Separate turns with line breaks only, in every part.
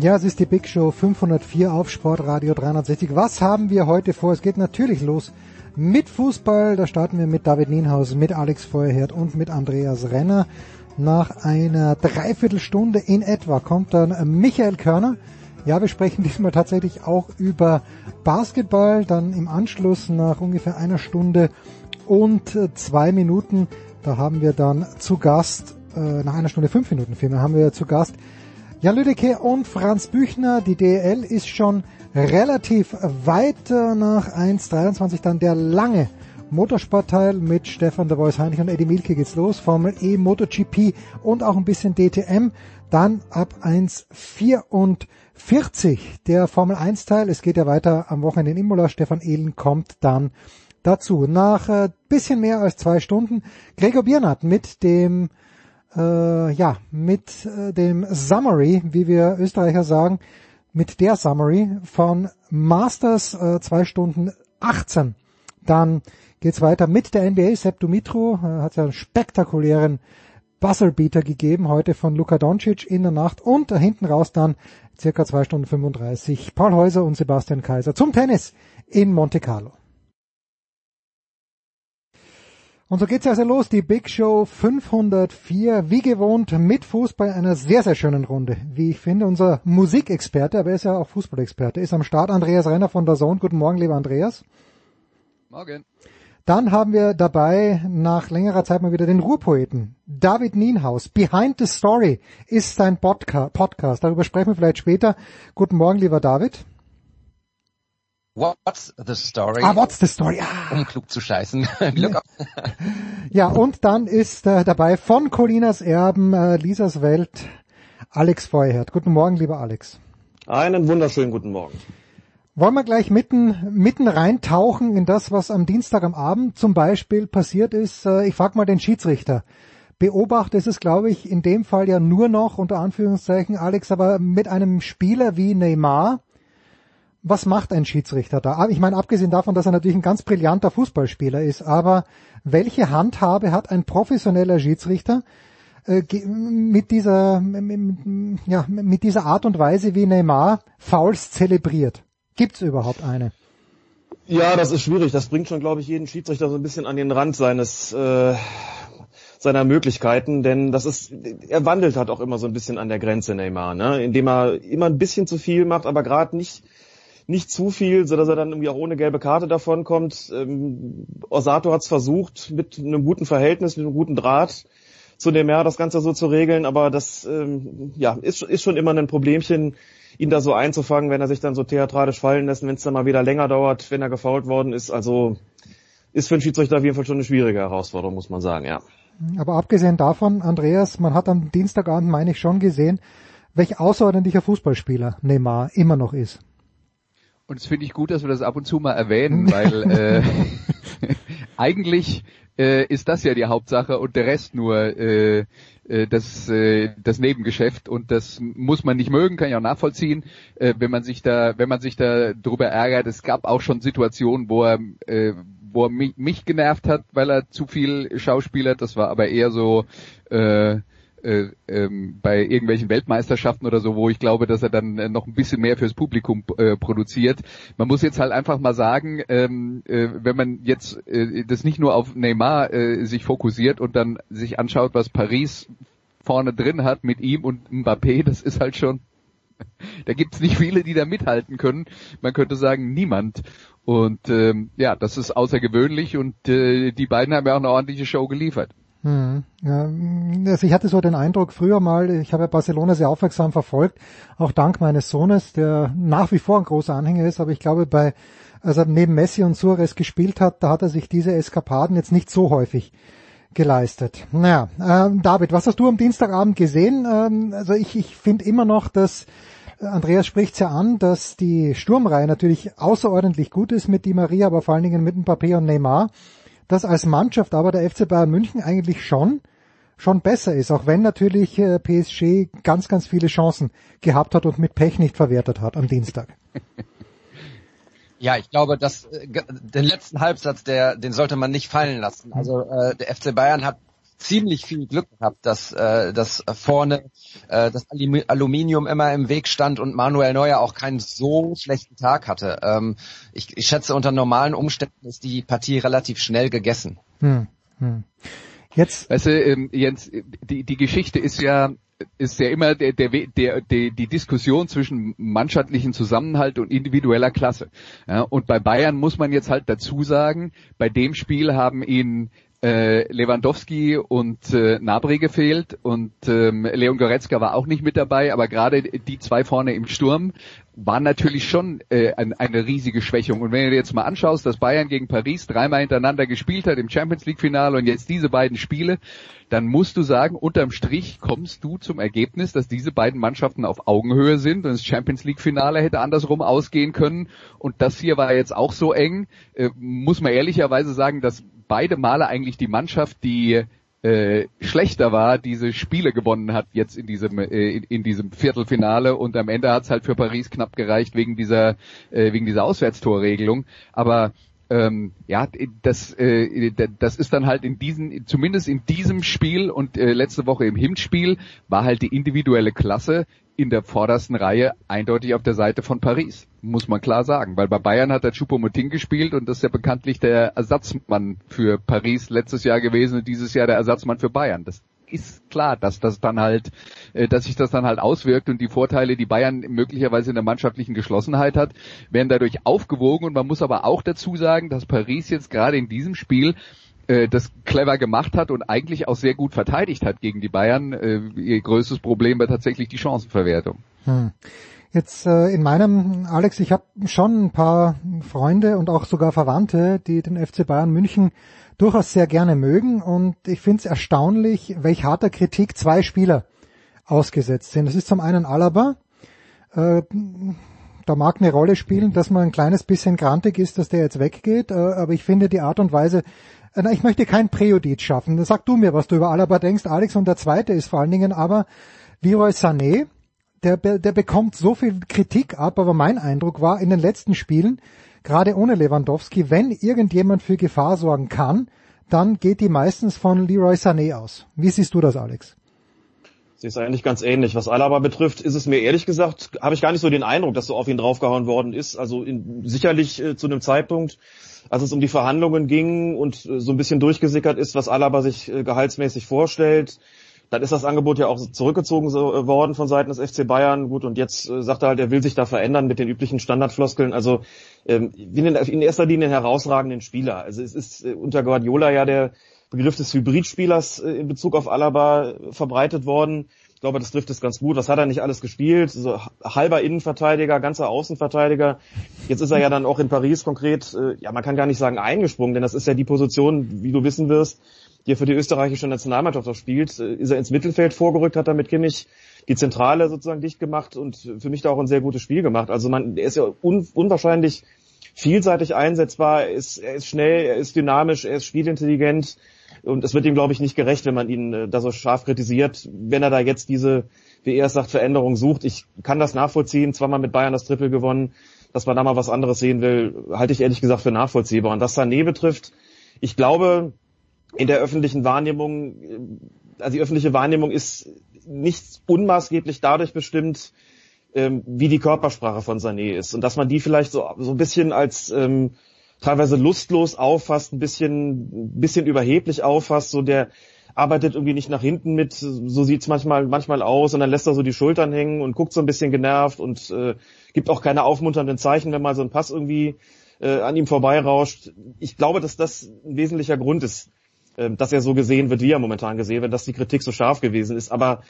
Ja, es ist die Big Show 504 auf Sportradio 360. Was haben wir heute vor? Es geht natürlich los mit Fußball. Da starten wir mit David Nienhaus, mit Alex Feuerherd und mit Andreas Renner. Nach einer Dreiviertelstunde in etwa kommt dann Michael Körner. Ja, wir sprechen diesmal tatsächlich auch über Basketball. Dann im Anschluss nach ungefähr einer Stunde und zwei Minuten, da haben wir dann zu Gast, äh, nach einer Stunde fünf Minuten vielmehr, haben wir zu Gast Jan Lüdecke und Franz Büchner. Die DL ist schon relativ weit äh, nach 1.23 dann der lange Motorsportteil mit Stefan der Voice Heinrich und Eddie Milke geht's los. Formel E, MotoGP und auch ein bisschen DTM. Dann ab 1.44 der Formel 1 Teil. Es geht ja weiter am Wochenende in Imola. Stefan Ehlen kommt dann dazu. Nach äh, bisschen mehr als zwei Stunden Gregor Biernat mit dem äh, ja, mit äh, dem Summary, wie wir Österreicher sagen, mit der Summary von Masters äh, zwei Stunden 18. Dann geht's weiter mit der NBA. Sepp Dumitru äh, hat ja einen spektakulären Buzzerbeater gegeben heute von Luka Doncic in der Nacht und da hinten raus dann circa zwei Stunden 35 Paul Häuser und Sebastian Kaiser zum Tennis in Monte Carlo. Und so geht's also los, die Big Show 504, wie gewohnt mit Fußball einer sehr, sehr schönen Runde. Wie ich finde, unser Musikexperte, aber er ist ja auch Fußballexperte, ist am Start Andreas Renner von der Zone. Guten Morgen, lieber Andreas.
Morgen.
Dann haben wir dabei nach längerer Zeit mal wieder den Ruhrpoeten. David Nienhaus, Behind the Story ist sein Podca Podcast. Darüber sprechen wir vielleicht später. Guten Morgen, lieber David.
What's the story?
Ah, what's the story? Ah.
Um klug zu scheißen. Glück auf.
ja, und dann ist äh, dabei von Colinas Erben, äh, Lisas Welt, Alex Feuerherd. Guten Morgen, lieber Alex.
Einen wunderschönen guten Morgen.
Wollen wir gleich mitten, mitten reintauchen in das, was am Dienstag am Abend zum Beispiel passiert ist? Äh, ich frage mal den Schiedsrichter. Beobachte ist es, glaube ich, in dem Fall ja nur noch, unter Anführungszeichen, Alex, aber mit einem Spieler wie Neymar, was macht ein Schiedsrichter da? Ich meine, abgesehen davon, dass er natürlich ein ganz brillanter Fußballspieler ist, aber welche Handhabe hat ein professioneller Schiedsrichter äh, mit dieser, ja, mit dieser Art und Weise, wie Neymar Fouls zelebriert? Gibt's überhaupt eine?
Ja, das ist schwierig. Das bringt schon, glaube ich, jeden Schiedsrichter so ein bisschen an den Rand seines äh, seiner Möglichkeiten, denn das ist, er wandelt halt auch immer so ein bisschen an der Grenze, Neymar, ne? indem er immer ein bisschen zu viel macht, aber gerade nicht nicht zu viel, so dass er dann irgendwie auch ohne gelbe Karte davonkommt. Ähm, Osato hat es versucht, mit einem guten Verhältnis, mit einem guten Draht zu dem Meer das Ganze so zu regeln, aber das ähm, ja, ist, ist schon immer ein Problemchen, ihn da so einzufangen, wenn er sich dann so theatralisch fallen lässt, wenn es dann mal wieder länger dauert, wenn er gefault worden ist. Also ist für einen Schiedsrichter auf jeden Fall schon eine schwierige Herausforderung, muss man sagen, ja.
Aber abgesehen davon, Andreas, man hat am Dienstagabend, meine ich, schon gesehen, welch außerordentlicher Fußballspieler Neymar immer noch ist.
Und es finde ich gut, dass wir das ab und zu mal erwähnen, weil äh, eigentlich äh, ist das ja die Hauptsache und der Rest nur äh, äh, das, äh, das Nebengeschäft und das muss man nicht mögen, kann ich auch nachvollziehen, äh, wenn man sich da, wenn man sich da drüber ärgert. Es gab auch schon Situationen, wo er, äh, wo er mich, mich genervt hat, weil er zu viel Schauspieler, das war aber eher so äh, äh, ähm, bei irgendwelchen Weltmeisterschaften oder so, wo ich glaube, dass er dann äh, noch ein bisschen mehr fürs Publikum äh, produziert. Man muss jetzt halt einfach mal sagen, ähm, äh, wenn man jetzt äh, das nicht nur auf Neymar äh, sich fokussiert und dann sich anschaut, was Paris vorne drin hat mit ihm und Mbappé, das ist halt schon da gibt's nicht viele, die da mithalten können. Man könnte sagen, niemand. Und ähm, ja, das ist außergewöhnlich und äh, die beiden haben ja auch eine ordentliche Show geliefert.
Hm. Also ich hatte so den Eindruck früher mal, ich habe Barcelona sehr aufmerksam verfolgt, auch dank meines Sohnes, der nach wie vor ein großer Anhänger ist, aber ich glaube bei, als er neben Messi und Suarez gespielt hat, da hat er sich diese Eskapaden jetzt nicht so häufig geleistet. Naja, ähm, David, was hast du am Dienstagabend gesehen? Ähm, also ich, ich finde immer noch, dass äh, Andreas spricht's ja an, dass die Sturmreihe natürlich außerordentlich gut ist mit Di Maria, aber vor allen Dingen mit Mbappé und Neymar dass als Mannschaft aber der FC Bayern München eigentlich schon schon besser ist, auch wenn natürlich äh, PSG ganz, ganz viele Chancen gehabt hat und mit Pech nicht verwertet hat am Dienstag.
Ja, ich glaube, dass äh, den letzten Halbsatz, der, den sollte man nicht fallen lassen. Also äh, der FC Bayern hat ziemlich viel Glück gehabt, dass, äh, dass vorne äh, das Aluminium immer im Weg stand und Manuel Neuer auch keinen so schlechten Tag hatte. Ähm, ich, ich schätze, unter normalen Umständen ist die Partie relativ schnell gegessen. Hm, hm.
Jetzt, weißt du, ähm, Jens, die, die Geschichte ist ja ist ja immer der, der, der, der, die Diskussion zwischen mannschaftlichen Zusammenhalt und individueller Klasse. Ja, und bei Bayern muss man jetzt halt dazu sagen, bei dem Spiel haben ihnen äh, Lewandowski und äh, Nabri gefehlt und ähm, Leon Goretzka war auch nicht mit dabei, aber gerade die zwei vorne im Sturm waren natürlich schon äh, ein, eine riesige Schwächung. Und wenn du dir jetzt mal anschaust, dass Bayern gegen Paris dreimal hintereinander gespielt hat im Champions League Finale und jetzt diese beiden Spiele, dann musst du sagen, unterm Strich kommst du zum Ergebnis, dass diese beiden Mannschaften auf Augenhöhe sind und das Champions League Finale hätte andersrum ausgehen können. Und das hier war jetzt auch so eng. Äh, muss man ehrlicherweise sagen, dass beide Male eigentlich die Mannschaft, die äh, schlechter war, diese Spiele gewonnen hat jetzt in diesem äh, in, in, diesem Viertelfinale und am Ende hat es halt für Paris knapp gereicht wegen dieser äh, wegen dieser Auswärtstorregelung. Aber ähm, ja, das, äh, das ist dann halt in diesem, zumindest in diesem Spiel und äh, letzte Woche im Hinspiel war halt die individuelle Klasse in der vordersten Reihe eindeutig auf der Seite von Paris, muss man klar sagen. Weil bei Bayern hat der Choupo-Moting gespielt und das ist ja bekanntlich der Ersatzmann für Paris letztes Jahr gewesen und dieses Jahr der Ersatzmann für Bayern. Das ist klar, dass das dann halt, äh, dass sich das dann halt auswirkt und die Vorteile, die Bayern möglicherweise in der mannschaftlichen Geschlossenheit hat, werden dadurch aufgewogen und man muss aber auch dazu sagen, dass Paris jetzt gerade in diesem Spiel äh, das clever gemacht hat und eigentlich auch sehr gut verteidigt hat gegen die Bayern. Äh, ihr größtes Problem war tatsächlich die Chancenverwertung. Hm.
Jetzt äh, in meinem, Alex, ich habe schon ein paar Freunde und auch sogar Verwandte, die den FC Bayern München durchaus sehr gerne mögen und ich finde es erstaunlich, welch harter Kritik zwei Spieler ausgesetzt sind. Das ist zum einen Alaba, äh, da mag eine Rolle spielen, dass man ein kleines bisschen grantig ist, dass der jetzt weggeht, äh, aber ich finde die Art und Weise, ich möchte kein Präjudit schaffen. Sag du mir, was du über Alaba denkst, Alex. Und der zweite ist vor allen Dingen aber Leroy Sané, der, der bekommt so viel Kritik ab, aber mein Eindruck war in den letzten Spielen, gerade ohne Lewandowski, wenn irgendjemand für Gefahr sorgen kann, dann geht die meistens von Leroy Sané aus. Wie siehst du das, Alex?
Sie ist eigentlich ganz ähnlich. Was Alaba betrifft, ist es mir ehrlich gesagt, habe ich gar nicht so den Eindruck, dass so auf ihn draufgehauen worden ist. Also in, sicherlich äh, zu einem Zeitpunkt, als es um die Verhandlungen ging und äh, so ein bisschen durchgesickert ist, was Alaba sich äh, gehaltsmäßig vorstellt, dann ist das Angebot ja auch zurückgezogen äh, worden von Seiten des FC Bayern. Gut, und jetzt sagt er halt, er will sich da verändern mit den üblichen Standardfloskeln. Also ähm, in, erster Linie einen herausragenden Spieler. Also es ist unter Guardiola ja der Begriff des Hybridspielers in Bezug auf Alaba verbreitet worden. Ich glaube, das trifft es ganz gut. Was hat er nicht alles gespielt? So halber Innenverteidiger, ganzer Außenverteidiger. Jetzt ist er ja dann auch in Paris konkret, äh, ja, man kann gar nicht sagen eingesprungen, denn das ist ja die Position, wie du wissen wirst, die er für die österreichische Nationalmannschaft auch spielt. Äh, ist er ins Mittelfeld vorgerückt, hat er mit Kimmich die Zentrale sozusagen dicht gemacht und für mich da auch ein sehr gutes Spiel gemacht. Also man, er ist ja un, unwahrscheinlich vielseitig einsetzbar, ist, er ist schnell, er ist dynamisch, er ist spielintelligent und es wird ihm, glaube ich, nicht gerecht, wenn man ihn äh, da so scharf kritisiert, wenn er da jetzt diese, wie er es sagt, Veränderung sucht. Ich kann das nachvollziehen, zweimal mit Bayern das Triple gewonnen, dass man da mal was anderes sehen will, halte ich ehrlich gesagt für nachvollziehbar. Und was Sané betrifft, ich glaube, in der öffentlichen Wahrnehmung äh, also die öffentliche Wahrnehmung ist nicht unmaßgeblich dadurch bestimmt, ähm, wie die Körpersprache von Sané ist und dass man die vielleicht so so ein bisschen als ähm, teilweise lustlos auffasst, ein bisschen bisschen überheblich auffasst, so der arbeitet irgendwie nicht nach hinten mit, so sieht's manchmal manchmal aus und dann lässt er so die Schultern hängen und guckt so ein bisschen genervt und äh, gibt auch keine aufmunternden Zeichen, wenn mal so ein Pass irgendwie äh, an ihm vorbeirauscht. Ich glaube, dass das ein wesentlicher Grund ist, dass er so gesehen wird, wie er momentan gesehen wird, dass die Kritik so scharf gewesen ist. Aber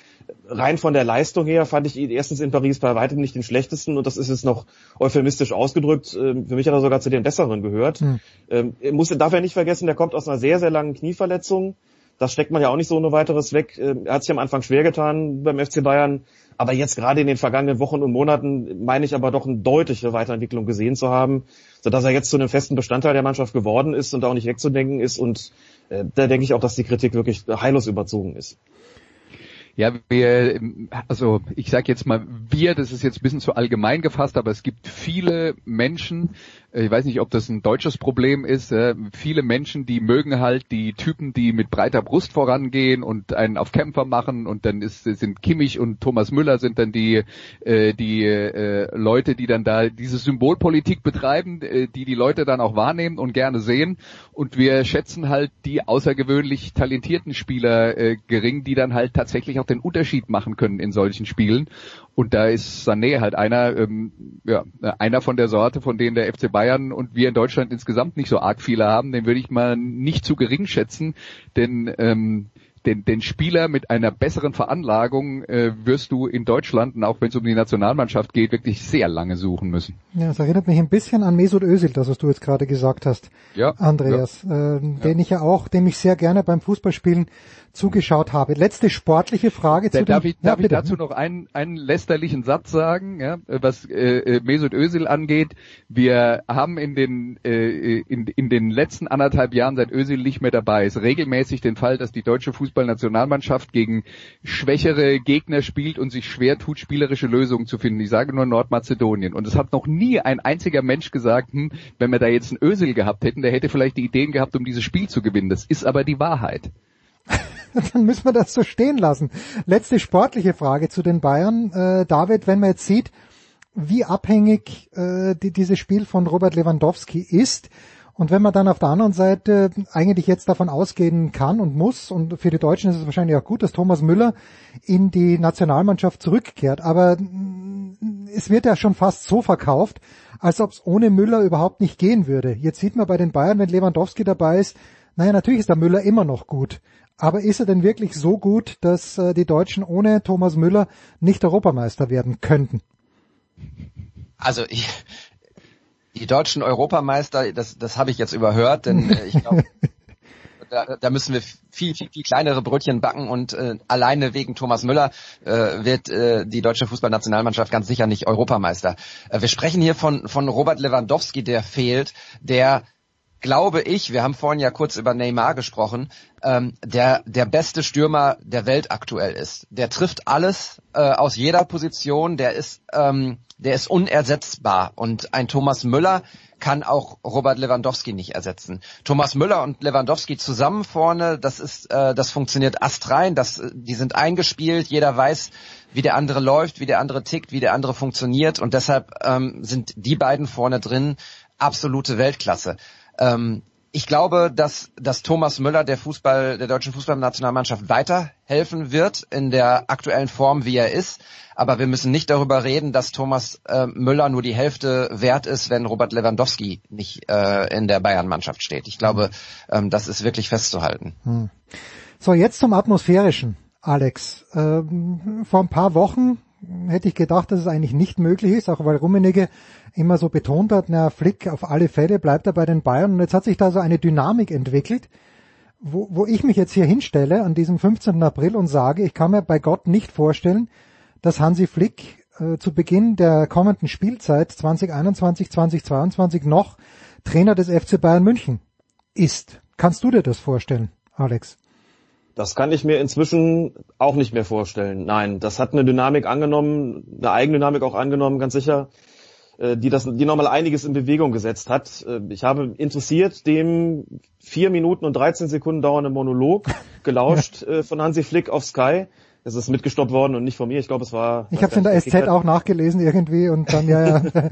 rein von der Leistung her fand ich ihn erstens in Paris bei weitem nicht den schlechtesten und das ist jetzt noch euphemistisch ausgedrückt. Ähm, für mich hat er sogar zu den besseren gehört. Hm. Ähm, muss, darf er nicht vergessen, der kommt aus einer sehr, sehr langen Knieverletzung. Das steckt man ja auch nicht so ohne weiteres weg. Ähm, er hat sich am Anfang schwer getan beim FC Bayern. Aber jetzt gerade in den vergangenen Wochen und Monaten meine ich aber doch eine deutliche Weiterentwicklung gesehen zu haben, sodass er jetzt zu einem festen Bestandteil der Mannschaft geworden ist und auch nicht wegzudenken ist. Und äh, da denke ich auch, dass die Kritik wirklich heillos überzogen ist.
Ja, wir, also ich sage jetzt mal wir, das ist jetzt ein bisschen zu allgemein gefasst, aber es gibt viele Menschen, ich weiß nicht, ob das ein deutsches Problem ist, äh, viele Menschen, die mögen halt die Typen, die mit breiter Brust vorangehen und einen auf Kämpfer machen und dann ist, sind Kimmich und Thomas Müller sind dann die, äh, die äh, Leute, die dann da diese Symbolpolitik betreiben, äh, die die Leute dann auch wahrnehmen und gerne sehen und wir schätzen halt die außergewöhnlich talentierten Spieler äh, gering, die dann halt tatsächlich auch den Unterschied machen können in solchen Spielen. Und da ist Sané halt einer, ähm, ja, einer von der Sorte, von denen der FC Bayern und wir in Deutschland insgesamt nicht so arg viele haben. Den würde ich mal nicht zu gering schätzen, denn ähm, den, den Spieler mit einer besseren Veranlagung äh, wirst du in Deutschland, und auch wenn es um die Nationalmannschaft geht, wirklich sehr lange suchen müssen.
Ja, das erinnert mich ein bisschen an Mesut Özil, das was du jetzt gerade gesagt hast, ja, Andreas, ja. Äh, den ja. ich ja auch, dem ich sehr gerne beim Fußballspielen zugeschaut habe. Letzte sportliche Frage
zu Darf, den, ich, ja, darf ich dazu noch einen, einen lästerlichen Satz sagen, ja, was äh, äh, Mesut Özil angeht? Wir haben in den äh, in, in den letzten anderthalb Jahren, seit Özil nicht mehr dabei ist, regelmäßig den Fall, dass die deutsche Fußballnationalmannschaft gegen schwächere Gegner spielt und sich schwer tut, spielerische Lösungen zu finden. Ich sage nur Nordmazedonien. Und es hat noch nie ein einziger Mensch gesagt, hm, wenn wir da jetzt einen Özil gehabt hätten, der hätte vielleicht die Ideen gehabt, um dieses Spiel zu gewinnen. Das ist aber die Wahrheit.
dann müssen wir das so stehen lassen. Letzte sportliche Frage zu den Bayern. Äh, David, wenn man jetzt sieht, wie abhängig äh, die, dieses Spiel von Robert Lewandowski ist, und wenn man dann auf der anderen Seite eigentlich jetzt davon ausgehen kann und muss, und für die Deutschen ist es wahrscheinlich auch gut, dass Thomas Müller in die Nationalmannschaft zurückkehrt, aber es wird ja schon fast so verkauft, als ob es ohne Müller überhaupt nicht gehen würde. Jetzt sieht man bei den Bayern, wenn Lewandowski dabei ist, naja, natürlich ist der Müller immer noch gut. Aber ist er denn wirklich so gut, dass äh, die Deutschen ohne Thomas Müller nicht Europameister werden könnten?
Also ich, die deutschen Europameister, das, das habe ich jetzt überhört, denn äh, ich glaube, da, da müssen wir viel, viel, viel kleinere Brötchen backen und äh, alleine wegen Thomas Müller äh, wird äh, die deutsche Fußballnationalmannschaft ganz sicher nicht Europameister. Äh, wir sprechen hier von, von Robert Lewandowski, der fehlt, der glaube ich, wir haben vorhin ja kurz über Neymar gesprochen, ähm, der der beste Stürmer der Welt aktuell ist. Der trifft alles äh, aus jeder Position, der ist ähm, der ist unersetzbar und ein Thomas Müller kann auch Robert Lewandowski nicht ersetzen. Thomas Müller und Lewandowski zusammen vorne, das ist äh, das funktioniert astrein, das die sind eingespielt, jeder weiß, wie der andere läuft, wie der andere tickt, wie der andere funktioniert und deshalb ähm, sind die beiden vorne drin absolute Weltklasse. Ähm, ich glaube, dass, dass Thomas Müller der Fußball, der deutschen Fußballnationalmannschaft weiterhelfen wird in der aktuellen Form, wie er ist. Aber wir müssen nicht darüber reden, dass Thomas äh, Müller nur die Hälfte wert ist, wenn Robert Lewandowski nicht äh, in der Bayern-Mannschaft steht. Ich glaube, ähm, das ist wirklich festzuhalten. Hm.
So, jetzt zum Atmosphärischen, Alex. Ähm, vor ein paar Wochen hätte ich gedacht, dass es eigentlich nicht möglich ist, auch weil Rummenigge immer so betont hat, na Flick auf alle Fälle bleibt er bei den Bayern und jetzt hat sich da so eine Dynamik entwickelt, wo, wo ich mich jetzt hier hinstelle an diesem 15. April und sage, ich kann mir bei Gott nicht vorstellen, dass Hansi Flick äh, zu Beginn der kommenden Spielzeit 2021, 2022 noch Trainer des FC Bayern München ist. Kannst du dir das vorstellen, Alex?
Das kann ich mir inzwischen auch nicht mehr vorstellen. Nein, das hat eine Dynamik angenommen, eine Eigendynamik auch angenommen, ganz sicher. äh, die das, die nochmal einiges in Bewegung gesetzt hat. Äh, ich habe interessiert dem vier Minuten und 13 Sekunden dauernden Monolog gelauscht äh, von Hansi Flick auf Sky. Es ist mitgestoppt worden und nicht von mir. Ich glaube, es war.
Ich habe es in der SZ auch nachgelesen irgendwie und dann ja. ja.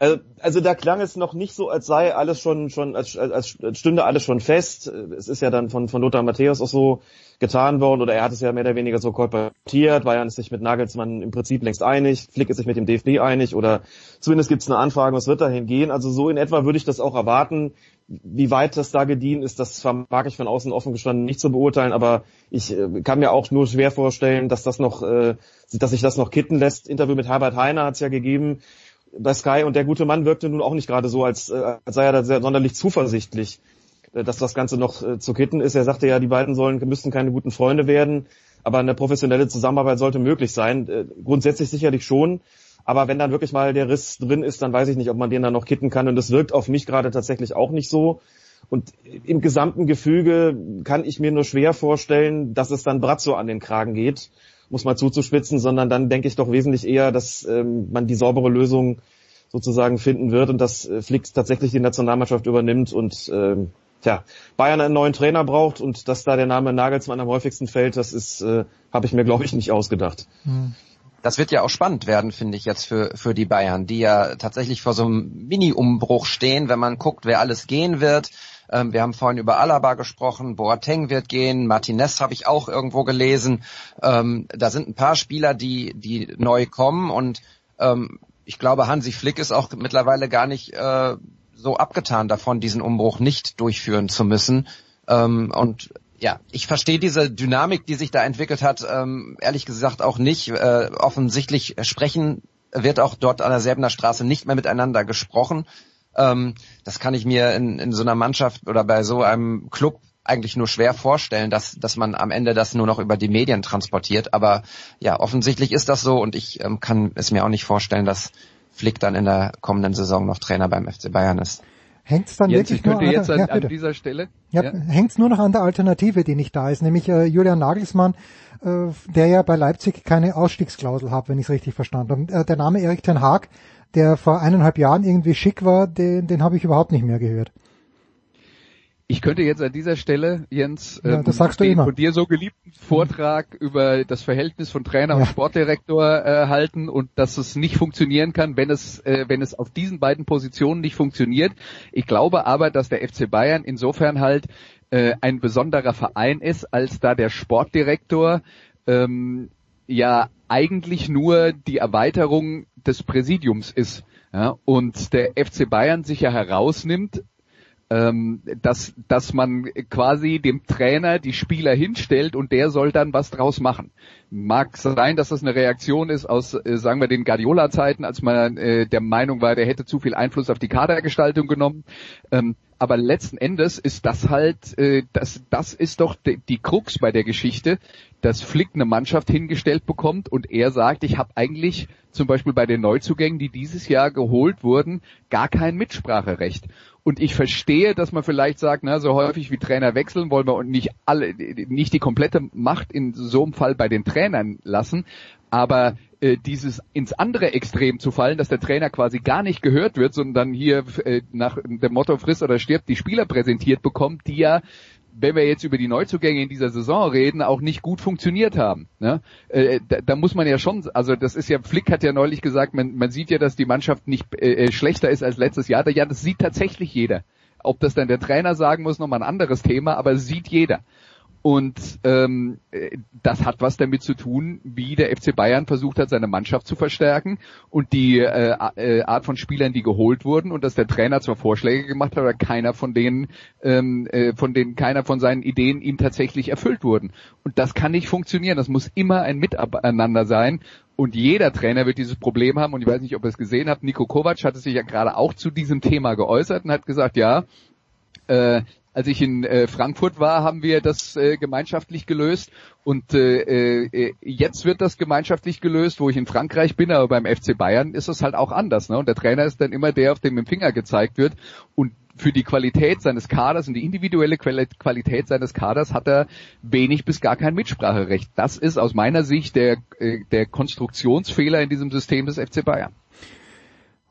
Also, also da klang es noch nicht so, als sei alles schon, schon als, als, als stünde alles schon fest. Es ist ja dann von, von Lothar Matthäus auch so getan worden, oder er hat es ja mehr oder weniger so kolportiert. Bayern ist sich mit Nagelsmann im Prinzip längst einig, Flick ist sich mit dem DFB einig, oder zumindest gibt es eine Anfrage, was wird dahin gehen. Also so in etwa würde ich das auch erwarten. Wie weit das da gedient ist, das vermag ich von außen offen gestanden nicht zu beurteilen, aber ich äh, kann mir auch nur schwer vorstellen, dass das noch, äh, dass sich das noch kitten lässt. Interview mit Herbert Heiner hat es ja gegeben bei Sky und der gute Mann wirkte nun auch nicht gerade so, als, äh, als sei er da sehr sonderlich zuversichtlich, äh, dass das Ganze noch äh, zu kitten ist. Er sagte ja, die beiden sollen, müssten keine guten Freunde werden, aber eine professionelle Zusammenarbeit sollte möglich sein. Grundsätzlich sicherlich schon. Aber wenn dann wirklich mal der Riss drin ist, dann weiß ich nicht, ob man den dann noch kitten kann. Und das wirkt auf mich gerade tatsächlich auch nicht so. Und im gesamten Gefüge kann ich mir nur schwer vorstellen, dass es dann Bratzo an den Kragen geht muss mal zuzuspitzen, sondern dann denke ich doch wesentlich eher, dass ähm, man die saubere Lösung sozusagen finden wird und dass äh, Flick tatsächlich die Nationalmannschaft übernimmt und ähm, tja, Bayern einen neuen Trainer braucht und dass da der Name Nagelsmann am häufigsten fällt, das ist, äh, habe ich mir glaube ich nicht ausgedacht.
Hm. Das wird ja auch spannend werden, finde ich jetzt für, für die Bayern, die ja tatsächlich vor so einem Mini-Umbruch stehen, wenn man guckt, wer alles gehen wird. Ähm, wir haben vorhin über Alaba gesprochen, Boateng wird gehen, Martinez habe ich auch irgendwo gelesen. Ähm, da sind ein paar Spieler, die, die neu kommen und ähm, ich glaube, Hansi Flick ist auch mittlerweile gar nicht äh, so abgetan davon, diesen Umbruch nicht durchführen zu müssen. Ähm, und ja, ich verstehe diese Dynamik, die sich da entwickelt hat, ähm, ehrlich gesagt auch nicht. Äh, offensichtlich sprechen wird auch dort an der Säbener Straße nicht mehr miteinander gesprochen. Ähm, das kann ich mir in, in so einer Mannschaft oder bei so einem Club eigentlich nur schwer vorstellen, dass, dass man am Ende das nur noch über die Medien transportiert. Aber ja, offensichtlich ist das so und ich ähm, kann es mir auch nicht vorstellen, dass Flick dann in der kommenden Saison noch Trainer beim FC Bayern ist.
Hängt's dann
Jens,
wirklich
ich könnte
nur
jetzt
an, der,
an
ja,
dieser Stelle.
Ja,
Ja.
Hängt's nur noch an der Alternative, die nicht da ist, nämlich äh, Julian Nagelsmann, äh, der ja bei Leipzig keine Ausstiegsklausel hat, wenn ich es richtig verstanden habe. Äh, der Name Erik Ten Haag, der vor eineinhalb Jahren irgendwie schick war, den, den habe ich überhaupt nicht mehr gehört.
Ich könnte jetzt an dieser Stelle, Jens,
Ja,
ähm,
das sagst du
den von dir so geliebten Vortrag über das Verhältnis von Trainer
Ja.
und Sportdirektor äh, halten und dass es nicht funktionieren kann, wenn es, äh, wenn es auf diesen beiden Positionen nicht funktioniert. Ich glaube aber, dass der FC Bayern insofern halt äh, ein besonderer Verein ist, als da der Sportdirektor ähm, ja eigentlich nur die Erweiterung des Präsidiums ist. Ja, und der FC Bayern sich ja herausnimmt, ähm, dass, dass man quasi dem Trainer die Spieler hinstellt und der soll dann was draus machen. Mag sein, dass das eine Reaktion ist aus, äh, sagen wir, den Guardiola-Zeiten, als man äh, der Meinung war, der hätte zu viel Einfluss auf die Kadergestaltung genommen. Ähm, aber letzten Endes ist das halt, äh, das, das ist doch die, die Krux bei der Geschichte, dass Flick eine Mannschaft hingestellt bekommt und er sagt, ich habe eigentlich zum Beispiel bei den Neuzugängen, die dieses Jahr geholt wurden, gar kein Mitspracherecht. Und ich verstehe, dass man vielleicht sagt, na, so häufig wie Trainer wechseln wollen wir und nicht alle, nicht die komplette Macht in so einem Fall bei den Trainern lassen. Aber äh, dieses ins andere Extrem zu fallen, dass der Trainer quasi gar nicht gehört wird, sondern hier äh, nach dem Motto friss oder stirbt die Spieler präsentiert bekommt, die ja wenn wir jetzt über die Neuzugänge in dieser Saison reden, auch nicht gut funktioniert haben. Ne? Äh, da, da muss man ja schon, also das ist ja, Flick hat ja neulich gesagt, man, man sieht ja, dass die Mannschaft nicht äh, äh, schlechter ist als letztes Jahr. Ja, das sieht tatsächlich jeder. Ob das dann der Trainer sagen muss, nochmal ein anderes Thema, aber sieht jeder. Und ähm, äh, das hat was damit zu tun, wie der FC Bayern versucht hat, seine Mannschaft zu verstärken und die äh, äh, Art von Spielern, die geholt wurden und dass der Trainer zwar Vorschläge gemacht hat, aber keiner von denen, ähm, äh, von denen keiner von seinen Ideen ihm tatsächlich erfüllt wurden. Und das kann nicht funktionieren. Das muss immer ein Miteinander sein. Und jeder Trainer wird dieses Problem haben. Und ich weiß nicht, ob ihr es gesehen habt. Nico Kovac hatte sich ja gerade auch zu diesem Thema geäußert und hat gesagt, ja, äh, als ich in äh, Frankfurt war, haben wir das äh, gemeinschaftlich gelöst und äh, äh, jetzt wird das gemeinschaftlich gelöst, wo ich in Frankreich bin, aber beim FC Bayern ist es halt auch anders. Ne? Und der Trainer ist dann immer der, auf dem dem Finger gezeigt wird und für die Qualität seines Kaders und die individuelle Quali- Qualität seines Kaders hat er wenig bis gar kein Mitspracherecht. Das ist aus meiner Sicht der, äh, der Konstruktionsfehler in diesem System des FC Bayern.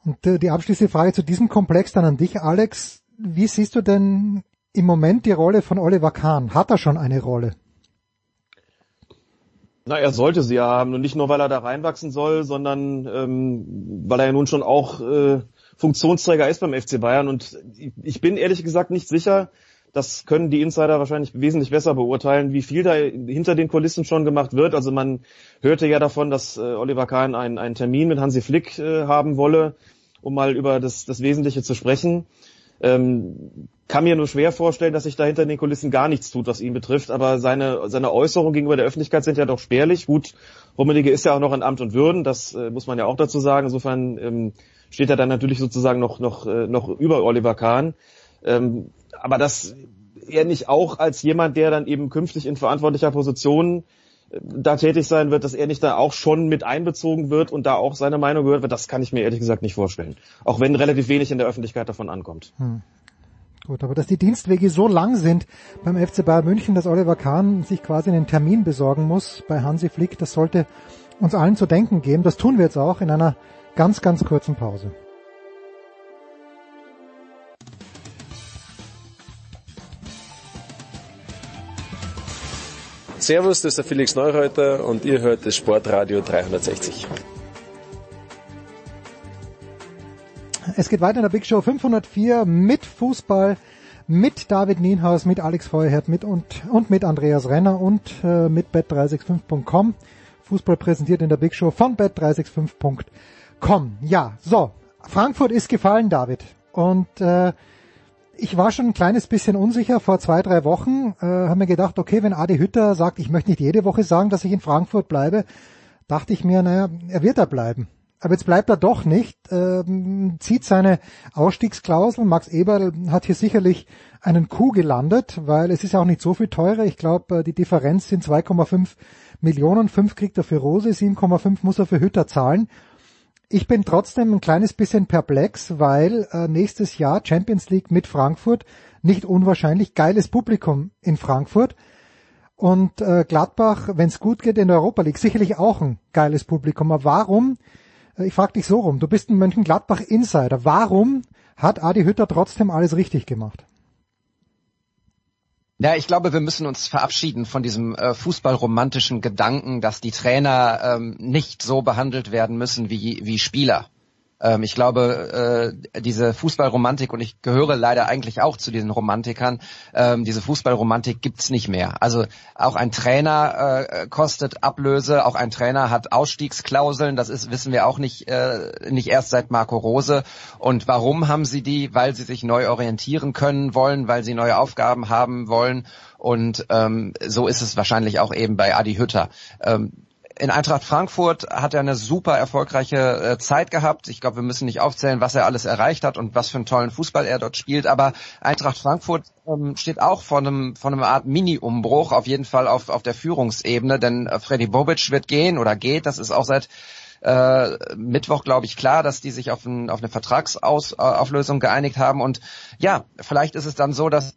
Und äh, die abschließende Frage zu diesem Komplex dann an dich, Alex. Wie siehst du denn im Moment die Rolle von Oliver Kahn? Hat er schon eine Rolle?
Na, er sollte sie ja haben. Und nicht nur, weil er da reinwachsen soll, sondern ähm, weil er ja nun schon auch äh, Funktionsträger ist beim FC Bayern. Und ich bin ehrlich gesagt nicht sicher, das können die Insider wahrscheinlich wesentlich besser beurteilen, wie viel da hinter den Kulissen schon gemacht wird. Also man hörte ja davon, dass äh, Oliver Kahn einen, einen Termin mit Hansi Flick äh, haben wolle, um mal über das, das Wesentliche zu sprechen. Ähm, kann mir nur schwer vorstellen, dass sich da hinter den Kulissen gar nichts tut, was ihn betrifft. Aber seine, seine Äußerungen gegenüber der Öffentlichkeit sind ja doch spärlich. Gut, Rummenigge ist ja auch noch in Amt und Würden, das äh, muss man ja auch dazu sagen. Insofern ähm, steht er dann natürlich sozusagen noch, noch, äh, noch über Oliver Kahn. Ähm, aber dass er nicht auch als jemand, der dann eben künftig in verantwortlicher Position äh, da tätig sein wird, dass er nicht da auch schon mit einbezogen wird und da auch seine Meinung gehört wird, das kann ich mir ehrlich gesagt nicht vorstellen. Auch wenn relativ wenig in der Öffentlichkeit davon ankommt. Hm.
Gut, aber dass die Dienstwege so lang sind beim FC Bayern München, dass Oliver Kahn sich quasi einen Termin besorgen muss bei Hansi Flick, das sollte uns allen zu denken geben. Das tun wir jetzt auch in einer ganz, ganz kurzen Pause.
Servus, das ist der Felix Neureuter und ihr hört das Sportradio 360.
Es geht weiter in der Big Show 504 mit Fußball, mit David Nienhaus, mit Alex Feuerherd mit und, und mit Andreas Renner und äh, mit bet365.com. Fußball präsentiert in der Big Show von bet365.com. Ja, so, Frankfurt ist gefallen, David. Und äh, ich war schon ein kleines bisschen unsicher vor zwei, drei Wochen. Äh, habe mir gedacht, okay, wenn Adi Hütter sagt, ich möchte nicht jede Woche sagen, dass ich in Frankfurt bleibe, dachte ich mir, naja, er wird da bleiben aber jetzt bleibt er doch nicht, ähm, zieht seine Ausstiegsklausel. Max Eberl hat hier sicherlich einen Coup gelandet, weil es ist ja auch nicht so viel teurer. Ich glaube, äh, die Differenz sind 2,5 Millionen, 5 kriegt er für Rose, 7,5 muss er für Hütter zahlen. Ich bin trotzdem ein kleines bisschen perplex, weil äh, nächstes Jahr Champions League mit Frankfurt, nicht unwahrscheinlich, geiles Publikum in Frankfurt. Und äh, Gladbach, wenn es gut geht in der Europa League, sicherlich auch ein geiles Publikum. Aber warum ich frage dich so rum, du bist ein Mönchengladbach-Insider. Warum hat Adi Hütter trotzdem alles richtig gemacht?
Ja, ich glaube, wir müssen uns verabschieden von diesem äh, fußballromantischen Gedanken, dass die Trainer ähm, nicht so behandelt werden müssen wie, wie Spieler. Ähm, ich glaube, äh, diese Fußballromantik, und ich gehöre leider eigentlich auch zu diesen Romantikern, ähm, diese Fußballromantik gibt's nicht mehr. Also auch ein Trainer äh, kostet Ablöse, auch ein Trainer hat Ausstiegsklauseln, das ist, wissen wir auch nicht, äh, nicht erst seit Marco Rose. Und warum haben sie die? Weil sie sich neu orientieren können wollen, weil sie neue Aufgaben haben wollen. Und ähm, so ist es wahrscheinlich auch eben bei Adi Hütter. Ähm, in Eintracht Frankfurt hat er eine super erfolgreiche äh, Zeit gehabt. Ich glaube, wir müssen nicht aufzählen, was er alles erreicht hat und was für einen tollen Fußball er dort spielt. Aber Eintracht Frankfurt ähm, steht auch vor einem, vor einem Art Mini-Umbruch, auf jeden Fall auf, auf der Führungsebene. Denn äh, Freddy Bobic wird gehen oder geht. Das ist auch seit äh, Mittwoch, glaube ich, klar, dass die sich auf, ein, auf eine Vertragsauflösung geeinigt haben. Und ja, vielleicht ist es dann so, dass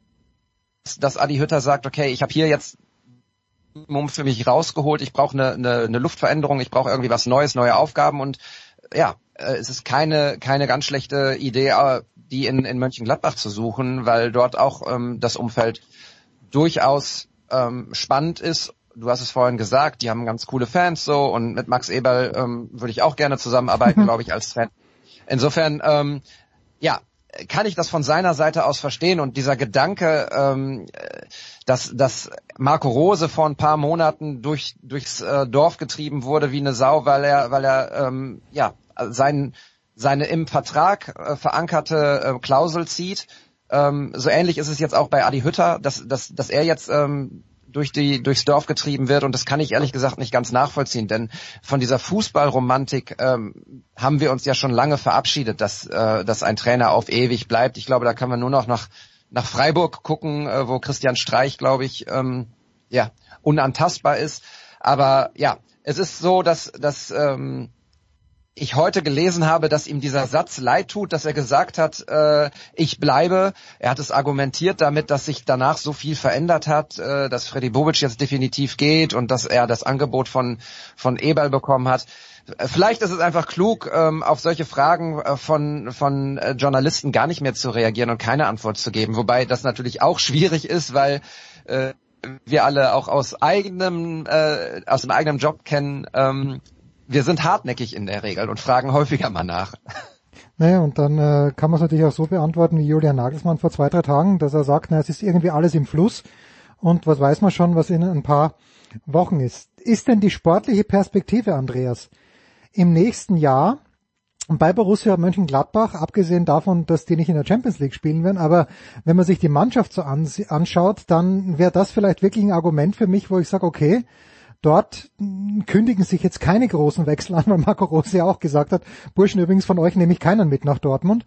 dass Adi Hütter sagt, okay, ich habe hier jetzt für mich rausgeholt. Ich brauche eine, eine, eine Luftveränderung, ich brauche irgendwie was Neues, neue Aufgaben und ja, äh, es ist keine keine ganz schlechte Idee, äh, die in, in Mönchengladbach zu suchen, weil dort auch ähm, das Umfeld durchaus ähm, spannend ist. Du hast es vorhin gesagt, die haben ganz coole Fans so und mit Max Eberl ähm, würde ich auch gerne zusammenarbeiten, glaube ich, als Fan. Insofern, ähm, ja, kann ich das von seiner Seite aus verstehen und dieser Gedanke, ähm, dass, dass Marco Rose vor ein paar Monaten durch, durchs äh, Dorf getrieben wurde wie eine Sau, weil er, weil er ähm, ja sein, seine im Vertrag äh, verankerte äh, Klausel zieht. Ähm, so ähnlich ist es jetzt auch bei Adi Hütter, dass, dass, dass er jetzt ähm, durch die durchs Dorf getrieben wird und das kann ich ehrlich gesagt nicht ganz nachvollziehen, denn von dieser Fußballromantik ähm, haben wir uns ja schon lange verabschiedet, dass äh, dass ein Trainer auf ewig bleibt. Ich glaube, da kann man nur noch nach nach Freiburg gucken, äh, wo Christian Streich, glaube ich, ähm, ja unantastbar ist. Aber ja, es ist so, dass dass ähm, ich heute gelesen habe, dass ihm dieser Satz leid tut, dass er gesagt hat, äh, ich bleibe. Er hat es argumentiert damit, dass sich danach so viel verändert hat, äh, dass Freddy Bobic jetzt definitiv geht und dass er das Angebot von, von Eberl bekommen hat. Vielleicht ist es einfach klug, ähm, auf solche Fragen äh, von, von äh, Journalisten gar nicht mehr zu reagieren und keine Antwort zu geben. Wobei das natürlich auch schwierig ist, weil äh, wir alle auch aus eigenem, äh, aus dem eigenen Job kennen, ähm, wir sind hartnäckig in der Regel und fragen häufiger mal nach.
Naja, und dann äh, kann man es natürlich auch so beantworten wie Julian Nagelsmann vor zwei, drei Tagen, dass er sagt, na, es ist irgendwie alles im Fluss und was weiß man schon, was in ein paar Wochen ist. Ist denn die sportliche Perspektive, Andreas, im nächsten Jahr bei Borussia Mönchengladbach, abgesehen davon, dass die nicht in der Champions League spielen werden, aber wenn man sich die Mannschaft so anschaut, dann wäre das vielleicht wirklich ein Argument für mich, wo ich sage, okay, Dort kündigen sich jetzt keine großen Wechsel an, weil Marco Rose ja auch gesagt hat, Burschen übrigens von euch nehme ich keinen mit nach Dortmund.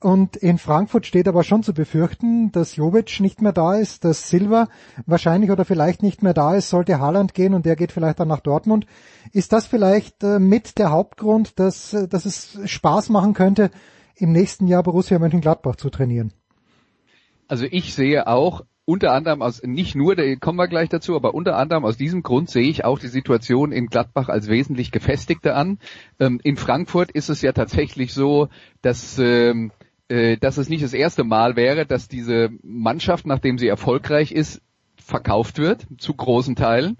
Und in Frankfurt steht aber schon zu befürchten, dass Jovic nicht mehr da ist, dass Silva wahrscheinlich oder vielleicht nicht mehr da ist, sollte Haaland gehen und der geht vielleicht dann nach Dortmund. Ist das vielleicht äh, mit der Hauptgrund, dass, äh, dass es Spaß machen könnte, im nächsten Jahr Borussia Mönchengladbach zu trainieren?
Also ich sehe auch unter anderem aus, nicht nur, da kommen wir gleich dazu, aber unter anderem aus diesem Grund sehe ich auch die Situation in Gladbach als wesentlich gefestigter an. Ähm, in Frankfurt ist es ja tatsächlich so, dass, ähm, äh, dass es nicht das erste Mal wäre, dass diese Mannschaft, nachdem sie erfolgreich ist, verkauft wird, zu großen Teilen.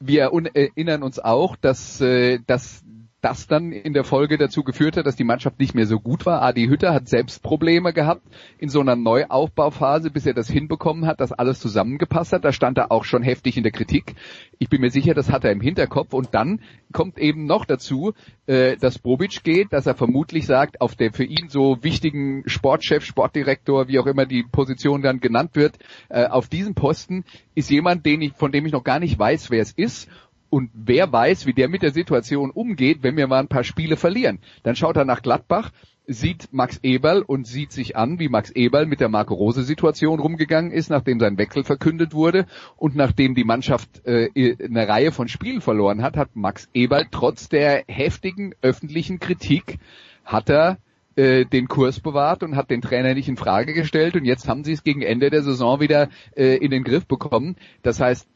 Wir erinnern uns auch, dass, äh, dass das dann in der Folge dazu geführt hat, dass die Mannschaft nicht mehr so gut war. Adi Hütter hat selbst Probleme gehabt in so einer Neuaufbauphase, bis er das hinbekommen hat, dass alles zusammengepasst hat. Da stand er auch schon heftig in der Kritik. Ich bin mir sicher, das hat er im Hinterkopf. Und dann kommt eben noch dazu, äh, dass Bobic geht, dass er vermutlich sagt, auf der für ihn so wichtigen Sportchef, Sportdirektor, wie auch immer die Position dann genannt wird, äh, auf diesem Posten ist jemand, den ich, von dem ich noch gar nicht weiß, wer es ist und wer weiß, wie der mit der Situation umgeht, wenn wir mal ein paar Spiele verlieren. Dann schaut er nach Gladbach, sieht Max Eberl und sieht sich an, wie Max Eberl mit der Marco Rose Situation rumgegangen ist, nachdem sein Wechsel verkündet wurde und nachdem die Mannschaft äh, eine Reihe von Spielen verloren hat, hat Max Eberl trotz der heftigen öffentlichen Kritik hat er äh, den Kurs bewahrt und hat den Trainer nicht in Frage gestellt und jetzt haben sie es gegen Ende der Saison wieder äh, in den Griff bekommen. Das heißt,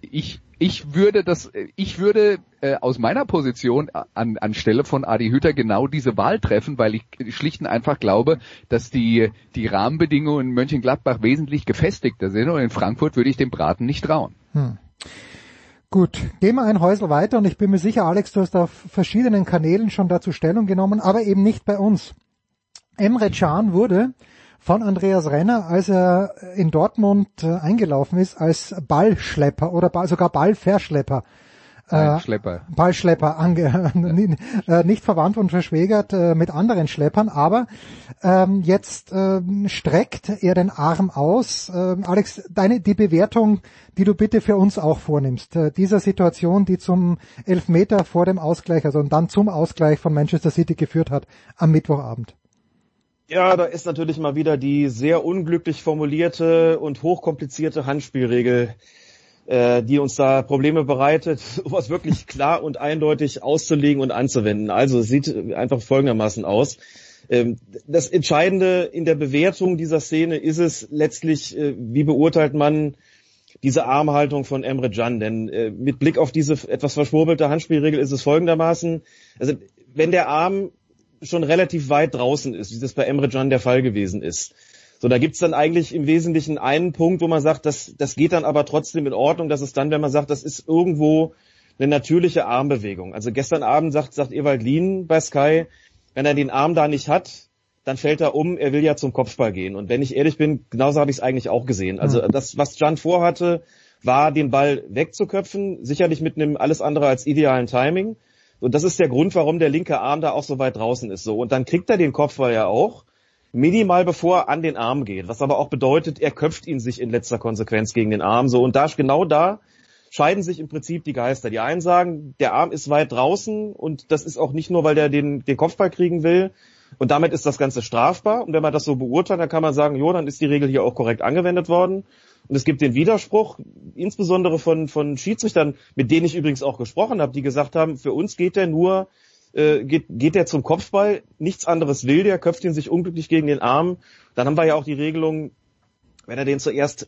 ich, ich würde das, ich würde äh, aus meiner Position an, anstelle von Adi Hütter genau diese Wahl treffen, weil ich schlicht und einfach glaube, dass die, die Rahmenbedingungen in Mönchengladbach wesentlich gefestigter sind und in Frankfurt würde ich dem Braten nicht trauen. Hm.
Gut, gehen wir ein Häusel weiter und ich bin mir sicher, Alex, du hast auf verschiedenen Kanälen schon dazu Stellung genommen, aber eben nicht bei uns. Emre Can wurde von Andreas Renner, als er in Dortmund äh, eingelaufen ist, als Ballschlepper oder sogar Ballverschlepper.
Ballschlepper.
Äh, Ballschlepper, ange äh, nicht verwandt und verschwägert äh, mit anderen Schleppern, aber ähm, jetzt äh, streckt er den Arm aus. Äh, Alex, deine die Bewertung, die du bitte für uns auch vornimmst, dieser Situation, die zum Elfmeter vor dem Ausgleich, also dann zum Ausgleich von Manchester City geführt hat am Mittwochabend.
Ja, da ist natürlich mal wieder die sehr unglücklich formulierte und hochkomplizierte Handspielregel, äh, die uns da Probleme bereitet, sowas wirklich klar und eindeutig auszulegen und anzuwenden. Also es sieht einfach folgendermaßen aus. Ähm, das Entscheidende in der Bewertung dieser Szene ist es letztlich, äh, wie beurteilt man diese Armhaltung von Emre Can. Denn äh, mit Blick auf diese etwas verschwurbelte Handspielregel ist es folgendermaßen, also wenn der Arm schon relativ weit draußen ist, wie das bei Emre Can der Fall gewesen ist. So, da gibt's dann eigentlich im Wesentlichen einen Punkt, wo man sagt, das, das geht dann aber trotzdem in Ordnung. Das ist dann, wenn man sagt, das ist irgendwo eine natürliche Armbewegung. Also gestern Abend sagt, sagt Ewald Lien bei Sky, wenn er den Arm da nicht hat, dann fällt er um, er will ja zum Kopfball gehen. Und wenn ich ehrlich bin, genauso habe ich es eigentlich auch gesehen. Also das, was Can vorhatte, war den Ball wegzuköpfen, sicherlich mit einem alles andere als idealen Timing. Und das ist der Grund, warum der linke Arm da auch so weit draußen ist. So. Und dann kriegt er den Kopfball ja auch minimal bevor er an den Arm geht. Was aber auch bedeutet, er köpft ihn sich in letzter Konsequenz gegen den Arm. So. Und da, genau da scheiden sich im Prinzip die Geister. Die einen sagen, der Arm ist weit draußen und das ist auch nicht nur, weil der den, den Kopfball kriegen will. Und damit ist das Ganze strafbar. Und wenn man das so beurteilt, dann kann man sagen, jo, dann ist die Regel hier auch korrekt angewendet worden. Und es gibt den Widerspruch, insbesondere von, von Schiedsrichtern, mit denen ich übrigens auch gesprochen habe, die gesagt haben, für uns geht der nur, äh, geht, geht der zum Kopfball, nichts anderes will der, köpft ihn sich unglücklich gegen den Arm. Dann haben wir ja auch die Regelung, wenn er den zuerst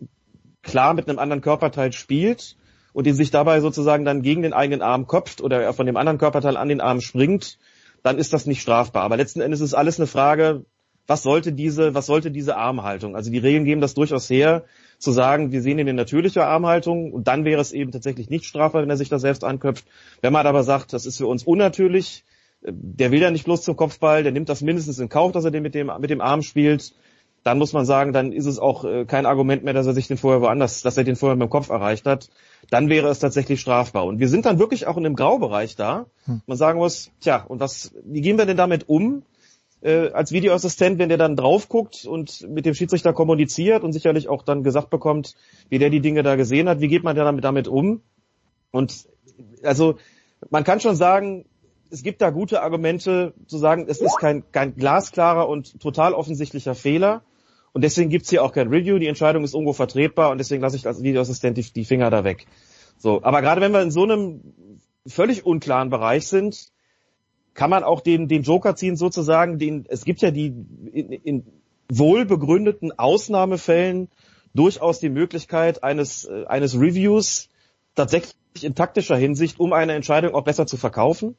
klar mit einem anderen Körperteil spielt und ihn sich dabei sozusagen dann gegen den eigenen Arm köpft oder er von dem anderen Körperteil an den Arm springt, dann ist das nicht strafbar. Aber letzten Endes ist alles eine Frage, was sollte diese, was sollte diese Armhaltung? Also die Regeln geben das durchaus her, zu sagen, wir sehen ihn in natürlicher Armhaltung und dann wäre es eben tatsächlich nicht strafbar, wenn er sich da selbst anköpft. Wenn man aber sagt, das ist für uns unnatürlich, der will ja nicht bloß zum Kopfball, der nimmt das mindestens in Kauf, dass er den mit dem, mit dem Arm spielt, dann muss man sagen, dann ist es auch äh, kein Argument mehr, dass er sich den vorher woanders, dass er den vorher mit dem Kopf erreicht hat. Dann wäre es tatsächlich strafbar. Und wir sind dann wirklich auch in einem Graubereich da. Hm. Man sagen muss, tja, und was, wie gehen wir denn damit um? Äh, als Videoassistent, wenn der dann drauf guckt und mit dem Schiedsrichter kommuniziert und sicherlich auch dann gesagt bekommt, wie der die Dinge da gesehen hat, wie geht man damit, damit um? Und also man kann schon sagen, es gibt da gute Argumente zu sagen, es ist kein, kein glasklarer und total offensichtlicher Fehler. Und deswegen gibt's hier auch kein Review. Die Entscheidung ist irgendwo vertretbar und deswegen lasse ich als Videoassistent die, die Finger da weg. So, aber gerade wenn wir in so einem völlig unklaren Bereich sind, kann man auch den, den Joker ziehen sozusagen, den, es gibt ja die in, in wohlbegründeten Ausnahmefällen durchaus die Möglichkeit eines, äh, eines Reviews tatsächlich in taktischer Hinsicht, um eine Entscheidung auch besser zu verkaufen.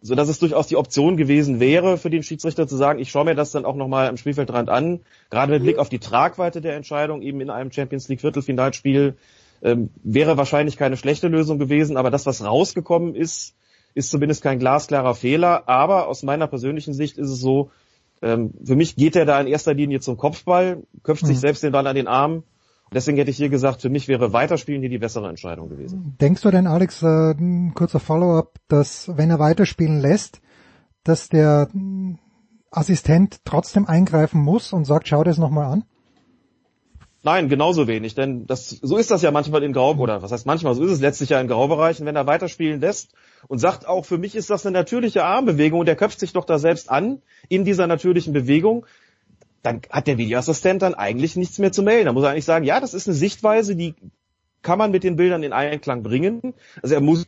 So dass es durchaus die Option gewesen wäre für den Schiedsrichter zu sagen, ich schaue mir das dann auch nochmal am Spielfeldrand an, gerade mit Blick auf die Tragweite der Entscheidung eben in einem Champions League Viertelfinalspiel ähm, wäre wahrscheinlich keine schlechte Lösung gewesen, aber das, was rausgekommen ist, ist zumindest kein glasklarer Fehler, aber aus meiner persönlichen Sicht ist es so, ähm, für mich geht er da in erster Linie zum Kopfball, köpft mhm. sich selbst den Ball an den Arm Deswegen hätte ich hier gesagt, für mich wäre Weiterspielen hier die bessere Entscheidung gewesen.
Denkst du denn, Alex, äh, ein kurzer Follow-up, dass wenn er weiterspielen lässt, dass der Assistent trotzdem eingreifen muss und sagt, schau dir das nochmal an?
Nein, genauso wenig, denn das, so ist das ja manchmal in Grau, oder was heißt manchmal, so ist es letztlich ja in Graubereichen, wenn er weiterspielen lässt und sagt auch, für mich ist das eine natürliche Armbewegung und er köpft sich doch da selbst an in dieser natürlichen Bewegung, dann hat der Videoassistent dann eigentlich nichts mehr zu melden. Da muss er eigentlich sagen, ja, das ist eine Sichtweise, die kann man mit den Bildern in Einklang bringen. Also er muss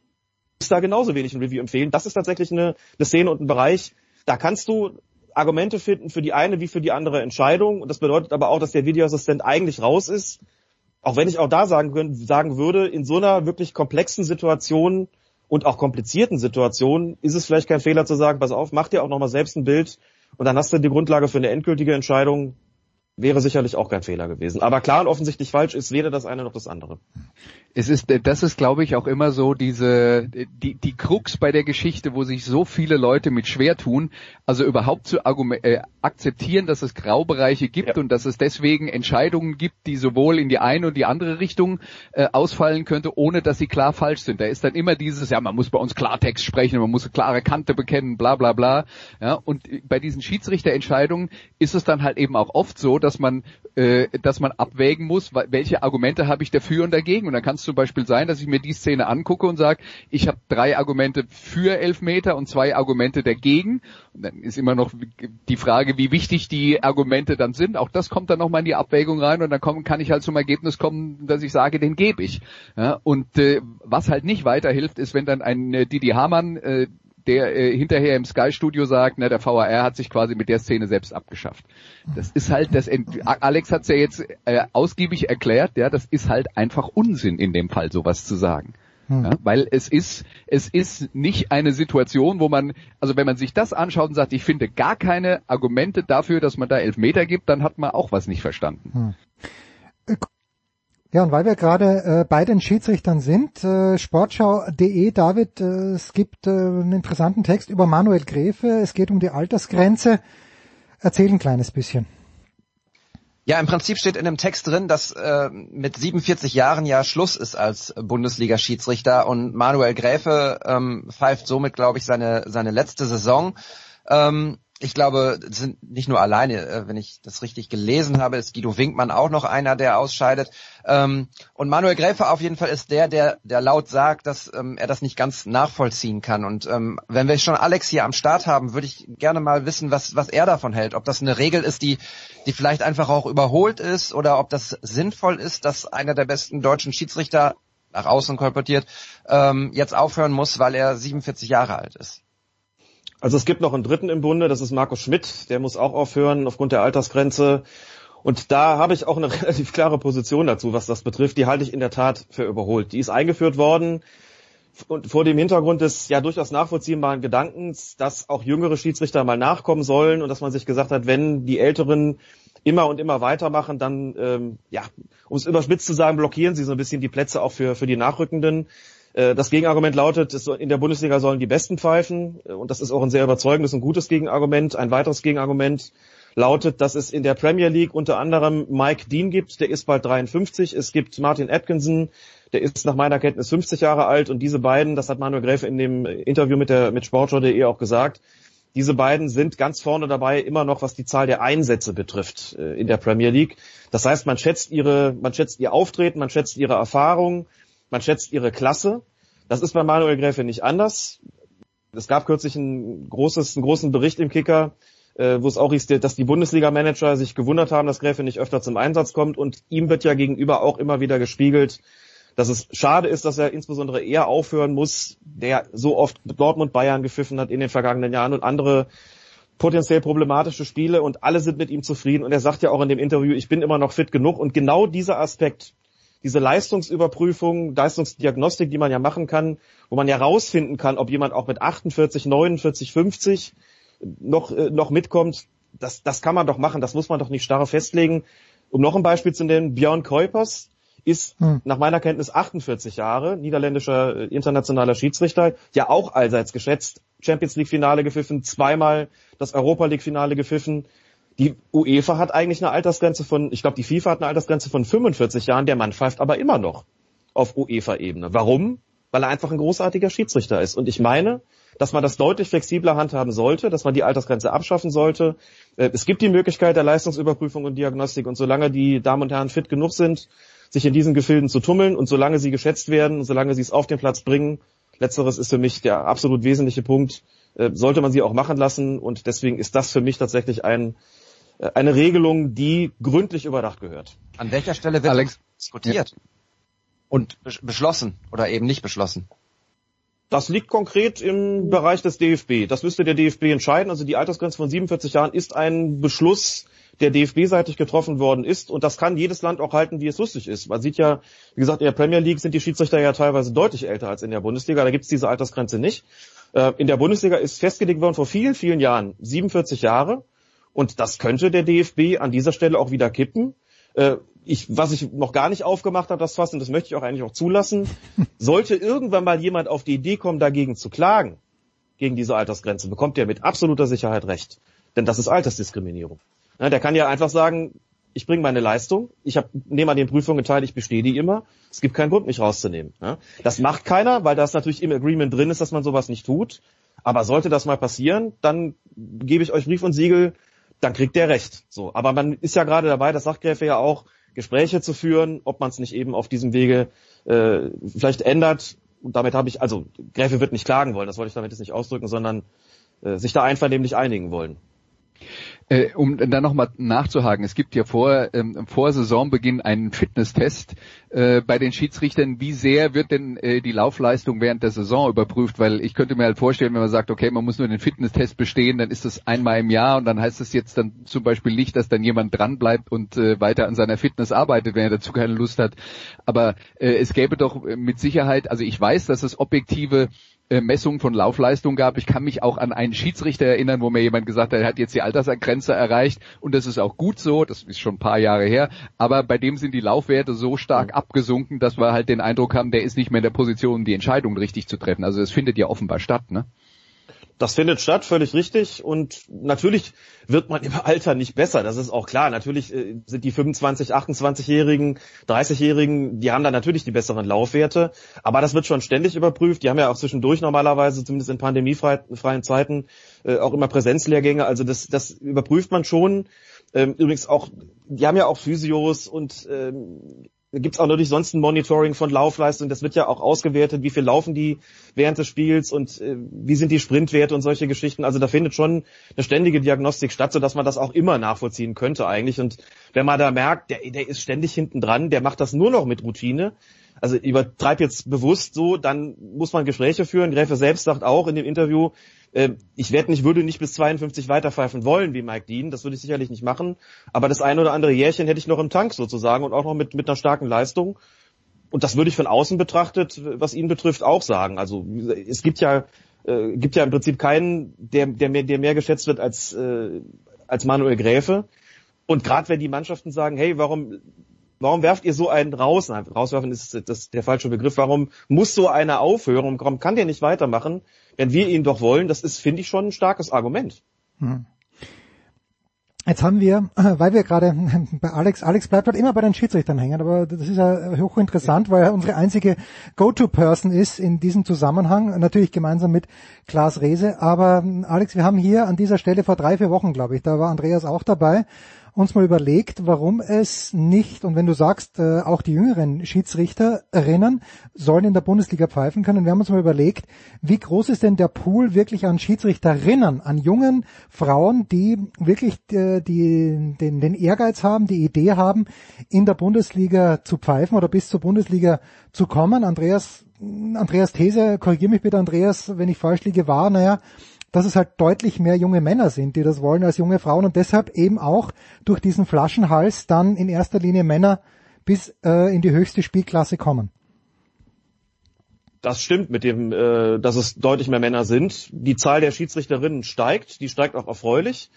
da genauso wenig ein Review empfehlen. Das ist tatsächlich eine, eine Szene und ein Bereich, da kannst du Argumente finden für die eine wie für die andere Entscheidung. Und das bedeutet aber auch, dass der Videoassistent eigentlich raus ist. Auch wenn ich auch da sagen, sagen würde, in so einer wirklich komplexen Situation und auch komplizierten Situation ist es vielleicht kein Fehler zu sagen, pass auf, mach dir auch nochmal selbst ein Bild und dann hast du die Grundlage für eine endgültige Entscheidung. Wäre sicherlich auch kein Fehler gewesen. Aber klar und offensichtlich falsch ist weder das eine noch das andere.
Es ist, das ist, glaube ich, auch immer so diese, die, die Krux bei der Geschichte, wo sich so viele Leute mit schwer tun, also überhaupt zu äh, akzeptieren, dass es Graubereiche gibt ja. und dass es deswegen Entscheidungen gibt, die sowohl in die eine und die andere Richtung äh, ausfallen könnte, ohne dass sie klar falsch sind. Da ist dann immer dieses, ja, man muss bei uns Klartext sprechen, man muss eine klare Kante bekennen, bla bla bla. Ja, und bei diesen Schiedsrichterentscheidungen ist es dann halt eben auch oft so, dass man, äh, dass man abwägen muss, welche Argumente habe ich dafür und dagegen. Und dann kannst zum Beispiel sein, dass ich mir die Szene angucke und sage, ich habe drei Argumente für Elfmeter und zwei Argumente dagegen. Und dann ist immer noch die Frage, wie wichtig die Argumente dann sind. Auch das kommt dann nochmal in die Abwägung rein und dann komm, kann ich halt zum Ergebnis kommen, dass ich sage, den gebe ich. Ja, und äh, was halt nicht weiterhilft, ist, wenn dann ein äh, Didi Hamann äh, der äh, hinterher im Sky Studio sagt, ne, der VAR hat sich quasi mit der Szene selbst abgeschafft. Das ist halt das Ent Alex hat's ja jetzt äh, ausgiebig erklärt, ja, das ist halt einfach Unsinn in dem Fall sowas zu sagen. Hm. Ja, weil es ist, es ist nicht eine Situation, wo man, also wenn man sich das anschaut und sagt, ich finde gar keine Argumente dafür, dass man da Elfmeter gibt, dann hat man auch was nicht verstanden.
Hm. Ja, und weil wir gerade äh, bei den Schiedsrichtern sind, äh, sportschau.de, David, äh, es gibt äh, einen interessanten Text über Manuel Gräfe, es geht um die Altersgrenze. Erzähl ein kleines bisschen.
Ja, im Prinzip steht in dem Text drin, dass äh, mit 47 Jahren ja Schluss ist als Bundesliga-Schiedsrichter und Manuel Gräfe ähm, pfeift somit, glaube ich, seine, seine letzte Saison. Ähm, ich glaube, sind nicht nur alleine, äh, wenn ich das richtig gelesen habe, ist Guido Winkmann auch noch einer, der ausscheidet. Ähm, und Manuel Gräfe auf jeden Fall ist der, der, der laut sagt, dass ähm, er das nicht ganz nachvollziehen kann. Und ähm, wenn wir schon Alex hier am Start haben, würde ich gerne mal wissen, was, was er davon hält. Ob das eine Regel ist, die, die vielleicht einfach auch überholt ist oder ob das sinnvoll ist, dass einer der besten deutschen Schiedsrichter nach außen kolportiert, jetzt aufhören muss, weil er 47 Jahre alt ist.
Also es gibt noch einen dritten im Bunde, das ist Markus Schmidt, der muss auch aufhören aufgrund der Altersgrenze. Und da habe ich auch eine relativ klare Position dazu, was das betrifft. Die halte ich in der Tat für überholt. Die ist eingeführt worden und vor dem Hintergrund des ja durchaus nachvollziehbaren Gedankens, dass auch jüngere Schiedsrichter mal nachkommen sollen und dass man sich gesagt hat, wenn die Älteren immer und immer weitermachen, dann, ähm, ja, um es überspitzt zu sagen, blockieren sie so ein bisschen die Plätze auch für, für die Nachrückenden. Äh, das Gegenargument lautet, in der Bundesliga sollen die Besten pfeifen und das ist auch ein sehr überzeugendes und gutes Gegenargument. Ein weiteres Gegenargument lautet, dass es in der Premier League unter anderem Mike Dean gibt, der ist bald 53. Es gibt Martin Atkinson, der ist nach meiner Kenntnis 50 Jahre alt und diese beiden, das hat Manuel Gräfe in dem Interview mit mit Sportschau.de auch gesagt, diese beiden sind ganz vorne dabei immer noch, was die Zahl der Einsätze betrifft äh, in der Premier League. Das heißt, man schätzt ihre, man schätzt ihr Auftreten, man schätzt ihre Erfahrung, man schätzt ihre Klasse. Das ist bei Manuel Gräfe nicht anders. Es gab kürzlich ein großes, einen großen Bericht im Kicker, äh, wo es auch hieß, dass die Bundesliga-Manager sich gewundert haben, dass Gräfe nicht öfter zum Einsatz kommt und ihm wird ja gegenüber auch immer wieder gespiegelt, dass es schade ist, dass er insbesondere eher aufhören muss, der so oft Dortmund Bayern gepfiffen hat in den vergangenen Jahren und andere potenziell problematische Spiele und alle sind mit ihm zufrieden und er sagt ja auch in dem Interview, ich bin immer noch fit genug und genau dieser Aspekt, diese Leistungsüberprüfung, Leistungsdiagnostik, die man ja machen kann, wo man ja rausfinden kann, ob jemand auch mit 48, 49, 50 noch, äh, noch mitkommt, das, das kann man doch machen, das muss man doch nicht starr festlegen. Um noch ein Beispiel zu nennen, Björn Kuipers ist hm. nach meiner Kenntnis 48 Jahre, niederländischer äh, internationaler Schiedsrichter, ja auch allseits geschätzt, Champions League Finale gepfiffen, zweimal das Europa League Finale gepfiffen. Die UEFA hat eigentlich eine Altersgrenze von, ich glaube, die FIFA hat eine Altersgrenze von 45 Jahren, der Mann pfeift aber immer noch auf UEFA-Ebene. Warum? Weil er einfach ein großartiger Schiedsrichter ist. Und ich meine, dass man das deutlich flexibler handhaben sollte, dass man die Altersgrenze abschaffen sollte. Äh, es gibt die Möglichkeit der Leistungsüberprüfung und Diagnostik und solange die Damen und Herren fit genug sind, sich in diesen Gefilden zu tummeln und solange sie geschätzt werden, solange sie es auf den Platz bringen, letzteres ist für mich der absolut wesentliche Punkt, äh, sollte man sie auch machen lassen und deswegen ist das für mich tatsächlich ein, eine Regelung, die gründlich überdacht gehört.
An welcher Stelle wird Alex diskutiert? Ja. Und beschlossen oder eben nicht beschlossen?
Das liegt konkret im Bereich des DFB. Das müsste der DFB entscheiden. Also die Altersgrenze von 47 Jahren ist ein Beschluss, der DFB-seitig getroffen worden ist. Und das kann jedes Land auch halten, wie es lustig ist. Man sieht ja, wie gesagt, in der Premier League sind die Schiedsrichter ja teilweise deutlich älter als in der Bundesliga. Da gibt es diese Altersgrenze nicht. Äh, in der Bundesliga ist festgelegt worden vor vielen, vielen Jahren 47 Jahre. Und das könnte der DFB an dieser Stelle auch wieder kippen. Äh, ich, was ich noch gar nicht aufgemacht habe, das Fass, und das möchte ich auch eigentlich auch zulassen, sollte irgendwann mal jemand auf die Idee kommen, dagegen zu klagen, gegen diese Altersgrenze, bekommt er mit absoluter Sicherheit recht. Denn das ist Altersdiskriminierung. Ja, der kann ja einfach sagen, ich bringe meine Leistung, ich hab, nehme an den Prüfungen teil, ich bestehe die immer, es gibt keinen Grund, mich rauszunehmen. Ja, das macht keiner, weil das natürlich im Agreement drin ist, dass man sowas nicht tut. Aber sollte das mal passieren, dann gebe ich euch Brief und Siegel, dann kriegt der recht. So, aber man ist ja gerade dabei, das sagt Gräfe ja auch, Gespräche zu führen, ob man es nicht eben auf diesem Wege äh, vielleicht ändert. Und damit habe ich, also Gräfe wird nicht klagen wollen, das wollte ich damit jetzt nicht ausdrücken, sondern äh, sich da einvernehmlich einigen wollen.
Äh, um dann nochmal nachzuhaken, es gibt ja vor, ähm, vor Saisonbeginn einen Fitnesstest äh, bei den Schiedsrichtern. Wie sehr wird denn äh, die Laufleistung während der Saison überprüft? Weil ich könnte mir halt vorstellen, wenn man sagt, okay, man muss nur den Fitnesstest bestehen, dann ist das einmal im Jahr und dann heißt es jetzt dann zum Beispiel nicht, dass dann jemand dranbleibt und äh, weiter an seiner Fitness arbeitet, wenn er dazu keine Lust hat. Aber äh, es gäbe doch mit Sicherheit, also ich weiß, dass es objektive äh, Messung von Laufleistung gab. Ich kann mich auch an einen Schiedsrichter erinnern, wo mir jemand gesagt hat, er hat jetzt die Altersgrenze erreicht und das ist auch gut so, das ist schon ein paar Jahre her, aber bei dem sind die Laufwerte so stark abgesunken, dass wir halt den Eindruck haben, der ist nicht mehr in der Position, die Entscheidung richtig zu treffen. Also es findet ja offenbar statt, ne?
Das findet statt, völlig richtig. Und natürlich wird man im Alter nicht besser. Das ist auch klar. Natürlich äh, sind die 25, 28-Jährigen, 30-Jährigen, die haben da natürlich die besseren Laufwerte. Aber das wird schon ständig überprüft. Die haben ja auch zwischendurch normalerweise, zumindest in pandemiefreien Zeiten, äh, auch immer Präsenzlehrgänge. Also das, das überprüft man schon. Ähm, übrigens auch, die haben ja auch Physios und ähm, gibt es auch natürlich sonst ein Monitoring von Laufleistung. Das wird ja auch ausgewertet, wie viel laufen die während des Spiels und äh, wie sind die Sprintwerte und solche Geschichten. Also da findet schon eine ständige Diagnostik statt, sodass man das auch immer nachvollziehen könnte eigentlich. Und wenn man da merkt, der, der ist ständig hinten dran, der macht das nur noch mit Routine. Also übertreib jetzt bewusst so, dann muss man Gespräche führen. Gräfe selbst sagt auch in dem Interview, ich werde nicht, würde nicht bis 52 weiterpfeifen wollen wie Mike Dean, das würde ich sicherlich nicht machen, aber das ein oder andere Jährchen hätte ich noch im Tank sozusagen und auch noch mit, mit einer starken Leistung. Und das würde ich von außen betrachtet, was ihn betrifft, auch sagen. Also es gibt ja äh, gibt ja im Prinzip keinen, der, der, mehr, der mehr geschätzt wird als, äh, als Manuel Gräfe. Und gerade wenn die Mannschaften sagen, hey, warum, warum werft ihr so einen raus? Nein, rauswerfen ist das der falsche Begriff. Warum muss so einer aufhören? Warum kann der nicht weitermachen, wenn wir ihn doch wollen? Das ist, finde ich, schon ein starkes Argument. Hm.
Jetzt haben wir, weil wir gerade bei Alex, Alex bleibt halt immer bei den Schiedsrichtern hängen, aber das ist ja hochinteressant, weil er unsere einzige Go-To-Person ist in diesem Zusammenhang, natürlich gemeinsam mit Klaas Rehse. Aber Alex, wir haben hier an dieser Stelle vor drei, vier Wochen, glaube ich, da war Andreas auch dabei, uns mal überlegt, warum es nicht, und wenn du sagst, äh, auch die jüngeren Schiedsrichterinnen sollen in der Bundesliga pfeifen können, wir haben uns mal überlegt, wie groß ist denn der Pool wirklich an Schiedsrichterinnen, an jungen Frauen, die wirklich äh, die, den, den Ehrgeiz haben, die Idee haben, in der Bundesliga zu pfeifen oder bis zur Bundesliga zu kommen. Andreas, Andreas These, korrigier mich bitte Andreas, wenn ich falsch liege, war, naja, dass es halt deutlich mehr junge Männer sind, die das wollen als junge Frauen und deshalb eben auch durch diesen Flaschenhals dann in erster Linie Männer bis äh, in die höchste Spielklasse kommen.
Das stimmt mit dem, äh, dass es deutlich mehr Männer sind. Die Zahl der Schiedsrichterinnen steigt, die steigt auch erfreulich.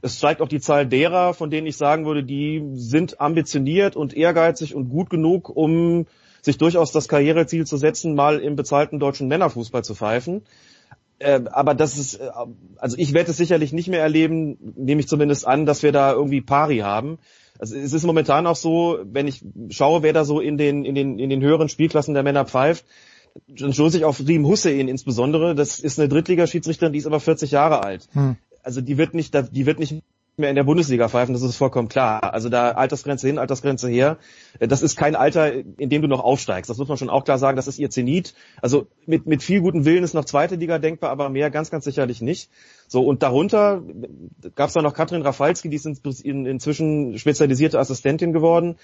Es steigt auch die Zahl derer, von denen ich sagen würde, die sind ambitioniert und ehrgeizig und gut genug, um sich durchaus das Karriereziel zu setzen, mal im bezahlten deutschen Männerfußball zu pfeifen. Äh, aber das ist, äh, also ich werde es sicherlich nicht mehr erleben, nehme ich zumindest an, dass wir da irgendwie Pari haben. Also es ist momentan auch so, wenn ich schaue, wer da so in den, in den, in den höheren Spielklassen der Männer pfeift, dann stoße ich auf Riem Hussein insbesondere. Das ist eine Drittligaschiedsrichterin, die ist aber 40 Jahre alt. Hm. Also die wird nicht, die wird nicht mehr in der Bundesliga pfeifen, das ist vollkommen klar. Also da Altersgrenze hin, Altersgrenze her. Äh, das ist kein Alter, in dem du noch aufsteigst. Das muss man schon auch klar sagen, das ist ihr Zenit. Also mit, mit viel guten Willen ist noch zweite Liga denkbar, aber mehr ganz, ganz sicherlich nicht. So, und darunter gab es dann noch Katrin Rafalski, die ist in, inzwischen spezialisierte Assistentin geworden.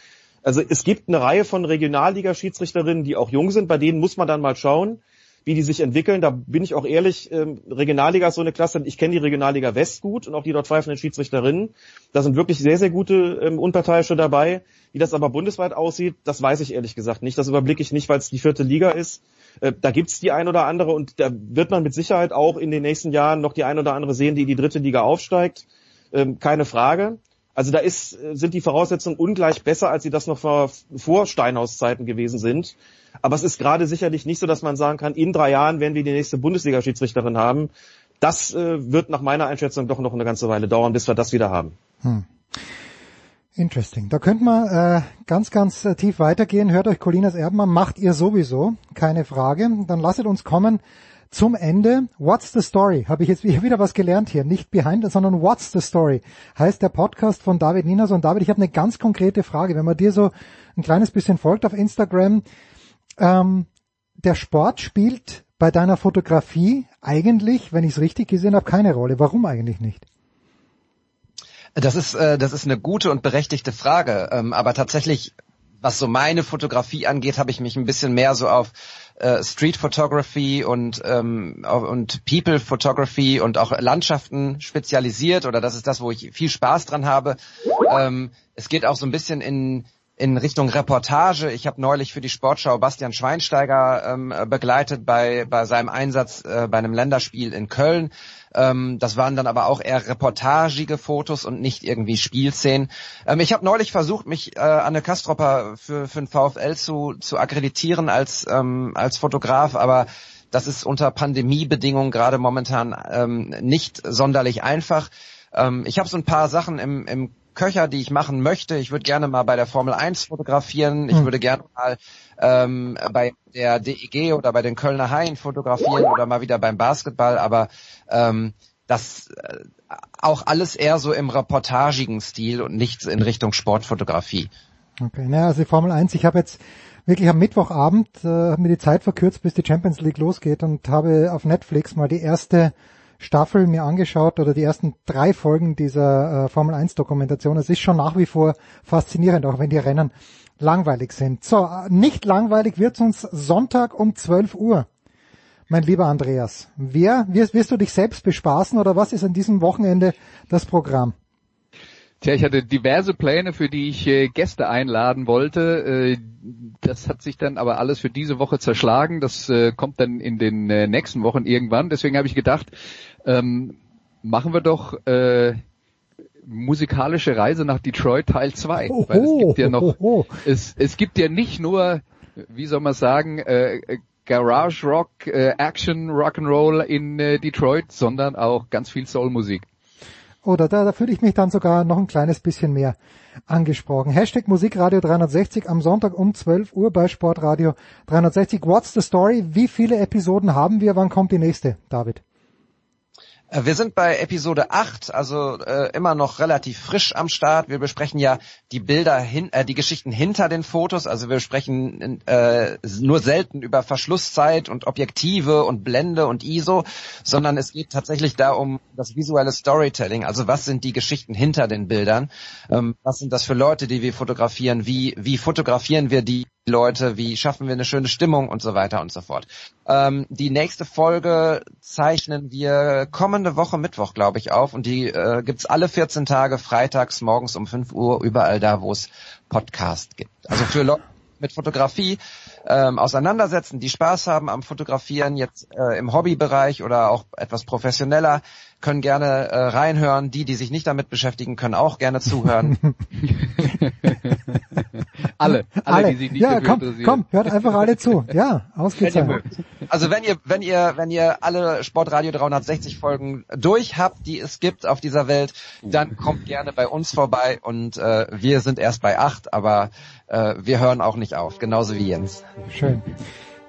Also es gibt eine Reihe von Regionalliga-Schiedsrichterinnen, die auch jung sind, bei denen muss man dann mal schauen wie die sich entwickeln. Da bin ich auch ehrlich, ähm, Regionalliga ist so eine Klasse, ich kenne die Regionalliga West gut und auch die dort pfeifenden Schiedsrichterinnen. Da sind wirklich sehr, sehr gute ähm, Unparteiische dabei. Wie das aber bundesweit aussieht, das weiß ich ehrlich gesagt nicht. Das überblicke ich nicht, weil es die vierte Liga ist. Äh, da gibt's die ein oder andere und da wird man mit Sicherheit auch in den nächsten Jahren noch die ein oder andere sehen, die in die dritte Liga aufsteigt. Ähm, keine Frage. Also da ist, sind die Voraussetzungen ungleich besser, als sie das noch vor, vor Steinhaus-Zeiten gewesen sind. Aber es ist gerade sicherlich nicht so, dass man sagen kann, in drei Jahren werden wir die nächste Bundesliga-Schiedsrichterin haben. Das äh, wird nach meiner Einschätzung doch noch eine ganze Weile dauern, bis wir das wieder haben. Hm.
Interesting. Da könnte man äh, ganz, ganz äh, tief weitergehen. Hört euch Colinas Erben. Macht ihr sowieso, keine Frage. Dann lasset uns kommen zum Ende. What's the Story? Habe ich jetzt wieder was gelernt hier. Nicht Behind, sondern What's the Story? Heißt der Podcast von David Ninas. Und David, ich habe eine ganz konkrete Frage. Wenn man dir so ein kleines bisschen folgt auf Instagram, ähm, der Sport spielt bei deiner Fotografie eigentlich, wenn ich es richtig gesehen habe, keine Rolle. Warum eigentlich nicht?
Das ist, äh, das ist eine gute und berechtigte Frage. Ähm, aber tatsächlich, was so meine Fotografie angeht, habe ich mich ein bisschen mehr so auf äh, Street Photography und, ähm, und People Photography und auch Landschaften spezialisiert. Oder das ist das, wo ich viel Spaß dran habe. Ähm, es geht auch so ein bisschen in in Richtung Reportage. Ich habe neulich für die Sportschau Bastian Schweinsteiger ähm, begleitet bei, bei seinem Einsatz äh, bei einem Länderspiel in Köln. Ähm, das waren dann aber auch eher reportagige Fotos und nicht irgendwie Spielszenen. Ähm, ich habe neulich versucht, mich äh, Anne Kastropper für, für den VfL zu, zu akkreditieren als, ähm, als Fotograf, aber das ist unter Pandemiebedingungen gerade momentan ähm, nicht sonderlich einfach. Ähm, ich habe so ein paar Sachen im, im Köcher, die ich machen möchte. Ich würde gerne mal bei der Formel 1 fotografieren. Ich hm. würde gerne mal ähm, bei der DEG oder bei den Kölner Haien fotografieren oder mal wieder beim Basketball. Aber ähm, das äh, auch alles eher so im reportagigen Stil und nicht in Richtung Sportfotografie.
Okay, naja, also die Formel 1, ich habe jetzt wirklich am Mittwochabend äh, mir die Zeit verkürzt, bis die Champions League losgeht und habe auf Netflix mal die erste Staffel mir angeschaut oder die ersten drei Folgen dieser äh, Formel 1 Dokumentation. Es ist schon nach wie vor faszinierend, auch wenn die Rennen langweilig sind. So, äh, nicht langweilig wird's uns Sonntag um 12 Uhr. mein lieber Andreas. Wer, wirst, wirst du dich selbst bespaßen oder was ist an diesem Wochenende das Programm?
Tja, ich hatte diverse Pläne, für die ich äh, Gäste einladen wollte. Äh, das hat sich dann aber alles für diese Woche zerschlagen. Das äh, kommt dann in den äh, nächsten Wochen irgendwann. Deswegen habe ich gedacht, ähm, machen wir doch äh, musikalische Reise nach Detroit Teil 2.
Oh,
Weil es gibt ja noch,
oh, oh.
es, es gibt ja nicht nur, wie soll man sagen, äh, Garage Rock, äh, Action, Rock'n'Roll in äh, Detroit, sondern auch ganz viel Soulmusik.
Oder da, da fühle ich mich dann sogar noch ein kleines bisschen mehr angesprochen. Hashtag Musikradio 360 am Sonntag um 12 Uhr bei Sportradio 360. What's the story? Wie viele Episoden haben wir? Wann kommt die nächste, David?
Äh, Wir sind bei Episode 8, also äh, immer noch relativ frisch am Start. Wir besprechen ja die Bilder, hin, äh, die Geschichten hinter den Fotos. Also wir sprechen äh, nur selten über Verschlusszeit und Objektive und Blende und ISO, sondern es geht tatsächlich da um das visuelle Storytelling. Also was sind die Geschichten hinter den Bildern? Ähm, was sind das für Leute, die wir fotografieren? Wie, wie fotografieren wir die Leute? Wie schaffen wir eine schöne Stimmung und so weiter und so fort? Ähm, die nächste Folge zeichnen wir kommende Woche Mittwoch, glaube ich, auf und die äh, gibt's alle 14 Tage freitags morgens um 5 Uhr überall da, wo es Podcast gibt. Also für Leute mit Fotografie ähm, auseinandersetzen, die Spaß haben am Fotografieren jetzt äh, im Hobbybereich oder auch etwas professioneller, können gerne äh, reinhören. Die, die sich nicht damit beschäftigen, können auch gerne zuhören.
alle, alle,
Alle.
die sich nicht
ja,
dafür
komm,
interessieren.
komm, hört einfach alle zu. Ja, ausgezeichnet.
Also wenn ihr, wenn ihr, wenn ihr alle Sportradio 360 Folgen durch habt, die es gibt auf dieser Welt, dann kommt gerne bei uns vorbei und äh, wir sind erst bei acht, aber äh, wir hören auch nicht auf, genauso wie Jens.
Schön.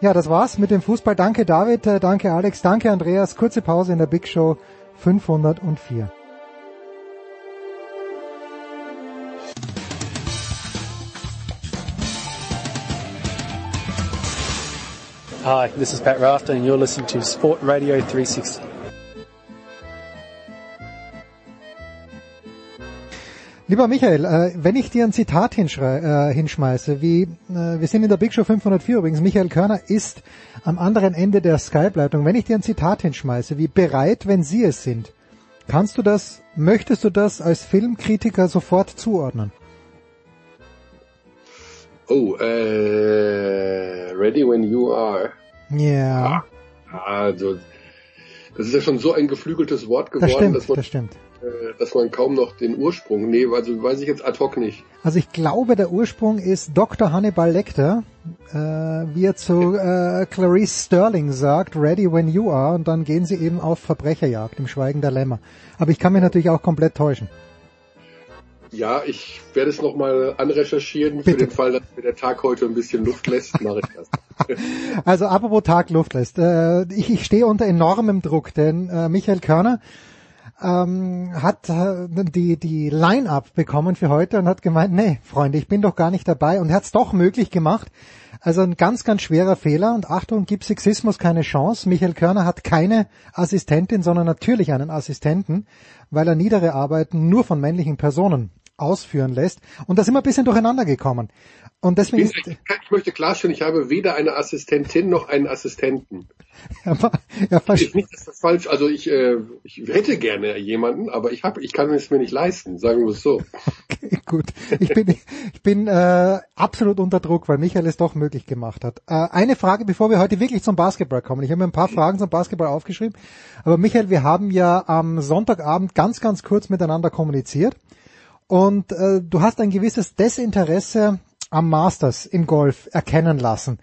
Ja, das war's mit dem Fußball. Danke David, äh, danke Alex, danke Andreas. Kurze Pause in der Big Show 504.
Hi, this is Pat Rafter, and you're listening to Sport Radio 360.
Lieber Michael, äh, wenn ich dir ein Zitat äh, hinschmeiße, wie äh, wir sind in der Big Show 504 übrigens, Michael Körner ist am anderen Ende der Skype-Leitung. Wenn ich dir ein Zitat hinschmeiße, wie bereit, wenn Sie es sind, kannst du das, möchtest du das als Filmkritiker sofort zuordnen?
Oh, äh, ready when you are.
Ja,
Also, das ist ja schon so ein geflügeltes Wort
das
geworden,
stimmt,
dass, man,
das stimmt.
äh, dass man kaum noch den Ursprung, nee, also weiß ich jetzt ad hoc nicht.
Also ich glaube, der Ursprung ist Dr. Hannibal Lecter, äh, wie er zu äh, Clarice Sterling sagt, ready when you are, und dann gehen sie eben auf Verbrecherjagd im Schweigen der Lämmer. Aber ich kann mich natürlich auch komplett täuschen.
Ja, ich werde es nochmal anrecherchieren. Für
Bitte.
den Fall, dass mir der Tag heute ein bisschen Luft lässt, mache ich das.
Also apropos Tag Luft lässt. Äh, ich, ich stehe unter enormem Druck, denn äh, Michael Körner ähm, hat äh, die, die Line-Up bekommen für heute und hat gemeint, nee, Freunde, ich bin doch gar nicht dabei und er hat es doch möglich gemacht. Also ein ganz, ganz schwerer Fehler und Achtung, gibt Sexismus keine Chance. Michael Körner hat keine Assistentin, sondern natürlich einen Assistenten, weil er niedere Arbeiten nur von männlichen Personen ausführen lässt. Und da sind wir ein bisschen durcheinander gekommen. Und deswegen
Ich,
ist,
ich möchte klarstellen, ich habe weder eine Assistentin noch einen Assistenten.
ja, ja,
Ich, nicht, dass das falsch, also ich, äh, ich hätte gerne jemanden, aber ich habe, ich kann es mir nicht leisten, sagen wir es so.
Okay, gut. Ich bin, ich bin äh, absolut unter Druck, weil Michael es doch möglich gemacht hat. Äh, eine Frage, bevor wir heute wirklich zum Basketball kommen. Ich habe mir ein paar Fragen zum Basketball aufgeschrieben. Aber Michael, wir haben ja am Sonntagabend ganz, ganz kurz miteinander kommuniziert. Und äh, du hast ein gewisses Desinteresse am Masters im Golf erkennen lassen.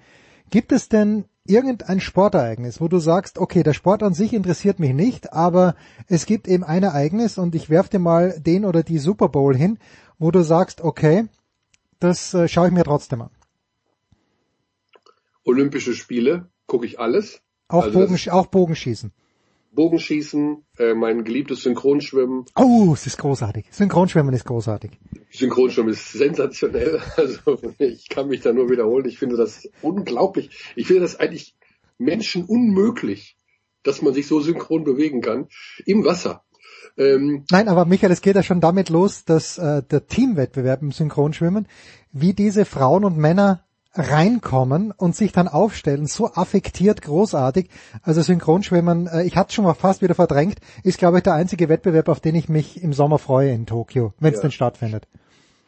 Gibt es denn irgendein Sportereignis, wo du sagst, okay, der Sport an sich interessiert mich nicht, aber es gibt eben ein Ereignis und ich werf dir mal den oder die Super Bowl hin, wo du sagst, okay, das äh, schaue ich mir trotzdem an.
Olympische Spiele, gucke ich alles.
Auch,
Also
Bogen, auch Bogenschießen.
Bogenschießen, äh, mein geliebtes Synchronschwimmen.
Oh, es ist großartig. Synchronschwimmen ist großartig.
Synchronschwimmen ist sensationell. Also ich kann mich da nur wiederholen. Ich finde das unglaublich. Ich finde das eigentlich Menschen unmöglich, dass man sich so synchron bewegen kann im Wasser. Ähm,
Nein, aber Michael, es geht ja schon damit los, dass äh, der Teamwettbewerb im Synchronschwimmen, wie diese Frauen und Männer reinkommen und sich dann aufstellen, so affektiert großartig. Also Synchronschwimmen, äh, ich hatte schon mal fast wieder verdrängt, ist glaube ich der einzige Wettbewerb, auf den ich mich im Sommer freue in Tokio, wenn es
Ja.
denn stattfindet.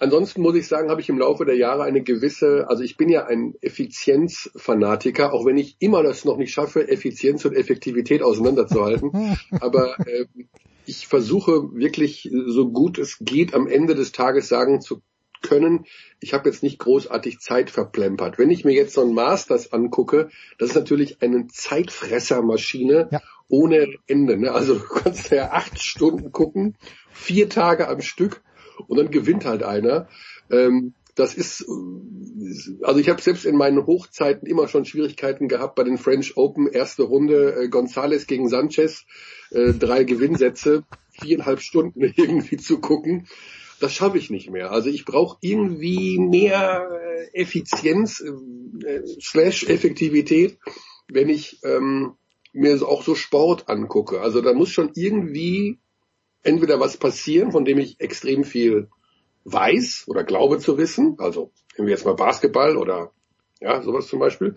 Ansonsten muss ich sagen, habe ich im Laufe der Jahre eine gewisse, also ich bin ja ein Effizienzfanatiker, auch wenn ich immer das noch nicht schaffe, Effizienz und Effektivität auseinanderzuhalten. Aber ähm, ich versuche wirklich, so gut es geht, am Ende des Tages sagen zu können, ich habe jetzt nicht großartig Zeit verplempert. Wenn ich mir jetzt so ein Masters angucke, das ist natürlich eine Zeitfressermaschine
Ja.
ohne Ende. Ne? Also du kannst ja acht Stunden gucken, vier Tage am Stück und dann gewinnt halt einer. Ähm, das ist, äh, also ich habe selbst in meinen Hochzeiten immer schon Schwierigkeiten gehabt bei den French Open, erste Runde äh, Gonzales gegen Sanchez, äh, drei Gewinnsätze, viereinhalb Stunden irgendwie zu gucken. Das schaffe ich nicht mehr. Also ich brauche irgendwie mehr äh, Effizienz äh, slash Effektivität, wenn ich ähm, mir auch so Sport angucke. Also da muss schon irgendwie entweder was passieren, von dem ich extrem viel weiß oder glaube zu wissen, also nehmen wir jetzt mal Basketball oder ja, sowas zum Beispiel,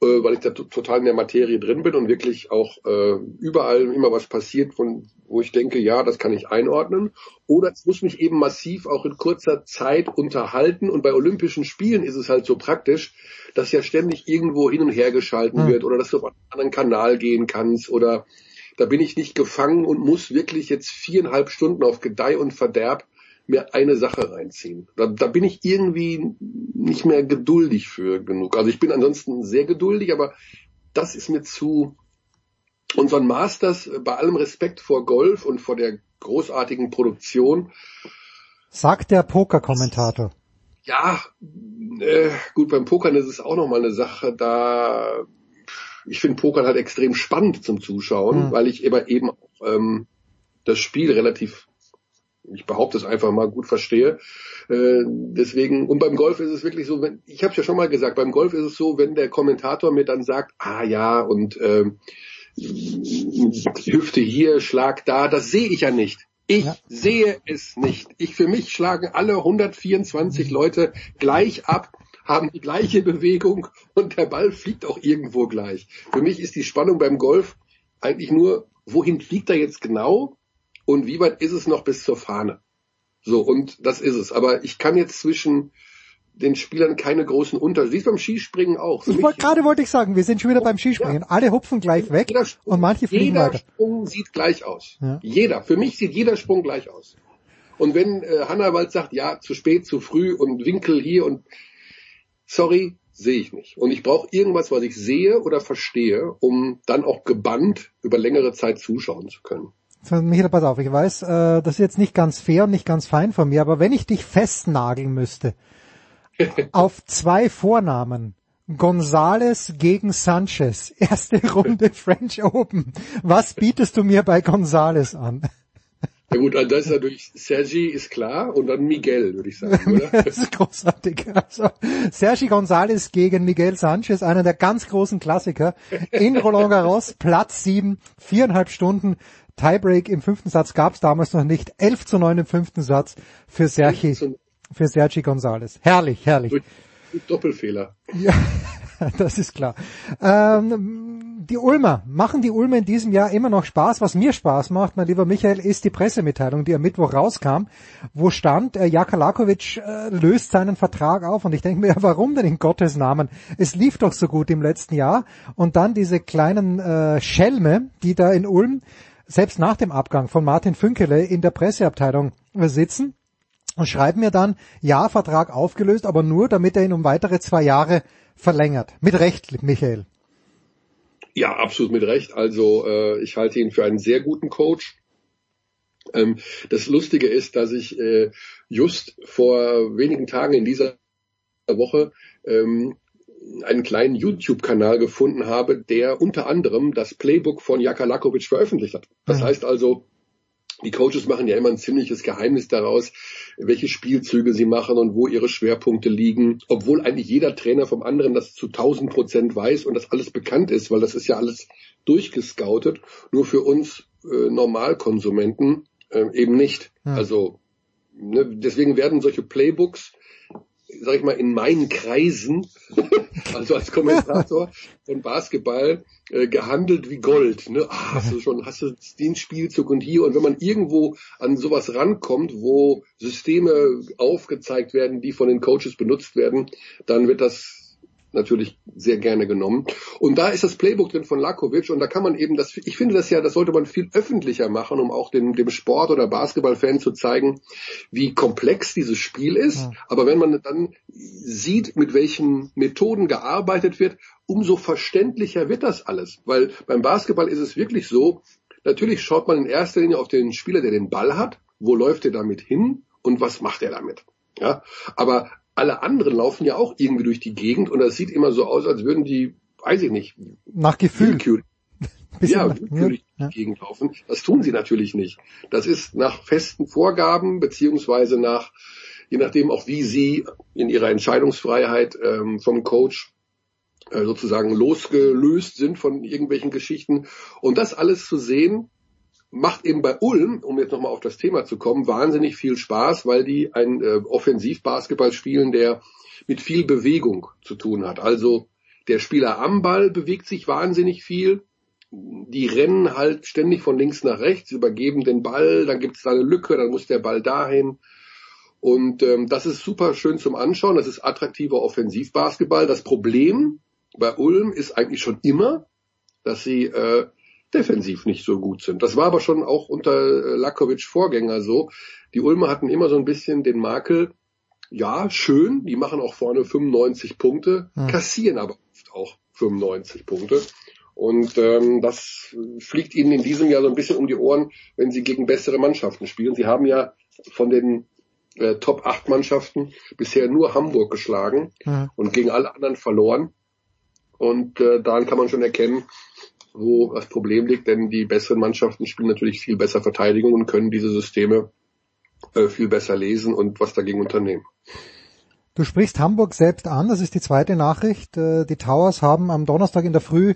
äh, weil ich da to- total in der Materie drin bin und wirklich auch äh, überall immer was passiert, von wo ich denke, ja, das kann ich einordnen. Oder es muss mich eben massiv auch in kurzer Zeit unterhalten. Und bei Olympischen Spielen ist es halt so praktisch, dass ja ständig irgendwo hin und her geschalten
Hm.
wird oder dass du auf einen anderen Kanal gehen kannst oder da bin ich nicht gefangen und muss wirklich jetzt viereinhalb Stunden auf Gedeih und Verderb mir eine Sache reinziehen. Da, da bin ich irgendwie nicht mehr geduldig für genug. Also ich bin ansonsten sehr geduldig, aber das ist mir zu und so ein Masters, äh, bei allem Respekt vor Golf und vor der großartigen Produktion,
Sagt der Poker-Kommentator.
ja, äh, gut, beim Pokern ist es auch nochmal eine Sache, da ich finde Pokern halt extrem spannend zum Zuschauen,
Mhm.
weil ich eben eben auch, ähm, das Spiel relativ, ich behaupte es einfach mal, gut verstehe. Äh, deswegen, und beim Golf ist es wirklich so, wenn, ich habe es ja schon mal gesagt, beim Golf ist es so, wenn der Kommentator mir dann sagt, ah ja, und ähm, Hüfte hier, Schlag da, das sehe ich ja nicht. Ich
Ja.
sehe es nicht. Ich für mich schlagen alle 124 Leute gleich ab, haben die gleiche Bewegung und der Ball fliegt auch irgendwo gleich. Für mich ist die Spannung beim Golf eigentlich nur, wohin fliegt er jetzt genau und wie weit ist es noch bis zur Fahne? So, und das ist es. Aber ich kann jetzt zwischen den Spielern keine großen Unterschiede. Siehst du beim Skispringen auch. Für
Ich wollte gerade wollte ich sagen, wir sind schon wieder beim Skispringen. Alle hupfen gleich weg
jeder Sprung,
und manche fliegen
jeder
weiter.
Sprung sieht gleich aus.
Ja.
Jeder. Für mich sieht jeder Sprung gleich aus. Und wenn äh, Hannawald sagt, ja, zu spät, zu früh und Winkel hier und sorry, sehe ich nicht. Und ich brauche irgendwas, was ich sehe oder verstehe, um dann auch gebannt über längere Zeit zuschauen zu können.
Michael, pass auf, ich weiß, äh, das ist jetzt nicht ganz fair und nicht ganz fein von mir, aber wenn ich dich festnageln müsste auf zwei Vornamen, Gonzales gegen Sanchez, erste Runde French Open, was bietest du mir bei Gonzales an?
Ja gut, also das ist natürlich, Sergi ist klar und dann Miguel, würde ich sagen, oder?
Das ist großartig. Also, Sergi González gegen Miguel Sanchez, einer der ganz großen Klassiker. In Roland Garros, Platz sieben, viereinhalb Stunden. Tiebreak im fünften Satz gab es damals noch nicht. 11 zu 9 im fünften Satz für Sergi, für Sergi González. Herrlich, herrlich.
Durch Doppelfehler.
Ja, das ist klar. Ähm, die Ulmer, machen die Ulmer in diesem Jahr immer noch Spaß? Was mir Spaß macht, mein lieber Michael, ist die Pressemitteilung, die am Mittwoch rauskam, wo stand, äh, Jaka Lakovic äh, löst seinen Vertrag auf und ich denke mir, warum denn in Gottes Namen? Es lief doch so gut im letzten Jahr und dann diese kleinen äh, Schelme, die da in Ulm selbst nach dem Abgang von Martin Fünkele in der Presseabteilung äh, sitzen und schreiben mir dann, ja, Vertrag aufgelöst, aber nur, damit er ihn um weitere zwei Jahre verlängert. Mit Recht, Michael.
Ja, absolut mit Recht. Also äh, ich halte ihn für einen sehr guten Coach. Ähm, das Lustige ist, dass ich äh, just vor wenigen Tagen in dieser Woche ähm, einen kleinen YouTube-Kanal gefunden habe, der unter anderem das Playbook von Jaka Lakovic veröffentlicht hat. Das
Mhm.
heißt also, die Coaches machen ja immer ein ziemliches Geheimnis daraus, welche Spielzüge sie machen und wo ihre Schwerpunkte liegen, obwohl eigentlich jeder Trainer vom anderen das zu 1000 Prozent weiß und das alles bekannt ist, weil das ist ja alles durchgescoutet, nur für uns äh, Normalkonsumenten äh, eben nicht.
Hm.
Also ne, deswegen werden solche Playbooks sag ich mal, in meinen Kreisen, also als Kommentator von Basketball, äh, gehandelt wie Gold. Ne? Ah, hast du schon, hast du den Spielzug und hier und wenn man irgendwo an sowas rankommt, wo Systeme aufgezeigt werden, die von den Coaches benutzt werden, dann wird das natürlich sehr gerne genommen. Und da ist das Playbook drin von Lakovic und da kann man eben das, ich finde das ja, das sollte man viel öffentlicher machen, um auch dem, dem Sport- oder Basketballfan zu zeigen, wie komplex dieses Spiel ist. Ja. Aber wenn man dann sieht, mit welchen Methoden gearbeitet wird, umso verständlicher wird das alles. Weil beim Basketball ist es wirklich so, natürlich schaut man in erster Linie auf den Spieler, der den Ball hat, wo läuft er damit hin und was macht er damit. Ja, aber alle anderen laufen ja auch irgendwie durch die Gegend und das sieht immer so aus, als würden die, weiß ich nicht,
nach Gefühl.
Ja, willkürlich ja. durch die Gegend laufen. Das tun sie natürlich nicht. Das ist nach festen Vorgaben beziehungsweise nach, je nachdem auch wie sie in ihrer Entscheidungsfreiheit ähm, vom Coach äh, sozusagen losgelöst sind von irgendwelchen Geschichten. Und das alles zu sehen, macht eben bei Ulm, um jetzt nochmal auf das Thema zu kommen, wahnsinnig viel Spaß, weil die ein äh, Offensivbasketball spielen, der mit viel Bewegung zu tun hat. Also der Spieler am Ball bewegt sich wahnsinnig viel. Die rennen halt ständig von links nach rechts, übergeben den Ball, dann gibt es da eine Lücke, dann muss der Ball dahin. Und ähm, das ist super schön zum Anschauen. Das ist attraktiver Offensivbasketball. Das Problem bei Ulm ist eigentlich schon immer, dass sie äh, defensiv nicht so gut sind. Das war aber schon auch unter äh, Lakovic Vorgänger so. Die Ulmer hatten immer so ein bisschen den Makel, ja, schön, die machen auch vorne 95 Punkte, hm. kassieren aber oft auch 95 Punkte. Und ähm, das fliegt ihnen in diesem Jahr so ein bisschen um die Ohren, wenn sie gegen bessere Mannschaften spielen. Sie haben ja von den äh, Top 8 Mannschaften bisher nur Hamburg geschlagen hm. und gegen alle anderen verloren. Und äh, daran kann man schon erkennen, wo das Problem liegt, denn die besseren Mannschaften spielen natürlich viel besser Verteidigung und können diese Systeme äh, viel besser lesen und was dagegen unternehmen.
Du sprichst Hamburg selbst an, das ist die zweite Nachricht. Äh, die Towers haben am Donnerstag in der Früh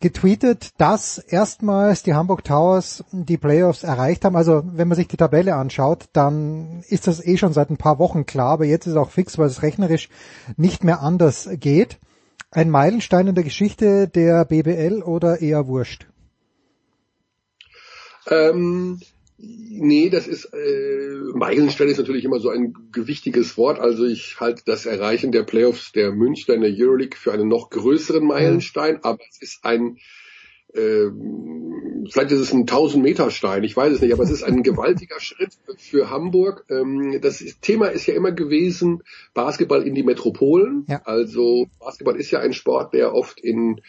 getweetet, dass erstmals die Hamburg Towers die Playoffs erreicht haben. Also wenn man sich die Tabelle anschaut, dann ist das eh schon seit ein paar Wochen klar, aber jetzt ist es auch fix, weil es rechnerisch nicht mehr anders geht. Ein Meilenstein in der Geschichte der BBL oder eher wurscht?
Ähm, nee, das ist äh, Meilenstein ist natürlich immer so ein gewichtiges Wort. Also ich halte das Erreichen der Playoffs der Münchner in der Euroleague für einen noch größeren Meilenstein, aber es ist ein äh, vielleicht ist es ein 1000 Meter Stein, ich weiß es nicht, aber es ist ein gewaltiger Schritt für Hamburg. Ähm, das Thema ist ja immer gewesen, Basketball in die Metropolen. Ja. Also Basketball ist ja ein Sport, der oft in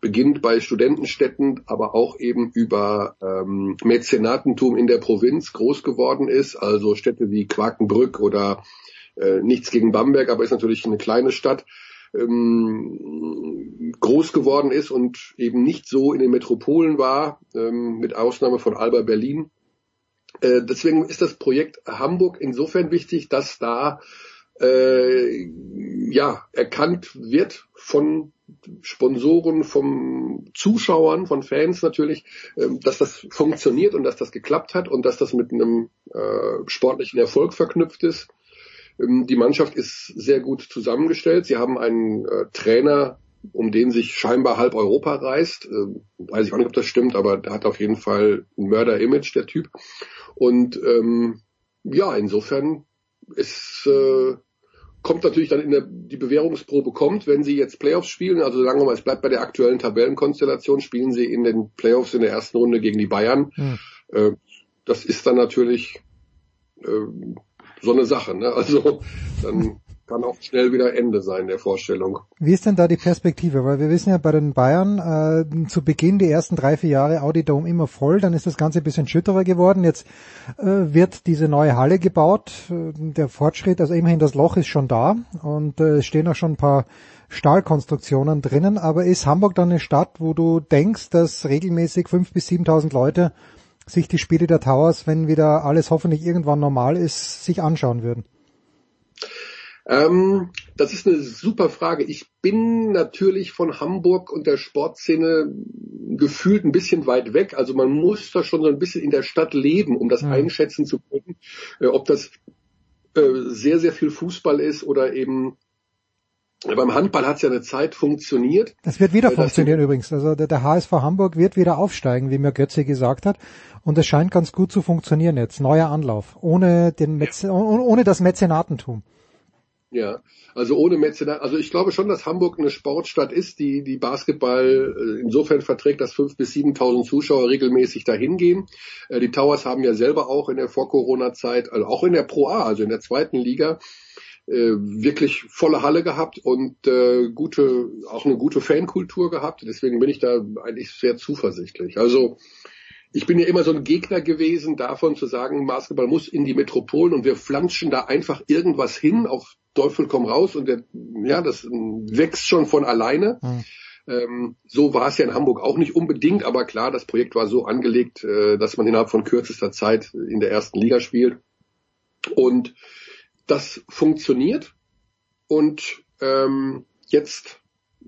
beginnt bei Studentenstädten, aber auch eben über ähm, Mäzenatentum in der Provinz groß geworden ist. Also Städte wie Quakenbrück oder äh, nichts gegen Bamberg, aber ist natürlich eine kleine Stadt ähm, groß geworden ist und eben nicht so in den Metropolen war, ähm, mit Ausnahme von Alba Berlin. Äh, deswegen ist das Projekt Hamburg insofern wichtig, dass da äh, ja erkannt wird von Sponsoren, von Zuschauern, von Fans natürlich, äh, dass das funktioniert und dass das geklappt hat und dass das mit einem äh, sportlichen Erfolg verknüpft ist. Ähm, die Mannschaft ist sehr gut zusammengestellt. Sie haben einen äh, Trainer, um den sich scheinbar halb Europa reist. Äh, weiß ich auch nicht, ob das stimmt, aber der hat auf jeden Fall ein Mörder-Image, der Typ. Und ähm, ja, insofern ist äh, kommt natürlich dann in der die Bewährungsprobe kommt, wenn sie jetzt Playoffs spielen, also sagen wir mal, es bleibt bei der aktuellen Tabellenkonstellation, spielen sie in den Playoffs in der ersten Runde gegen die Bayern. Hm. Äh, das ist dann natürlich äh, so eine Sache. Ne? Also dann kann auch schnell wieder Ende sein der Vorstellung.
Wie ist denn da die Perspektive? Weil wir wissen ja bei den Bayern äh, zu Beginn die ersten drei, vier Jahre Audi Dome immer voll, dann ist das Ganze ein bisschen schütterer geworden. Jetzt äh, wird diese neue Halle gebaut. Äh, der Fortschritt, also immerhin das Loch ist schon da und äh, es stehen auch schon ein paar Stahlkonstruktionen drinnen. Aber ist Hamburg dann eine Stadt, wo du denkst, dass regelmäßig fünf bis 7.000 Leute sich die Spiele der Towers, wenn wieder alles hoffentlich irgendwann normal ist, sich anschauen würden?
Ähm, das ist eine super Frage. Ich bin natürlich von Hamburg und der Sportszene gefühlt ein bisschen weit weg. Also man muss da schon so ein bisschen in der Stadt leben, um das mhm. einschätzen zu können, äh, ob das äh, sehr, sehr viel Fußball ist oder eben beim Handball hat es ja eine Zeit funktioniert.
Das wird wieder funktionieren übrigens. Also der, der HSV Hamburg wird wieder aufsteigen, wie mir Götze gesagt hat. Und es scheint ganz gut zu funktionieren jetzt. Neuer Anlauf. Ohne den Mäzen ohne das Mäzenatentum.
Ja, also ohne Mäzenat. Also ich glaube schon, dass Hamburg eine Sportstadt ist, die die Basketball äh, insofern verträgt, dass fünf bis 7.000 Zuschauer regelmäßig dahin gehen. Äh, die Towers haben ja selber auch in der Vor-Corona-Zeit, also auch in der Pro A, also in der zweiten Liga, äh, wirklich volle Halle gehabt und äh, gute, auch eine gute Fankultur gehabt. Deswegen bin ich da eigentlich sehr zuversichtlich. Also ich bin ja immer so ein Gegner gewesen davon zu sagen, Basketball muss in die Metropolen und wir flanschen da einfach irgendwas hin, auf Teufel komm raus und der, ja, das wächst schon von alleine. Mhm. Ähm, so war es ja in Hamburg auch nicht unbedingt, aber klar, das Projekt war so angelegt, äh, dass man innerhalb von kürzester Zeit in der ersten Liga spielt. Und das funktioniert. Und ähm, jetzt,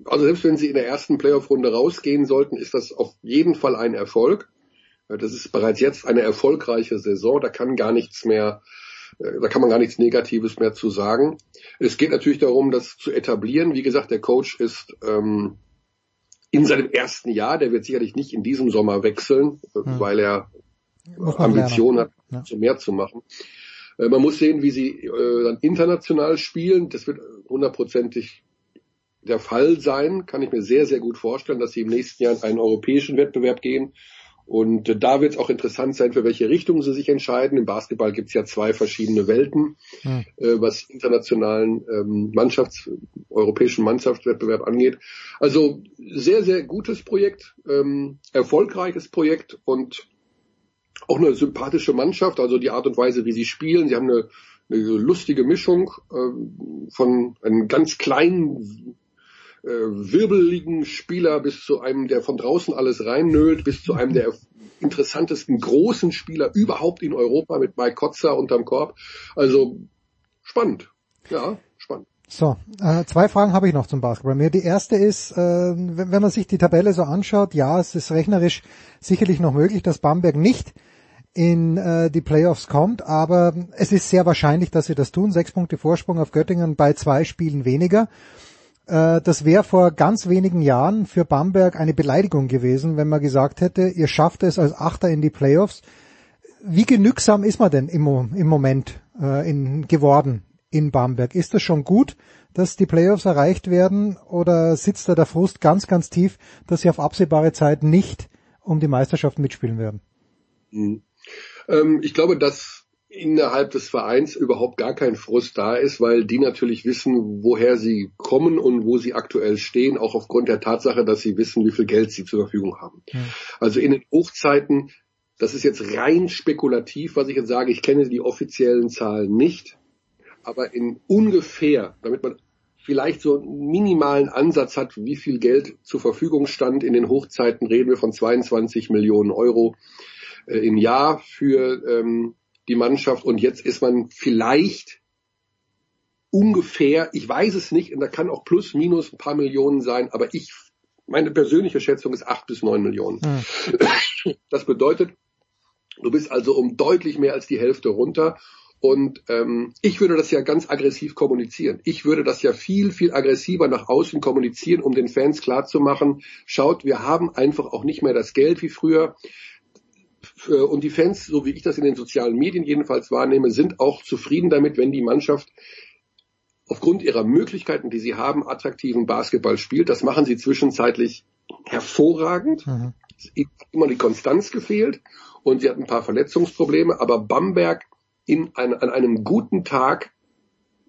also selbst wenn sie in der ersten Playoff-Runde rausgehen sollten, ist das auf jeden Fall ein Erfolg. Äh, das ist bereits jetzt eine erfolgreiche Saison. Da kann gar nichts mehr, äh, da kann man gar nichts Negatives mehr zu sagen. Es geht natürlich darum, das zu etablieren. Wie gesagt, der Coach ist ähm, in seinem ersten Jahr, der wird sicherlich nicht in diesem Sommer wechseln, hm. weil er Ambitionen hat, ja. zu mehr zu machen. Äh, man muss sehen, wie sie äh, dann international spielen. Das wird hundertprozentig der Fall sein. Kann ich mir sehr, sehr gut vorstellen, dass sie im nächsten Jahr in einen europäischen Wettbewerb gehen. Und äh, da wird es auch interessant sein, für welche Richtung sie sich entscheiden. Im Basketball gibt es ja zwei verschiedene Welten, hm. äh, was internationalen ähm, Mannschafts-, europäischen Mannschaftswettbewerb angeht. Also sehr, sehr gutes Projekt, ähm, erfolgreiches Projekt und auch eine sympathische Mannschaft, also die Art und Weise, wie sie spielen. Sie haben eine, eine lustige Mischung äh, von einem ganz kleinen äh, wirbeligen Spieler bis zu einem, der von draußen alles reinnölt, bis zu einem der interessantesten großen Spieler überhaupt in Europa mit Mike Kotzer unterm Korb. Also spannend. Ja, spannend.
So, äh, zwei Fragen habe ich noch zum Basketball. Mir die erste ist, äh, wenn, wenn man sich die Tabelle so anschaut, ja, es ist rechnerisch sicherlich noch möglich, dass Bamberg nicht in äh, die Playoffs kommt, aber es ist sehr wahrscheinlich, dass sie das tun. Sechs Punkte Vorsprung auf Göttingen bei zwei Spielen weniger. Äh, das wäre vor ganz wenigen Jahren für Bamberg eine Beleidigung gewesen, wenn man gesagt hätte, ihr schafft es als Achter in die Playoffs. Wie genügsam ist man denn im, im Moment äh, in, geworden in Bamberg? Ist das schon gut, dass die Playoffs erreicht werden oder sitzt da der Frust ganz, ganz tief, dass sie auf absehbare Zeit nicht um die Meisterschaft mitspielen werden?
Mhm. Ähm, ich glaube, dass innerhalb des Vereins überhaupt gar kein Frust da ist, weil die natürlich wissen, woher sie kommen und wo sie aktuell stehen, auch aufgrund der Tatsache, dass sie wissen, wie viel Geld sie zur Verfügung haben. Ja. Also in den Hochzeiten, das ist jetzt rein spekulativ, was ich jetzt sage, ich kenne die offiziellen Zahlen nicht, aber in ungefähr, damit man vielleicht so einen minimalen Ansatz hat, wie viel Geld zur Verfügung stand in den Hochzeiten, reden wir von 22 Millionen Euro äh, im Jahr für ähm, die Mannschaft und jetzt ist man vielleicht ungefähr, ich weiß es nicht, und da kann auch plus, minus ein paar Millionen sein, aber ich, meine persönliche Schätzung ist acht bis neun Millionen. Hm. Das bedeutet, du bist also um deutlich mehr als die Hälfte runter und ähm, ich würde das ja ganz aggressiv kommunizieren. Ich würde das ja viel, viel aggressiver nach außen kommunizieren, um den Fans klarzumachen, schaut, wir haben einfach auch nicht mehr das Geld wie früher. Äh, und die Fans, so wie ich das in den sozialen Medien jedenfalls wahrnehme, sind auch zufrieden damit, wenn die Mannschaft aufgrund ihrer Möglichkeiten, die sie haben, attraktiven Basketball spielt. Das machen sie zwischenzeitlich hervorragend. Mhm. Es hat immer die Konstanz gefehlt und sie hatten ein paar Verletzungsprobleme, aber Bamberg in ein, an einem guten Tag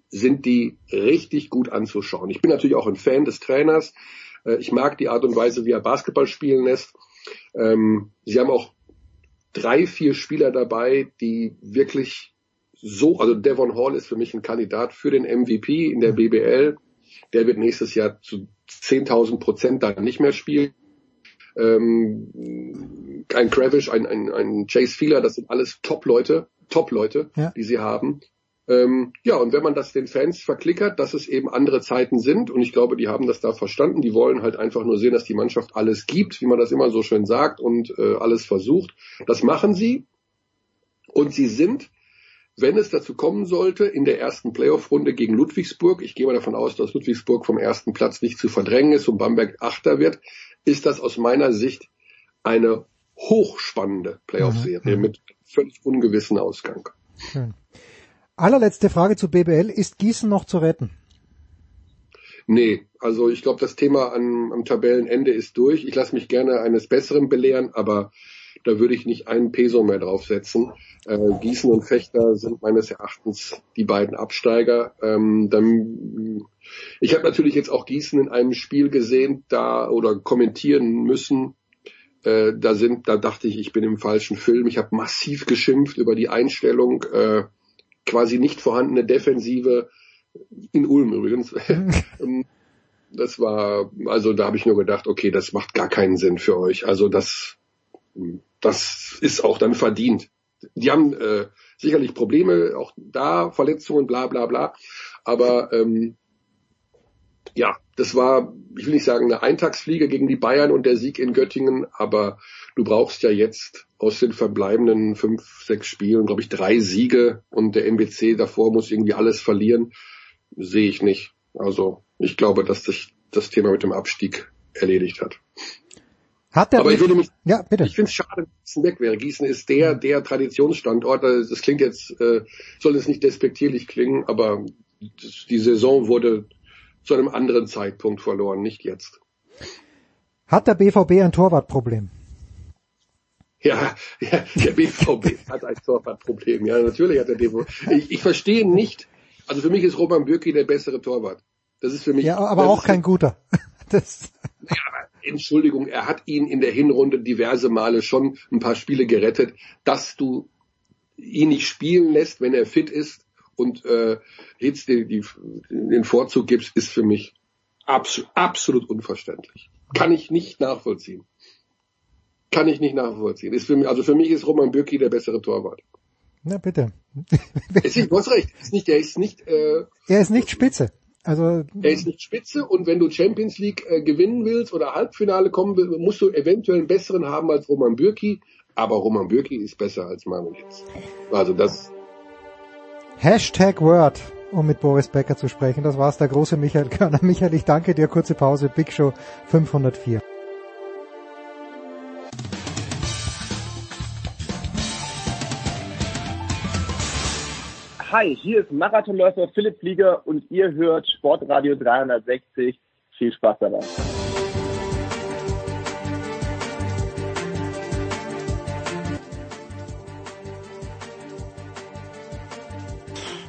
sind die richtig gut anzuschauen. Ich bin natürlich auch ein Fan des Trainers. Äh, ich mag die Art und Weise, wie er Basketball spielen lässt. Ähm, sie haben auch drei, vier Spieler dabei, die wirklich so, also Devon Hall ist für mich ein Kandidat für den MVP in der BBL. Der wird nächstes Jahr zu 10.000 Prozent dann nicht mehr spielen. Ähm, ein Kravish, ein, ein, ein Chase Feeler, das sind alles Top-Leute, Top-Leute, ja. die sie haben. Ähm, ja, und wenn man das den Fans verklickert, dass es eben andere Zeiten sind, und ich glaube, die haben das da verstanden, die wollen halt einfach nur sehen, dass die Mannschaft alles gibt, wie man das immer so schön sagt, und äh, alles versucht. Das machen sie. Und sie sind wenn es dazu kommen sollte, in der ersten Playoff-Runde gegen Ludwigsburg, ich gehe mal davon aus, dass Ludwigsburg vom ersten Platz nicht zu verdrängen ist und Bamberg Achter wird, ist das aus meiner Sicht eine hochspannende Playoff-Serie
Mhm.
mit völlig ungewissen Ausgang.
Schön. Allerletzte Frage zu BBL. Ist Gießen noch zu retten?
Nee, also ich glaube, das Thema am, am Tabellenende ist durch. Ich lasse mich gerne eines Besseren belehren, aber da würde ich nicht einen Peso mehr draufsetzen. Äh, Gießen und Fechter sind meines Erachtens die beiden Absteiger. Ähm, dann, ich habe natürlich jetzt auch Gießen in einem Spiel gesehen, da oder kommentieren müssen. Äh, da sind, da dachte ich, ich bin im falschen Film. Ich habe massiv geschimpft über die Einstellung, äh, quasi nicht vorhandene Defensive in Ulm übrigens. Ähm, das war, also da habe ich nur gedacht, okay, das macht gar keinen Sinn für euch. Also das, das ist auch dann verdient. Die haben äh, sicherlich Probleme, auch da Verletzungen, bla bla bla. Aber ähm, ja, das war, ich will nicht sagen, eine Eintagsfliege gegen die Bayern und der Sieg in Göttingen, aber du brauchst ja jetzt aus den verbleibenden fünf, sechs Spielen, glaube ich, drei Siege und der MBC davor muss irgendwie alles verlieren. Sehe ich nicht. Also ich glaube, dass sich das Thema mit dem Abstieg erledigt hat.
Hat der
Aber ich würde mich,
ja, bitte.
ich finde es schade, dass Gießen weg wäre. Gießen ist der, der Traditionsstandort. Also, Das klingt jetzt, äh, soll es nicht despektierlich klingen, aber die Saison wurde zu einem anderen Zeitpunkt verloren, nicht jetzt.
Hat der BVB ein Torwartproblem?
Ja, ja der BVB hat ein Torwartproblem. Ja, natürlich hat der BVB. Ich, ich verstehe nicht. Also für mich ist Roman Bürki der bessere Torwart. Das ist für mich.
Ja, aber auch kein guter. Das,
Ja, aber Entschuldigung, er hat ihn in der Hinrunde diverse Male schon ein paar Spiele gerettet, dass du ihn nicht spielen lässt, wenn er fit ist und äh, jetzt die, die, den Vorzug gibst, ist für mich absolut, absolut unverständlich. Kann ich nicht nachvollziehen. Kann ich nicht nachvollziehen. Ist für mich, also für mich ist Roman Bürki der bessere Torwart.
na bitte.
Ist, du hast recht, ist nicht, der ist nicht, äh,
Er ist nicht spitze. Also
er ist nicht spitze und wenn du Champions League äh, gewinnen willst oder Halbfinale kommen willst, musst du eventuell einen besseren haben als Roman Bürki, aber Roman Bürki ist besser als Marvin Hitz. Also das,
Hashtag Word, um mit Boris Becker zu sprechen. Das war's, der große Michael Körner. Michael, ich danke dir. Kurze Pause. Big Show 504.
Hi, hier ist Marathonläufer Philipp Flieger und ihr hört Sportradio 360. Viel Spaß dabei.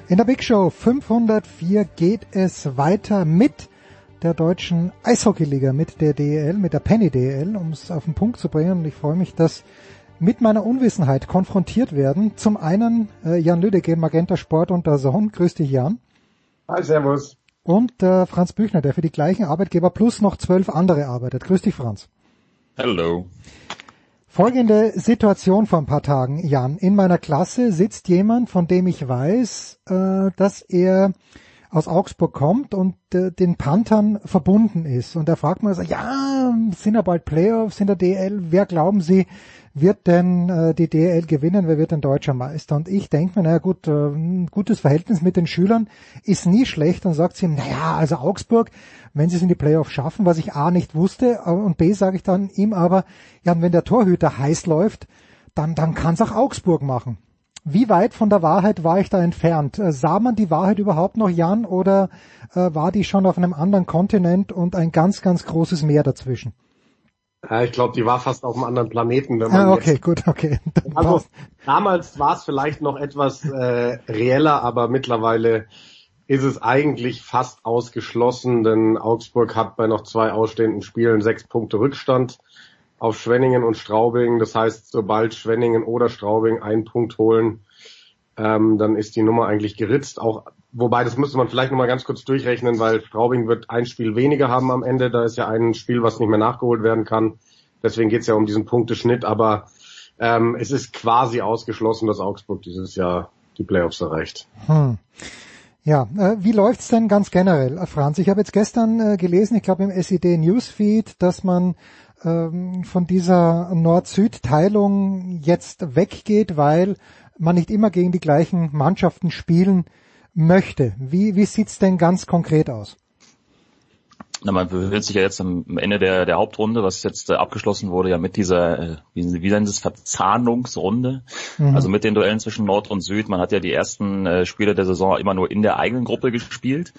In der Big Show 504 geht es weiter mit der deutschen Eishockeyliga, mit der DEL, mit der Penny DEL, um es auf den Punkt zu bringen. Und ich freue mich, dass mit meiner Unwissenheit konfrontiert werden. Zum einen äh, Jan Lüdecke, Magenta Sport und der Sohn. Grüß dich, Jan.
Hi, servus.
Und äh, Franz Büchner, der für die gleichen Arbeitgeber plus noch zwölf andere arbeitet. Grüß dich, Franz.
Hello.
Folgende Situation vor ein paar Tagen, Jan. In meiner Klasse sitzt jemand, von dem ich weiß, äh, dass er aus Augsburg kommt und äh, den Panthern verbunden ist. Und er fragt mal so, ja, sind ja bald Playoffs in der DL, wer glauben Sie, wird denn äh, die DL gewinnen, wer wird denn deutscher Meister? Und ich denke mir, naja gut, äh, ein gutes Verhältnis mit den Schülern ist nie schlecht und sagt sie ihm, naja, also Augsburg, wenn sie es in die Playoffs schaffen, was ich A nicht wusste äh, und B sage ich dann ihm aber, ja, und wenn der Torhüter heiß läuft, dann, dann kann es auch Augsburg machen. Wie weit von der Wahrheit war ich da entfernt? Äh, Sah man die Wahrheit überhaupt noch, Jan, oder äh, war die schon auf einem anderen Kontinent und ein ganz, ganz großes Meer dazwischen?
Ja, ich glaube, die war fast auf einem anderen Planeten, wenn man
Ah, okay,
jetzt,
gut, okay. Dann
Also
passt.
damals war es vielleicht noch etwas äh, reeller, aber mittlerweile ist es eigentlich fast ausgeschlossen, denn Augsburg hat bei noch zwei ausstehenden Spielen sechs Punkte Rückstand auf Schwenningen und Straubing. Das heißt, sobald Schwenningen oder Straubing einen Punkt holen, ähm, dann ist die Nummer eigentlich geritzt. Auch wobei das müsste man vielleicht noch mal ganz kurz durchrechnen, weil Straubing wird ein Spiel weniger haben am Ende. Da ist ja ein Spiel, was nicht mehr nachgeholt werden kann. Deswegen geht es ja um diesen Punkteschnitt. Aber ähm, es ist quasi ausgeschlossen, dass Augsburg dieses Jahr die Playoffs erreicht.
Hm. Ja, äh, wie läuft's denn ganz generell, äh, Franz? Ich habe jetzt gestern äh, gelesen, ich glaube im SED Newsfeed, dass man ähm, von dieser Nord-Süd-Teilung jetzt weggeht, weil man nicht immer gegen die gleichen Mannschaften spielen möchte. Wie, wie sieht's denn ganz konkret aus?
Na, man befindet sich ja jetzt am Ende der, der Hauptrunde, was jetzt äh, abgeschlossen wurde, ja mit dieser, äh, wie, wie nennt es, Verzahnungsrunde, mhm. also mit den Duellen zwischen Nord und Süd. Man hat ja die ersten äh, Spiele der Saison immer nur in der eigenen Gruppe gespielt,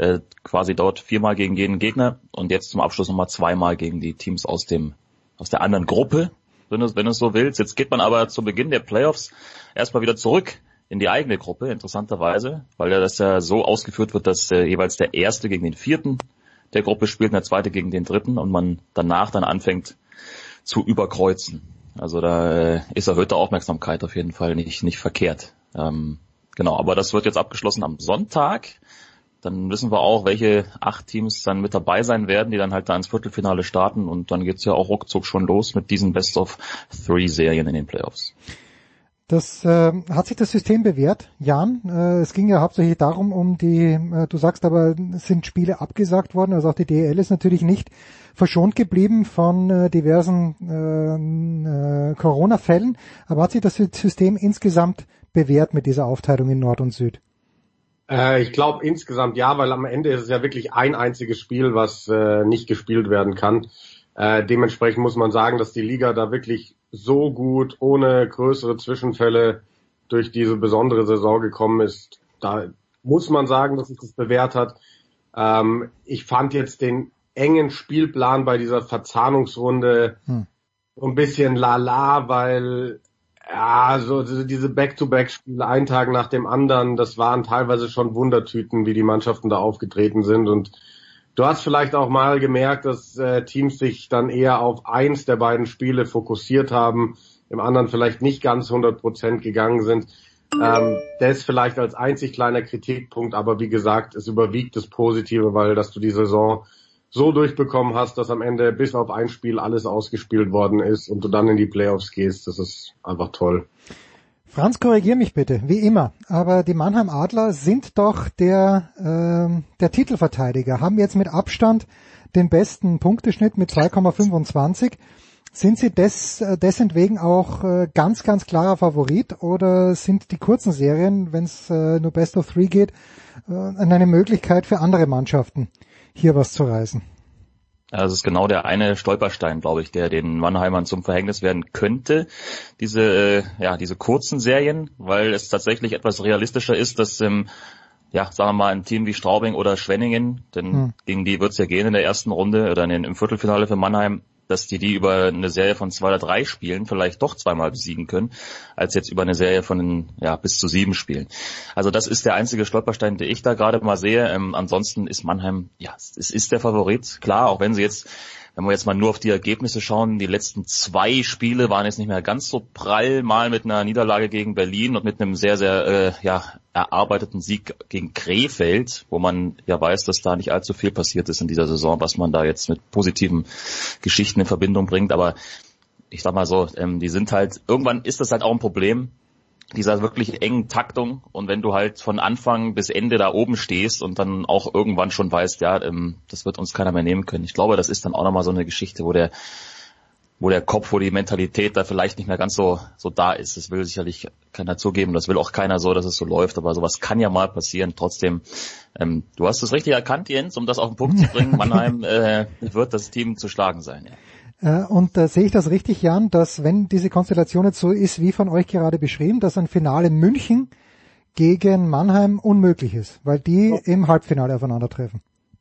äh, quasi dort viermal gegen jeden Gegner und jetzt zum Abschluss nochmal zweimal gegen die Teams aus dem, aus der anderen Gruppe, wenn du, wenn du es so willst. Jetzt geht man aber zu Beginn der Playoffs erstmal wieder zurück in die eigene Gruppe, interessanterweise, weil ja das ja so ausgeführt wird, dass äh, jeweils der Erste gegen den Vierten der Gruppe spielt und der zweite gegen den dritten und man danach dann anfängt zu überkreuzen. Also da äh, ist erhöhte Aufmerksamkeit auf jeden Fall nicht, nicht verkehrt. Ähm, genau, aber das wird jetzt abgeschlossen am Sonntag. Dann wissen wir auch, welche acht Teams dann mit dabei sein werden, die dann halt da ins Viertelfinale starten und dann geht's ja auch ruckzuck schon los mit diesen Best of Three Serien in den Playoffs.
Das äh, hat sich das System bewährt, Jan. Äh, es ging ja hauptsächlich darum, um die, äh, du sagst aber, sind Spiele abgesagt worden, also auch die DL ist natürlich nicht verschont geblieben von äh, diversen äh, äh, Corona-Fällen, aber hat sich das System insgesamt bewährt mit dieser Aufteilung in Nord und Süd?
Äh, ich glaube insgesamt ja, weil am Ende ist es ja wirklich ein einziges Spiel, was äh, nicht gespielt werden kann. Äh, dementsprechend muss man sagen, dass die Liga da wirklich so gut, ohne größere Zwischenfälle durch diese besondere Saison gekommen ist. Da muss man sagen, dass sich das bewährt hat. Ähm, ich fand jetzt den engen Spielplan bei dieser Verzahnungsrunde hm. so ein bisschen lala, weil ja, so diese Back-to-Back-Spiele, ein Tag nach dem anderen, das waren teilweise schon Wundertüten, wie die Mannschaften da aufgetreten sind und Du hast vielleicht auch mal gemerkt, dass äh, Teams sich dann eher auf eins der beiden Spiele fokussiert haben, im anderen vielleicht nicht ganz 100 Prozent gegangen sind. Ähm, das vielleicht als einzig kleiner Kritikpunkt, aber wie gesagt, es überwiegt das Positive, weil dass du die Saison so durchbekommen hast, dass am Ende bis auf ein Spiel alles ausgespielt worden ist und du dann in die Playoffs gehst, das ist einfach toll.
Franz, korrigier mich bitte, wie immer. Aber die Mannheim Adler sind doch der, äh, der Titelverteidiger, haben jetzt mit Abstand den besten Punkteschnitt mit 2,25. Sind sie des, äh, deswegen auch äh, ganz, ganz klarer Favorit oder sind die kurzen Serien, wenn es äh, nur Best of Three geht, äh, eine Möglichkeit für andere Mannschaften, hier was zu reißen?
Also es ist genau der eine Stolperstein, glaube ich, der den Mannheimern zum Verhängnis werden könnte. Diese, äh, ja, diese kurzen Serien, weil es tatsächlich etwas realistischer ist, dass ähm, ja, sagen wir mal, ein Team wie Straubing oder Schwenningen, denn hm. gegen die wird es ja gehen in der ersten Runde oder in den, im Viertelfinale für Mannheim, dass die die über eine Serie von zwei oder drei Spielen vielleicht doch zweimal besiegen können, als jetzt über eine Serie von ja, bis zu sieben Spielen. Also das ist der einzige Stolperstein, den ich da gerade mal sehe. Ähm, ansonsten ist Mannheim, ja, es ist der Favorit, klar, auch wenn sie jetzt wenn wir jetzt mal nur auf die Ergebnisse schauen, die letzten zwei Spiele waren jetzt nicht mehr ganz so prall, mal mit einer Niederlage gegen Berlin und mit einem sehr, sehr äh, ja, erarbeiteten Sieg gegen Krefeld, wo man ja weiß, dass da nicht allzu viel passiert ist in dieser Saison, was man da jetzt mit positiven Geschichten in Verbindung bringt. Aber ich sag mal so, ähm, die sind halt, irgendwann ist das halt auch ein Problem, dieser wirklich engen Taktung und wenn du halt von Anfang bis Ende da oben stehst und dann auch irgendwann schon weißt, ja, ähm, das wird uns keiner mehr nehmen können. Ich glaube, das ist dann auch nochmal so eine Geschichte, wo der wo der Kopf, wo die Mentalität da vielleicht nicht mehr ganz so, so da ist. Das will sicherlich keiner zugeben, das will auch keiner so, dass es so läuft, aber sowas kann ja mal passieren. Trotzdem, ähm, du hast es richtig erkannt, Jens, um das auf den Punkt zu bringen. Mannheim äh, wird das Team zu schlagen sein. Ja.
Äh, und äh, sehe ich das richtig, Jan, dass wenn diese Konstellation jetzt so ist, wie von euch gerade beschrieben, dass ein Finale München gegen Mannheim unmöglich ist, weil die oh. im Halbfinale aufeinandertreffen?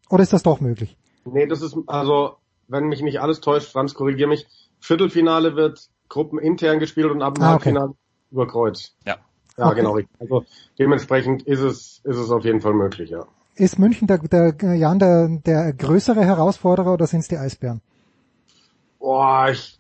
Oder ist das doch möglich?
Nee, das ist, also, wenn mich nicht alles täuscht, Franz, korrigier mich, Viertelfinale wird gruppenintern gespielt und ab dem ah, Halbfinale okay. über Kreuz.
Ja.
Ja, okay. genau. Also dementsprechend ist es, ist es auf jeden Fall möglich, ja.
Ist München der, der Jan der, der größere Herausforderer oder sind es die Eisbären?
Boah, ich,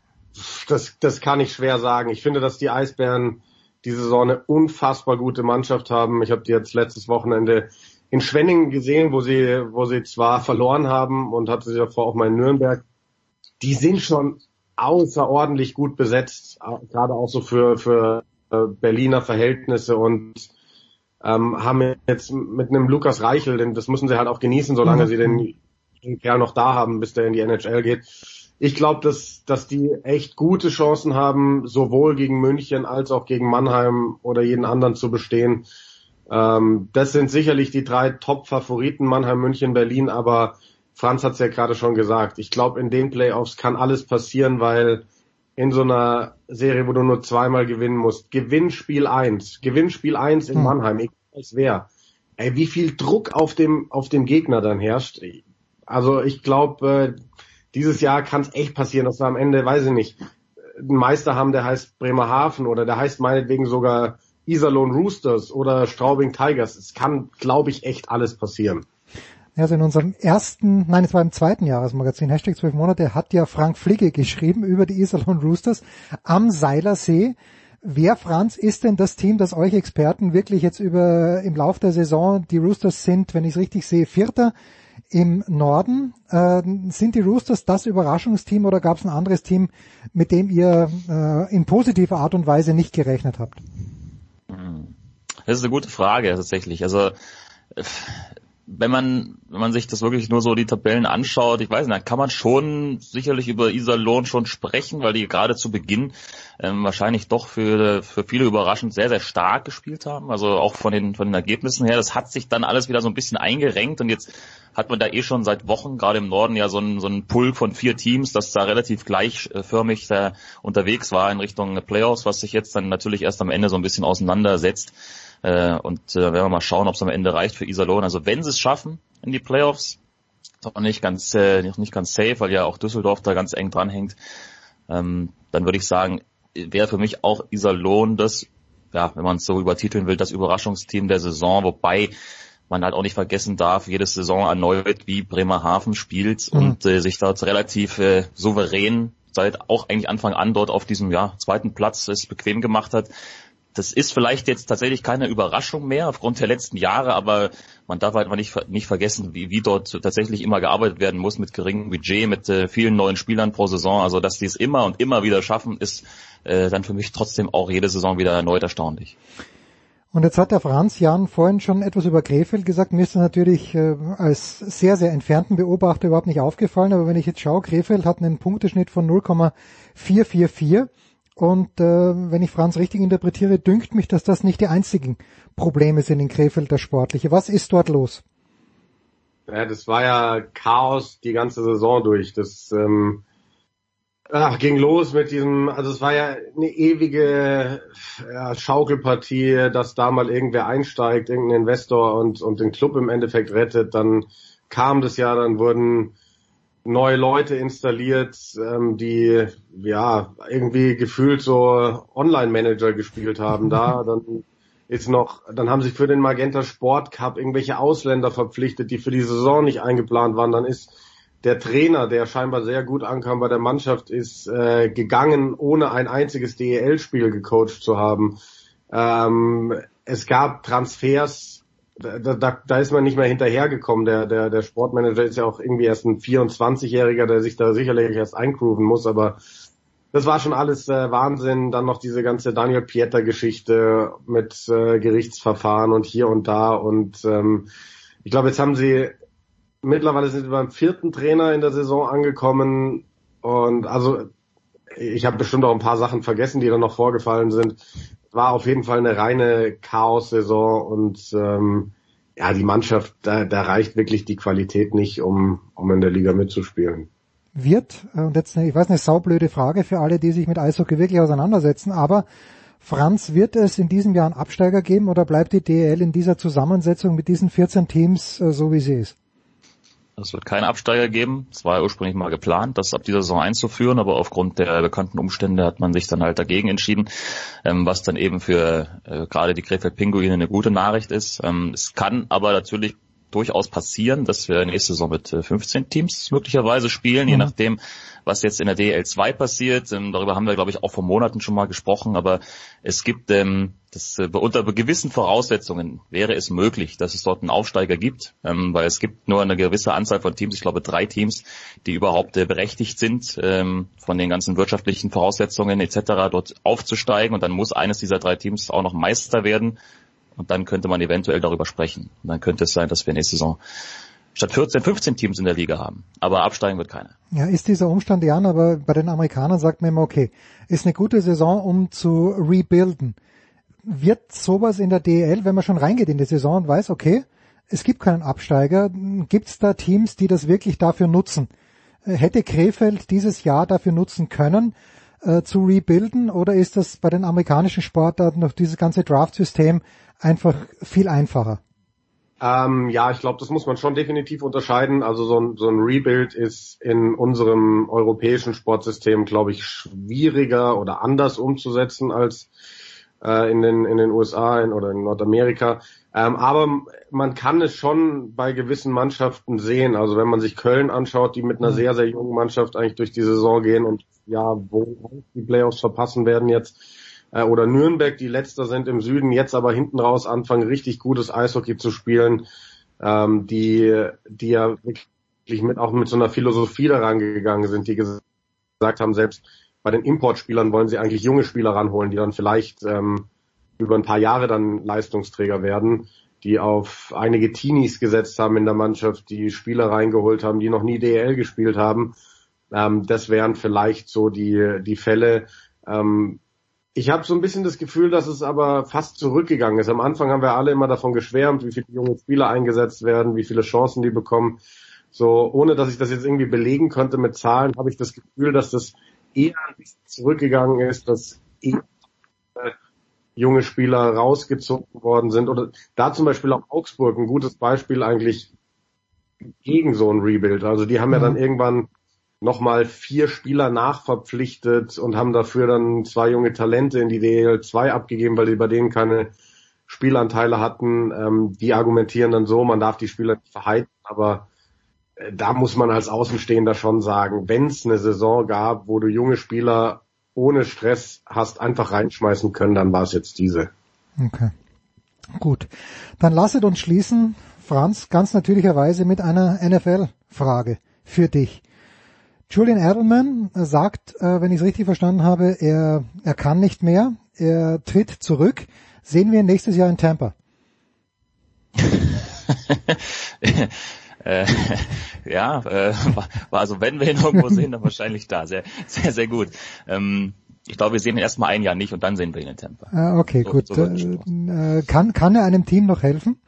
das, das kann ich schwer sagen. Ich finde, dass die Eisbären diese Saison eine unfassbar gute Mannschaft haben. Ich habe die jetzt letztes Wochenende in Schwenningen gesehen, wo sie, wo sie zwar verloren haben und hatte sie davor auch mal in Nürnberg. Die sind schon außerordentlich gut besetzt, gerade auch so für, für äh, Berliner Verhältnisse und ähm, haben jetzt mit einem Lukas Reichel, denn das müssen sie halt auch genießen, solange mhm. sie den, den Kerl noch da haben, bis der in die NHL geht ich glaube, dass, dass die echt gute Chancen haben, sowohl gegen München als auch gegen Mannheim oder jeden anderen zu bestehen. Ähm, das sind sicherlich die drei Top-Favoriten, Mannheim, München, Berlin, aber Franz hat es ja gerade schon gesagt. Ich glaube, in den Playoffs kann alles passieren, weil in so einer Serie, wo du nur zweimal gewinnen musst, gewinn Spiel 1, gewinn Spiel 1 in hm. Mannheim, egal was wer. Ey, wie viel Druck auf dem, auf dem Gegner dann herrscht. Also ich glaube, äh, dieses Jahr kann es echt passieren, dass wir am Ende, weiß ich nicht, einen Meister haben, der heißt Bremerhaven oder der heißt meinetwegen sogar Iserlohn Roosters oder Straubing Tigers. Es kann, glaube ich, echt alles passieren.
Also in unserem ersten, nein, es war im zweiten Jahresmagazin, Hashtag 12 Monate, hat ja Frank Fligge geschrieben über die Iserlohn Roosters am Seilersee. Wer, Franz, ist denn das Team, das euch Experten wirklich jetzt über im Lauf der Saison, die Roosters sind, wenn ich es richtig sehe, Vierter, im Norden. Äh, sind die Roosters das Überraschungsteam oder gab es ein anderes Team, mit dem ihr äh, in positiver Art und Weise nicht gerechnet habt?
Das ist eine gute Frage tatsächlich. Also wenn man, wenn man sich das wirklich nur so die Tabellen anschaut, ich weiß nicht, dann kann man schon sicherlich über Iserlohn schon sprechen, weil die gerade zu Beginn ähm, wahrscheinlich doch für, für viele überraschend sehr, sehr stark gespielt haben. Also auch von den, von den Ergebnissen her. Das hat sich dann alles wieder so ein bisschen eingerenkt und jetzt hat man da eh schon seit Wochen, gerade im Norden, ja so einen, so einen Pulk von vier Teams, das da relativ gleichförmig da unterwegs war in Richtung Playoffs, was sich jetzt dann natürlich erst am Ende so ein bisschen auseinandersetzt. Äh, und äh, werden wir mal schauen, ob es am Ende reicht für Iserlohn. Also wenn sie es schaffen in die Playoffs, ist auch nicht ganz, äh, nicht ganz safe, weil ja auch Düsseldorf da ganz eng dranhängt, ähm, dann würde ich sagen, wäre für mich auch Iserlohn das, ja, wenn man es so übertiteln will, das Überraschungsteam der Saison, wobei man halt auch nicht vergessen darf, jede Saison erneut wie Bremerhaven spielt mhm. und äh, sich dort relativ äh, souverän seit auch eigentlich Anfang an dort auf diesem ja, zweiten Platz es bequem gemacht hat das ist vielleicht jetzt tatsächlich keine Überraschung mehr aufgrund der letzten Jahre, aber man darf halt nicht, nicht vergessen, wie, wie dort tatsächlich immer gearbeitet werden muss mit geringem Budget, mit äh, vielen neuen Spielern pro Saison. Also dass die es immer und immer wieder schaffen, ist äh, dann für mich trotzdem auch jede Saison wieder erneut erstaunlich.
Und jetzt hat der Franz Jan vorhin schon etwas über Krefeld gesagt. Mir ist das natürlich äh, als sehr, sehr entfernten Beobachter überhaupt nicht aufgefallen. Aber wenn ich jetzt schaue, Krefeld hat einen Punkteschnitt von 0,444. Und äh, wenn ich Franz richtig interpretiere, dünkt mich, dass das nicht die einzigen Probleme sind in Krefeld, das Sportliche. Was ist dort los?
Ja, das war ja Chaos die ganze Saison durch. Das ähm, ach, ging los mit diesem, also es war ja eine ewige ja, Schaukelpartie, dass da mal irgendwer einsteigt, irgendein Investor und, und den Club im Endeffekt rettet. Dann kam das ja, dann wurden neue Leute installiert, ähm, die ja irgendwie gefühlt so Online-Manager gespielt haben da. Dann ist noch, dann haben sich für den Magenta Sport Cup irgendwelche Ausländer verpflichtet, die für die Saison nicht eingeplant waren. Dann ist der Trainer, der scheinbar sehr gut ankam bei der Mannschaft, ist äh, gegangen, ohne ein einziges DEL-Spiel gecoacht zu haben. Ähm, es gab Transfers da, da, da ist man nicht mehr hinterhergekommen. Der, der, der Sportmanager ist ja auch irgendwie erst ein 24-Jähriger, der sich da sicherlich erst eingrooven muss, aber das war schon alles äh, Wahnsinn. Dann noch diese ganze Daniel Pieter-Geschichte mit äh, Gerichtsverfahren und hier und da. Und ähm, ich glaube, jetzt haben sie mittlerweile sind sie beim vierten Trainer in der Saison angekommen. Und also ich habe bestimmt auch ein paar Sachen vergessen, die da noch vorgefallen sind war auf jeden Fall eine reine Chaos-Saison und ähm, ja, die Mannschaft, da, da reicht wirklich die Qualität nicht, um, um in der Liga mitzuspielen.
Wird, äh, und jetzt, ich weiß, eine saublöde Frage für alle, die sich mit Eishockey wirklich auseinandersetzen, aber Franz, wird es in diesem Jahr einen Absteiger geben oder bleibt die DL in dieser Zusammensetzung mit diesen 14 Teams äh, so, wie sie ist?
Es wird keine Absteiger geben. Es war ja ursprünglich mal geplant, das ab dieser Saison einzuführen, aber aufgrund der bekannten Umstände hat man sich dann halt dagegen entschieden, ähm, was dann eben für äh, gerade die Krefeld Pinguine eine gute Nachricht ist. Ähm, es kann aber natürlich durchaus passieren, dass wir nächste Saison mit 15 äh, Teams möglicherweise spielen, mhm. je nachdem, was jetzt in der DL2 passiert. Ähm, darüber haben wir, glaube ich, auch vor Monaten schon mal gesprochen, aber es gibt ähm, das, äh, unter gewissen Voraussetzungen wäre es möglich, dass es dort einen Aufsteiger gibt, ähm, weil es gibt nur eine gewisse Anzahl von Teams, ich glaube drei Teams, die überhaupt äh, berechtigt sind, ähm, von den ganzen wirtschaftlichen Voraussetzungen etc. dort aufzusteigen und dann muss eines dieser drei Teams auch noch Meister werden und dann könnte man eventuell darüber sprechen. Und dann könnte es sein, dass wir nächste Saison statt 14, 15 Teams in der Liga haben. Aber absteigen wird keiner.
Ja, ist dieser Umstand, Jan, aber bei den Amerikanern sagt man immer, okay, ist eine gute Saison, um zu rebuilden. Wird sowas in der DEL, wenn man schon reingeht in die Saison und weiß, okay, es gibt keinen Absteiger, gibt es da Teams, die das wirklich dafür nutzen? Äh, hätte Krefeld dieses Jahr dafür nutzen können, äh, zu rebuilden, oder ist das bei den amerikanischen Sportarten durch dieses ganze Draft-System einfach viel einfacher?
Ähm, ja, ich glaube, das muss man schon definitiv unterscheiden. Also so ein, so ein Rebuild ist in unserem europäischen Sportsystem, glaube ich, schwieriger oder anders umzusetzen als äh, in, den, in den USA in, oder in Nordamerika. Ähm, aber man kann es schon bei gewissen Mannschaften sehen. Also wenn man sich Köln anschaut, die mit einer sehr, sehr jungen Mannschaft eigentlich durch die Saison gehen und ja, wo die Playoffs verpassen werden jetzt, äh, oder Nürnberg, die letzter sind im Süden, jetzt aber hinten raus anfangen, richtig gutes Eishockey zu spielen, ähm, die, die ja wirklich mit, auch mit so einer Philosophie daran gegangen sind, die gesagt haben, selbst bei den Importspielern wollen sie eigentlich junge Spieler ranholen, die dann vielleicht ähm, über ein paar Jahre dann Leistungsträger werden, die auf einige Teenies gesetzt haben in der Mannschaft, die Spieler reingeholt haben, die noch nie DL gespielt haben. Ähm, das wären vielleicht so die, die Fälle. Ähm, ich habe so ein bisschen das Gefühl, dass es aber fast zurückgegangen ist. Am Anfang haben wir alle immer davon geschwärmt, wie viele junge Spieler eingesetzt werden, wie viele Chancen die bekommen. So, ohne dass ich das jetzt irgendwie belegen könnte mit Zahlen, habe ich das Gefühl, dass das eher ein bisschen zurückgegangen ist, dass eher junge Spieler rausgezogen worden sind. Oder da zum Beispiel auch Augsburg ein gutes Beispiel eigentlich gegen so ein Rebuild. Also die haben ja dann irgendwann nochmal vier Spieler nachverpflichtet und haben dafür dann zwei junge Talente in die DL 2 abgegeben, weil die bei denen keine Spielanteile hatten. Ähm, die argumentieren dann so, man darf die Spieler nicht verhalten, aber äh, da muss man als Außenstehender schon sagen, wenn es eine Saison gab, wo du junge Spieler ohne Stress hast einfach reinschmeißen können, dann war es jetzt diese.
Okay. Gut. Dann lasset uns schließen, Franz, ganz natürlicherweise mit einer NFL-Frage für dich. Julian Edelman sagt, äh, wenn ich es richtig verstanden habe, er, er kann nicht mehr, er tritt zurück. Sehen wir ihn nächstes Jahr in Tampa?
äh, ja, äh, also wenn wir ihn irgendwo sehen, dann wahrscheinlich da. Sehr, sehr, sehr gut. Ähm, ich glaube, wir sehen ihn erstmal ein Jahr nicht und dann sehen wir ihn in Tampa.
Ah, okay, so, gut. So äh, kann, kann er einem Team noch helfen,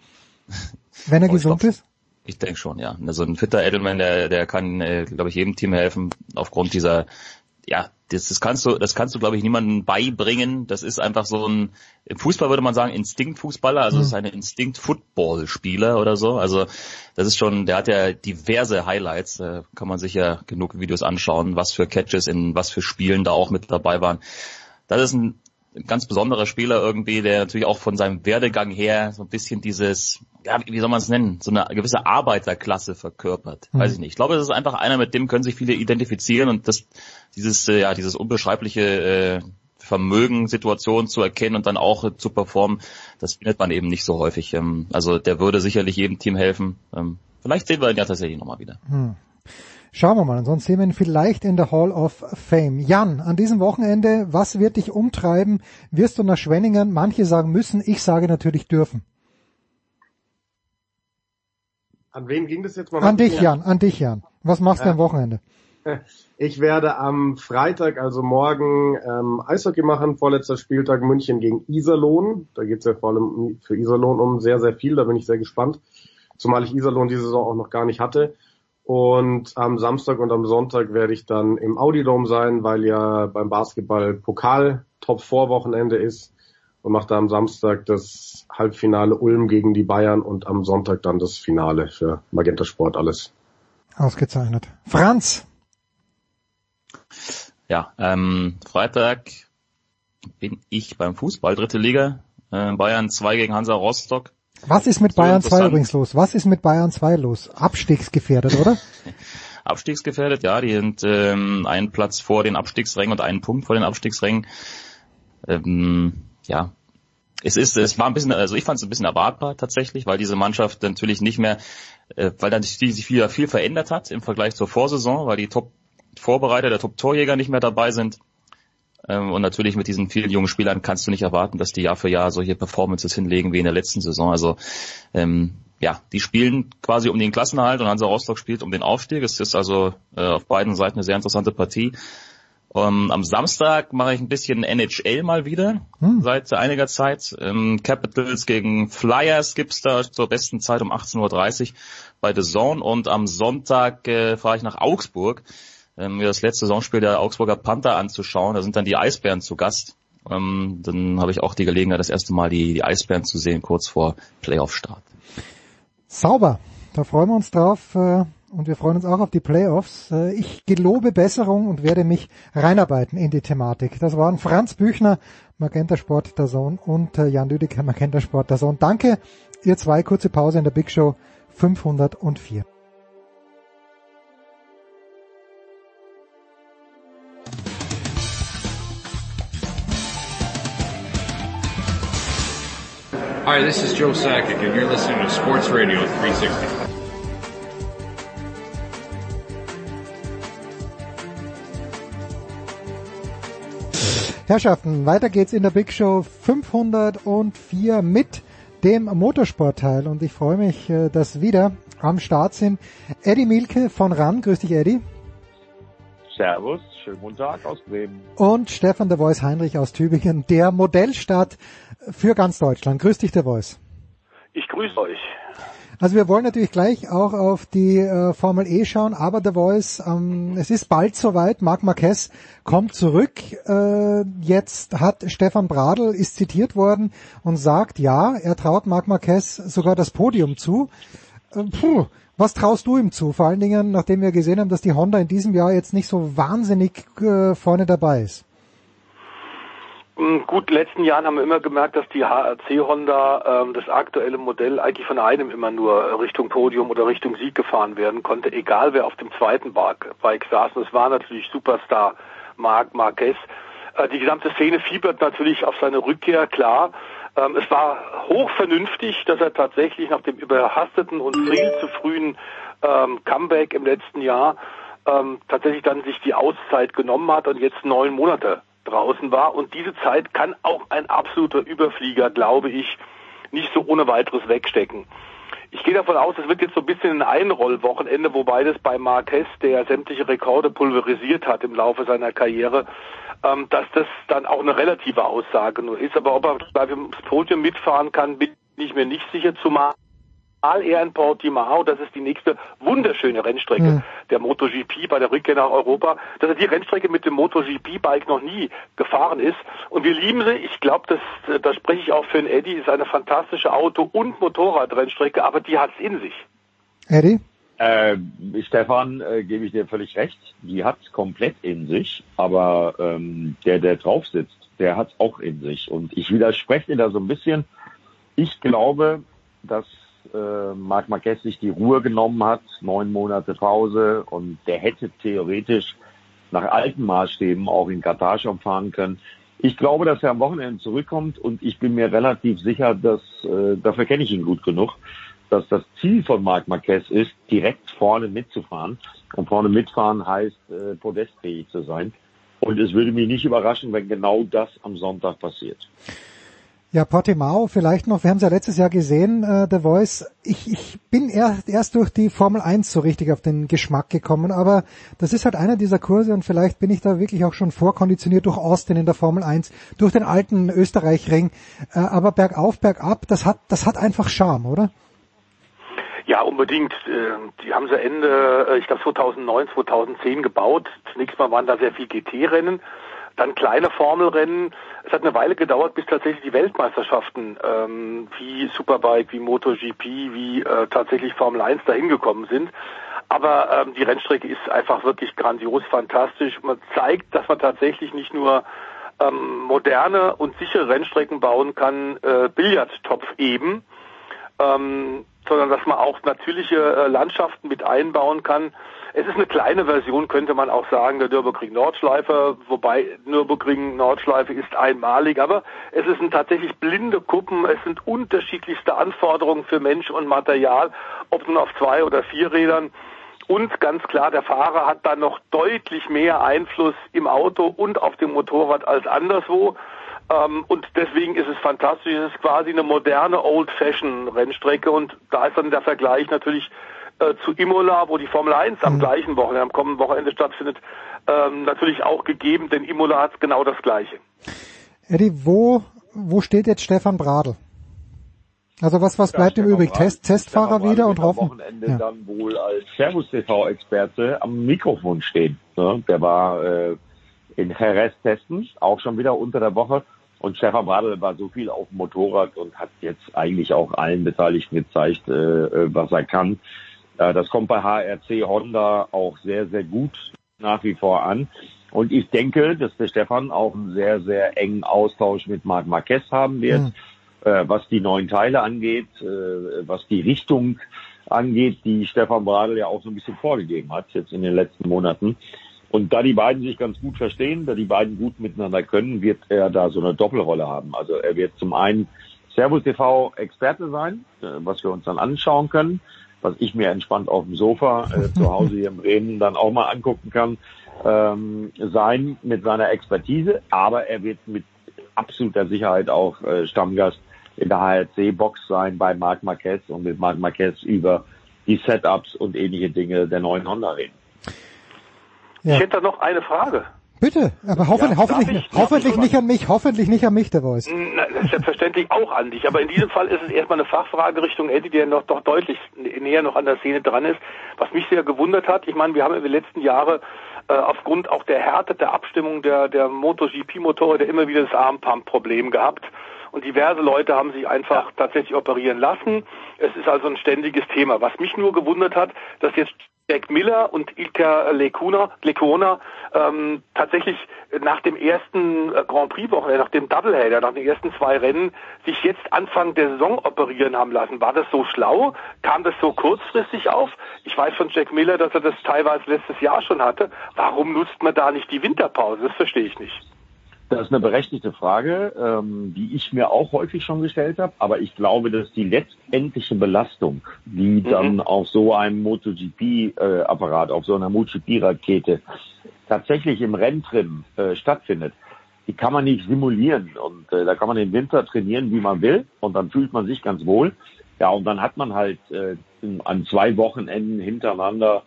wenn er oh, gesund ist?
Ich denke schon, ja. Also ein fitter Edelman, der, der kann, äh, glaube ich, jedem Team helfen aufgrund dieser, ja, das, das kannst du, das kannst du, glaube ich, niemandem beibringen. Das ist einfach so ein, im Fußball würde man sagen, Instinkt-Fußballer, also mhm. ist ein Instinkt-Football-Spieler oder so. Also das ist schon, der hat ja diverse Highlights, äh, kann man sich ja genug Videos anschauen, was für Catches in was für Spielen da auch mit dabei waren. Das ist ein ganz besonderer Spieler irgendwie, der natürlich auch von seinem Werdegang her so ein bisschen dieses, ja, wie soll man es nennen, so eine gewisse Arbeiterklasse verkörpert. Mhm. Weiß ich nicht. Ich glaube, es ist einfach einer, mit dem können sich viele identifizieren und das, dieses, äh, ja, dieses unbeschreibliche äh, Vermögen, Situationen zu erkennen und dann auch äh, zu performen, das findet man eben nicht so häufig. Ähm, also der würde sicherlich jedem Team helfen. Ähm, vielleicht sehen wir ihn ja tatsächlich nochmal wieder.
Mhm. Schauen wir mal, ansonsten sehen wir ihn vielleicht in der Hall of Fame. Jan, an diesem Wochenende, was wird dich umtreiben? Wirst du nach Schwenningen? Manche sagen müssen, ich sage natürlich dürfen.
An wen ging das jetzt mal?
An dich, Jan, an dich, Jan. Was machst ja. du am Wochenende?
Ich werde am Freitag, also morgen, ähm, Eishockey machen, vorletzter Spieltag München gegen Iserlohn. Da geht es ja vor allem für Iserlohn um sehr, sehr viel, da bin ich sehr gespannt. Zumal ich Iserlohn diese Saison auch noch gar nicht hatte. Und am Samstag und am Sonntag werde ich dann im Audi Dome sein, weil ja beim Basketball Pokal Top 4 Wochenende ist und mache da am Samstag das Halbfinale Ulm gegen die Bayern und am Sonntag dann das Finale für Magenta Sport alles.
Ausgezeichnet. Franz!
Ja, ähm, Freitag bin ich beim Fußball, dritte Liga, äh, Bayern 2 gegen Hansa Rostock.
Was ist mit Bayern 2 übrigens los? Was ist mit Bayern 2 los? Abstiegsgefährdet, oder?
Abstiegsgefährdet, ja. Die sind ähm, einen Platz vor den Abstiegsrängen und einen Punkt vor den Abstiegsrängen. Ähm, ja, es ist, es war ein bisschen, also ich fand es ein bisschen erwartbar tatsächlich, weil diese Mannschaft natürlich nicht mehr, äh, weil dann sich viel, viel verändert hat im Vergleich zur Vorsaison, weil die Top-Vorbereiter, der Top-Torjäger nicht mehr dabei sind. Ähm, und natürlich mit diesen vielen jungen Spielern kannst du nicht erwarten, dass die Jahr für Jahr solche Performances hinlegen wie in der letzten Saison. Also ähm, ja, die spielen quasi um den Klassenerhalt und Hansa Rostock spielt um den Aufstieg. Es ist also äh, auf beiden Seiten eine sehr interessante Partie. Um, ähm, am Samstag mache ich ein bisschen NHL mal wieder, hm. seit einiger Zeit. Ähm, Capitals gegen Flyers gibt's da zur besten Zeit um 18.30 Uhr bei The Zone und am Sonntag äh, fahre ich nach Augsburg, ähm, mir das letzte Saisonspiel der Augsburger Panther anzuschauen. Da sind dann die Eisbären zu Gast. Ähm, dann habe ich auch die Gelegenheit, das erste Mal die, die Eisbären zu sehen, kurz vor Playoff-Start.
Sauber, da freuen wir uns drauf. Äh und wir freuen uns auch auf die Playoffs. Äh, ich gelobe Besserung und werde mich reinarbeiten in die Thematik. Das waren Franz Büchner, Magenta Sport der Sohn und äh, Jan Lüdecke, Magenta Sport der Sohn. Danke, ihr zwei. Kurze Pause in der Big Show 504.
Hi, this is Joe Sakic and you're listening to Sports Radio 360.
Herrschaften, weiter geht's in der Big Show 504 mit dem Motorsportteil und ich freue mich, äh, dass wieder am Start sind Eddie Milke von RAN. Grüß dich, Eddie.
Servus, schönen guten Tag aus Bremen.
Und Stefan der Voice Heinrich aus Tübingen, der Modellstadt für ganz Deutschland. Grüß dich, der Voice.
Ich grüße euch.
Also wir wollen natürlich gleich auch auf die äh, Formel E schauen, aber The Voice, ähm, es ist bald soweit. Marc Marquez kommt zurück. Äh, jetzt hat Stefan Bradl, ist zitiert worden und sagt, ja, er traut Marc Marquez sogar das Podium zu. Äh, puh, was traust du ihm zu? Vor allen Dingen, nachdem wir gesehen haben, dass die Honda in diesem Jahr jetzt nicht so wahnsinnig äh, vorne dabei ist.
Hm, gut, in den letzten Jahren haben wir immer gemerkt, dass die HRC Honda ähm, das aktuelle Modell eigentlich von einem immer nur Richtung Podium oder Richtung Sieg gefahren werden konnte, egal wer auf dem zweiten Bike saß. Und es war natürlich Superstar Marc Marquez. Äh, die gesamte Szene fiebert natürlich auf seine Rückkehr, klar. Ähm, es war hochvernünftig, dass er tatsächlich nach dem überhasteten und viel zu frühen ähm, Comeback im letzten Jahr ähm, tatsächlich dann sich die Auszeit genommen hat und jetzt neun Monate draußen war. Und diese Zeit kann auch ein absoluter Überflieger, glaube ich, nicht so ohne weiteres wegstecken. Ich gehe davon aus, es wird jetzt so ein bisschen ein Einrollwochenende, wobei das bei Marquez, der sämtliche Rekorde pulverisiert hat im Laufe seiner Karriere, ähm, dass das dann auch eine relative Aussage nur ist. Aber ob er beim Podium mitfahren kann, bin ich mir nicht sicher, zumal eher in Portimao, das ist die nächste wunderschöne Rennstrecke mhm. der MotoGP bei der Rückkehr nach Europa, dass er die Rennstrecke mit dem MotoGP-Bike noch nie gefahren ist. Und wir lieben sie. Ich glaube, das, da spreche ich auch für den Eddie, ist eine fantastische Auto- und Motorradrennstrecke, aber die hat es in sich.
Eddie?
Äh, Stefan, äh, gebe ich dir völlig recht. Die hat komplett in sich, aber ähm, der, der drauf sitzt, der hat auch in sich. Und ich widerspreche dir da so ein bisschen. Ich glaube, dass äh, Marc Marquez sich die Ruhe genommen hat, neun Monate Pause und der hätte theoretisch nach alten Maßstäben auch in Katar schon fahren können. Ich glaube, dass er am Wochenende zurückkommt und ich bin mir relativ sicher, dass, äh, dafür kenne ich ihn gut genug, dass das Ziel von Marc Marquez ist, direkt vorne mitzufahren. Und vorne mitfahren heißt, äh, podestfähig zu sein. Und es würde mich nicht überraschen, wenn genau das am Sonntag passiert.
Ja, Portimao vielleicht noch, wir haben es ja letztes Jahr gesehen, äh, The Voice. Ich, ich bin erst, erst durch die Formel 1 so richtig auf den Geschmack gekommen, aber das ist halt einer dieser Kurse und vielleicht bin ich da wirklich auch schon vorkonditioniert durch Austin in der Formel 1, durch den alten Österreich-Ring. Äh, aber bergauf, bergab, das hat, das hat einfach Charme, oder?
Ja, unbedingt. Äh, die haben sie Ende, äh, ich glaube 2009, 2010 gebaut. Zunächst mal waren da sehr viel GT-Rennen dann kleine Formelrennen. Es hat eine Weile gedauert, bis tatsächlich die Weltmeisterschaften ähm, wie Superbike, wie MotoGP, wie äh, tatsächlich Formel 1 dahin gekommen sind. Aber ähm, die Rennstrecke ist einfach wirklich grandios, fantastisch. Man zeigt, dass man tatsächlich nicht nur ähm, moderne und sichere Rennstrecken bauen kann, äh, Billardtopf eben, ähm, sondern dass man auch natürliche äh, Landschaften mit einbauen kann. Es ist eine kleine Version, könnte man auch sagen, der Nürburgring Nordschleife, wobei Nürburgring Nordschleife ist einmalig, aber es sind tatsächlich blinde Kuppen, es sind unterschiedlichste Anforderungen für Mensch und Material, ob nun auf zwei oder vier Rädern. Und ganz klar, der Fahrer hat da noch deutlich mehr Einfluss im Auto und auf dem Motorrad als anderswo. Ähm, und deswegen ist es fantastisch. Es ist quasi eine moderne Old-Fashion-Rennstrecke und da ist dann der Vergleich natürlich äh, zu Imola, wo die Formel 1 am gleichen Wochenende, am kommenden Wochenende stattfindet, ähm, natürlich auch gegeben, denn Imola hat genau das Gleiche.
Eddie, wo, wo steht jetzt Stefan Bradl? Also was, was bleibt ihm übrig? Test, Testfahrer wieder und hoffen.
Am Wochenende ja. dann wohl als Servus TV-Experte am Mikrofon stehen. Ne? Der war äh, in Jerez testen, auch schon wieder unter der Woche. Und Stefan Bradl war so viel auf dem Motorrad und hat jetzt eigentlich auch allen Beteiligten gezeigt, äh, äh was er kann. Das kommt bei HRC Honda auch sehr, sehr gut nach wie vor an. Und ich denke, dass der Stefan auch einen sehr, sehr engen Austausch mit Marc Marquez haben wird. Mhm äh, was die neuen Teile angeht, äh, was die Richtung angeht, die Stefan Bradl ja auch so ein bisschen vorgegeben hat jetzt in den letzten Monaten. Und da die beiden sich ganz gut verstehen, da die beiden gut miteinander können, wird er da so eine Doppelrolle haben. Also er wird zum einen Servus TV Experte sein, äh, was wir uns dann anschauen können, was ich mir entspannt auf dem Sofa äh, zu Hause hier in Bremen dann auch mal angucken kann, ähm, sein mit seiner Expertise. Aber er wird mit absoluter Sicherheit auch äh, Stammgast in der HRC-Box sein bei Marc Marquez und mit Marc Marquez über die Setups und ähnliche Dinge der neuen Honda reden.
Ja. Ich hätte da noch eine Frage.
Bitte, aber hoffentlich, ja, hoffentlich, ich, hoffentlich nicht an mich, hoffentlich nicht an mich, der Voice.
Na, selbstverständlich auch an dich, aber in diesem Fall ist es erstmal eine Fachfrage Richtung Eddie, der noch doch deutlich näher noch an der Szene dran ist. Was mich sehr gewundert hat, ich meine, wir haben in den letzten Jahren äh, aufgrund auch der Härte der Abstimmung der, der MotoGP-Motorräder immer wieder das Armpump-Problem gehabt und diverse Leute haben sich einfach tatsächlich operieren lassen. Es ist also ein ständiges Thema. Was mich nur gewundert hat, dass jetzt Jack Miller und Ilka Lecuna, Lecona ähm, tatsächlich nach dem ersten äh, Grand Prix Wochenende, nach dem Doubleheader, nach den ersten zwei Rennen sich jetzt Anfang der Saison operieren haben lassen. War das so schlau? Kam das so kurzfristig auf? Ich weiß von Jack Miller, dass er das teilweise letztes Jahr schon hatte. Warum nutzt man da nicht die Winterpause? Das verstehe ich nicht.
Das ist eine berechtigte Frage, ähm, die ich mir auch häufig schon gestellt habe. Aber ich glaube, dass die letztendliche Belastung, die mhm. dann auf so einem MotoGP-Apparat, äh, auf so einer MotoGP-Rakete tatsächlich im Renntrim äh, stattfindet, die kann man nicht simulieren. Und äh, da kann man den Winter trainieren, wie man will. Und dann fühlt man sich ganz wohl. Ja, und dann hat man halt äh, an zwei Wochenenden hintereinander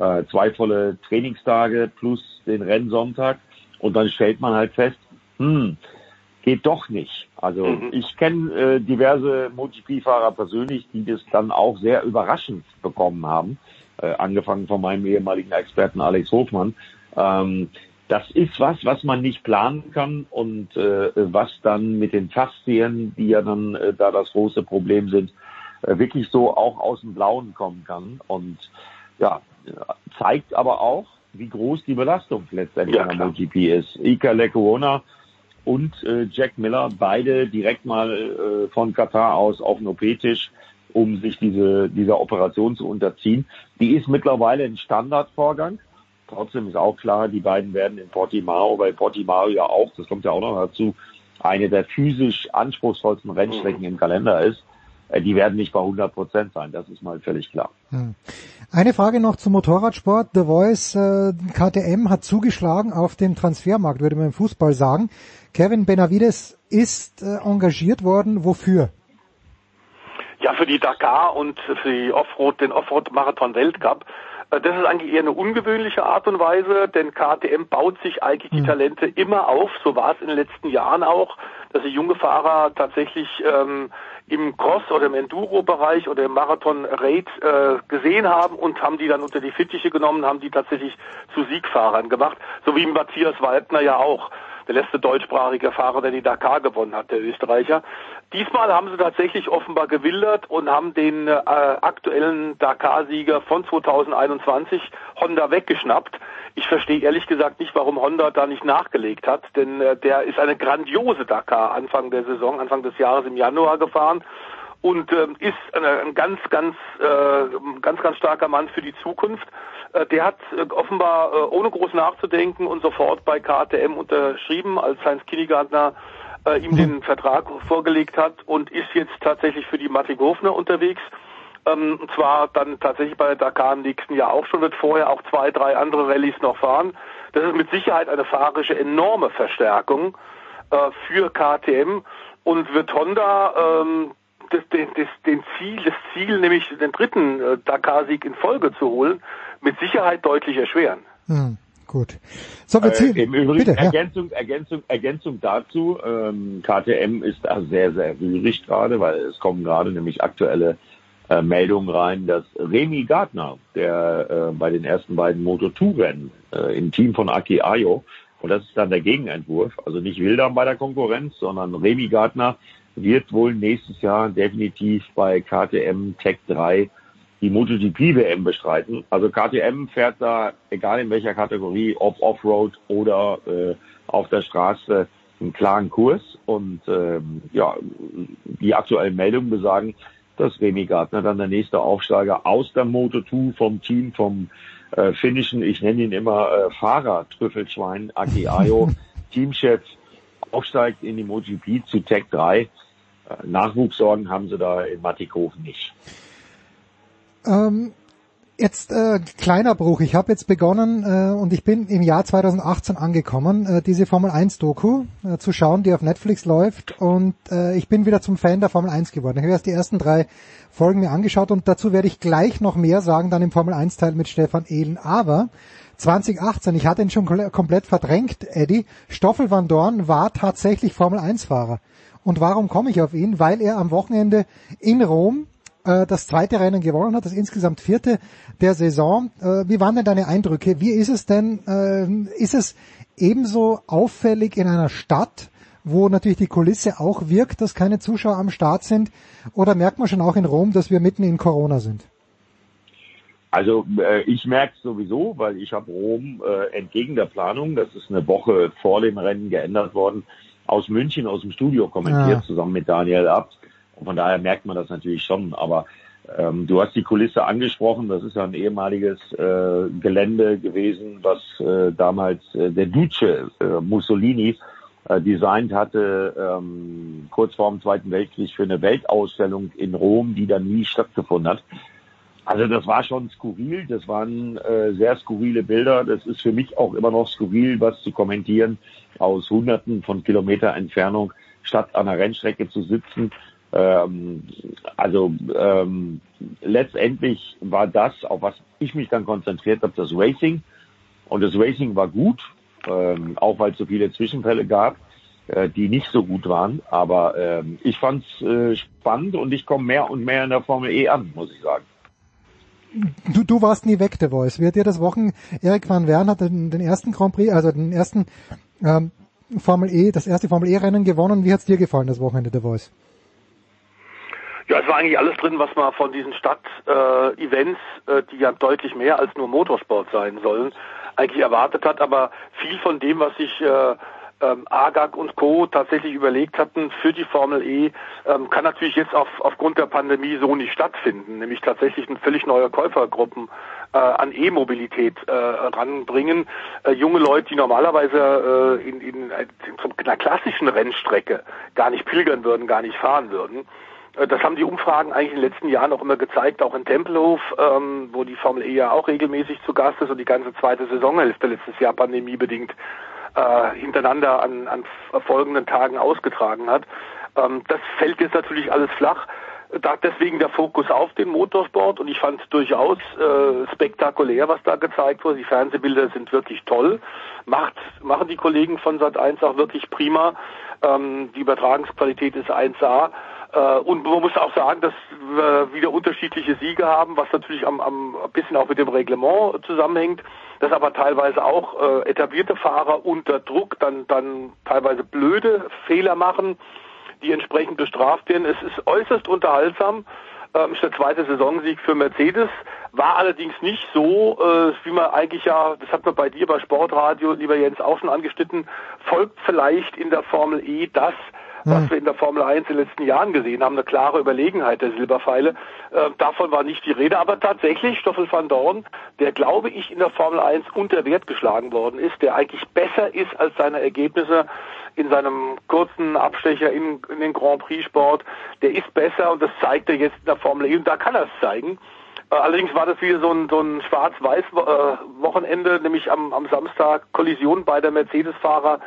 äh, zwei volle Trainingstage plus den Rennsonntag. Und dann stellt man halt fest, hm, geht doch nicht. Also mhm. ich kenne äh, diverse MotoGP-Fahrer persönlich, die das dann auch sehr überraschend bekommen haben, äh, angefangen von meinem ehemaligen Experten Alex Hofmann. Ähm, das ist was, was man nicht planen kann und äh, was dann mit den Faszien, die ja dann äh, da das große Problem sind, äh, wirklich so auch aus dem Blauen kommen kann. Und ja, zeigt aber auch, wie groß die Belastung letztendlich ja, an der MotoGP ist. Ika Lecuona und äh, Jack Miller, beide direkt mal äh, von Katar aus auf den OP-Tisch, um sich diese, dieser Operation zu unterziehen. Die ist mittlerweile ein Standardvorgang. Trotzdem ist auch klar, die beiden werden in Portimao, weil Portimao ja auch, das kommt ja auch noch dazu, eine der physisch anspruchsvollsten Rennstrecken mhm. im Kalender ist. Äh, die werden nicht bei 100 Prozent sein, das ist mal völlig klar.
Eine Frage noch zum Motorradsport. The Voice äh, KTM hat zugeschlagen auf dem Transfermarkt, würde man im Fußball sagen. Kevin Benavides ist äh, engagiert worden. Wofür?
Ja, für die Dakar und für die Offroad, den Offroad-Marathon Weltcup. Äh, das ist eigentlich eher eine ungewöhnliche Art und Weise, denn KTM baut sich eigentlich die hm. Talente immer auf. So war es in den letzten Jahren auch, dass die junge Fahrer tatsächlich ähm, im Cross- oder im Enduro-Bereich oder im Marathon-Raid äh, gesehen haben und haben die dann unter die Fittiche genommen, haben die tatsächlich zu Siegfahrern gemacht, so wie Matthias Waldner ja auch der letzte deutschsprachige Fahrer, der die Dakar gewonnen hat, der Österreicher. Diesmal haben sie tatsächlich offenbar gewildert und haben den äh, aktuellen Dakar-Sieger von 2021 Honda weggeschnappt. Ich verstehe ehrlich gesagt nicht, warum Honda da nicht nachgelegt hat, denn äh, der ist eine grandiose Dakar Anfang der Saison, Anfang des Jahres im Januar gefahren und äh, ist ein ganz, ganz, äh, ganz, ganz starker Mann für die Zukunft. Äh, der hat äh, offenbar ohne groß nachzudenken und sofort bei KTM unterschrieben, als Heinz Kinnegartner äh, ihm den Vertrag vorgelegt hat und ist jetzt tatsächlich für die Matic Hofner unterwegs. Ähm, zwar dann tatsächlich bei Dakar im nächsten Jahr auch schon, wird vorher auch zwei, drei andere Rallyes noch fahren. Das ist mit Sicherheit eine fahrische enorme Verstärkung. äh, für KTM und wird Honda ähm, das, das, den Ziel, das Ziel, nämlich den dritten äh, Dakar-Sieg in Folge zu holen, mit Sicherheit deutlich erschweren.
Hm, gut. So, wir
Äh, Im Übrigen,
Bitte, ja.
Ergänzung, Ergänzung, Ergänzung dazu, ähm, KTM ist da sehr, sehr rührig gerade, weil es kommen gerade nämlich aktuelle äh, Meldungen rein, dass Remy Gardner, der äh, bei den ersten beiden Moto2-Rennen äh, im Team von Aki Ayo, und das ist dann der Gegenentwurf, also nicht Wildern bei der Konkurrenz, sondern Remy Gardner wird wohl nächstes Jahr definitiv bei KTM Tech 3 die MotoGP WM bestreiten. Also KTM fährt da, egal in welcher Kategorie, ob Offroad oder äh, auf der Straße, einen klaren Kurs. Und ähm, ja, die aktuellen Meldungen besagen, dass Remy Gardner dann der nächste Aufsteiger aus der Moto2 vom Team, vom äh, finnischen, ich nenne ihn immer äh, Fahrer Trüffelschwein, Aki Ayo, Teamchef, aufsteigt in die MotoGP zu Tech 3. Äh, Nachwuchssorgen haben sie da in Mattighofen nicht.
Ähm, jetzt äh, kleiner Bruch. Ich habe jetzt begonnen äh, und ich bin im Jahr 2018 angekommen, äh, diese Formel 1 Doku äh, zu schauen, die auf Netflix läuft und äh, ich bin wieder zum Fan der Formel 1 geworden. Ich habe erst die ersten drei Folgen mir angeschaut und dazu werde ich gleich noch mehr sagen, dann im Formel 1 Teil mit Stefan Ehlen. Aber 2018, ich hatte ihn schon komplett verdrängt, Eddie, Stoffel van Dorn war tatsächlich Formel 1 Fahrer. Und warum komme ich auf ihn? Weil er am Wochenende in Rom äh, das zweite Rennen gewonnen hat, das insgesamt vierte der Saison. Äh, wie waren denn deine Eindrücke? Wie ist es denn, äh, ist es ebenso auffällig in einer Stadt, wo natürlich die Kulisse auch wirkt, dass keine Zuschauer am Start sind? Oder merkt man schon auch in Rom, dass wir mitten in Corona sind?
Also äh, ich merke es sowieso, weil ich habe Rom äh, entgegen der Planung, das ist eine Woche vor dem Rennen geändert worden, aus München aus dem Studio kommentiert,
Ah.
zusammen mit Daniel Abt. Und von daher merkt man das natürlich schon. Aber ähm, du hast die Kulisse angesprochen, das ist ja ein ehemaliges äh, Gelände gewesen, was äh, damals äh, der Duce äh, Mussolini äh, designt hatte, ähm, kurz vor dem Zweiten Weltkrieg für eine Weltausstellung in Rom, die dann nie stattgefunden hat. Also das war schon skurril, das waren äh, sehr skurrile Bilder. Das ist für mich auch immer noch skurril, was zu kommentieren, aus hunderten von Kilometer Entfernung statt an der Rennstrecke zu sitzen. Ähm, also ähm, letztendlich war das, auf was ich mich dann konzentriert habe, das Racing. Und das Racing war gut, ähm, auch weil es so viele Zwischenfälle gab, äh, die nicht so gut waren. Aber ähm, ich fand es äh, spannend und ich komme mehr und mehr in der Formel E an, muss ich sagen.
Du, du warst nie weg, der Voice. Wie hat dir das Wochen, Erik van Wern hat den, den ersten Grand Prix, also den ersten ähm, Formel E, das erste Formel E Rennen gewonnen. Wie hat's dir gefallen, das Wochenende, der Voice?
Ja, es war eigentlich alles drin, was man von diesen Stadt-Events, äh, die ja deutlich mehr als nur Motorsport sein sollen, eigentlich erwartet hat. Aber viel von dem, was sich äh, ähm, Agag und Co. tatsächlich überlegt hatten für die Formel E, ähm, kann natürlich jetzt auf, aufgrund der Pandemie so nicht stattfinden. Nämlich tatsächlich eine völlig neue Käufergruppen äh, an E-Mobilität äh, ranbringen. Äh, junge Leute, die normalerweise äh, in, in, in einer klassischen Rennstrecke gar nicht pilgern würden, gar nicht fahren würden. Äh, Das haben die Umfragen eigentlich in den letzten Jahren auch immer gezeigt, auch in Tempelhof, ähm, wo die Formel E ja auch regelmäßig zu Gast ist und die ganze zweite Saisonhälfte letztes Jahr pandemiebedingt äh, hintereinander an, an folgenden Tagen ausgetragen hat. Ähm, das fällt jetzt natürlich alles flach. Da deswegen der Fokus auf den Motorsport und ich fand es durchaus äh, spektakulär, was da gezeigt wurde. Die Fernsehbilder sind wirklich toll. Macht, machen die Kollegen von Sat1 auch wirklich prima. Ähm, die Übertragungsqualität ist 1A. Äh, und man muss auch sagen, dass wir wieder unterschiedliche Siege haben, was natürlich am, am ein bisschen auch mit dem Reglement zusammenhängt, dass aber teilweise auch äh, etablierte Fahrer unter Druck dann dann teilweise blöde Fehler machen, die entsprechend bestraft werden. Es ist äußerst unterhaltsam. Ähm, ist der zweite Saisonsieg für Mercedes, war allerdings nicht so, äh, wie man eigentlich ja, das hat man bei dir bei Sportradio, lieber Jens, auch schon angeschnitten, folgt vielleicht in der Formel E das, was wir in der Formel 1 in den letzten Jahren gesehen haben, eine klare Überlegenheit der Silberpfeile. Äh, davon war nicht die Rede, aber tatsächlich Stoffel van Dorn, der glaube ich in der Formel 1 unter Wert geschlagen worden ist, der eigentlich besser ist als seine Ergebnisse in seinem kurzen Abstecher in, in den Grand Prix Sport, der ist besser und das zeigt er jetzt in der Formel E und da kann er es zeigen. Äh, Allerdings war das wieder so ein, so ein schwarz-weiß äh, Wochenende, nämlich am, am Samstag Kollision beider Mercedes-Fahrer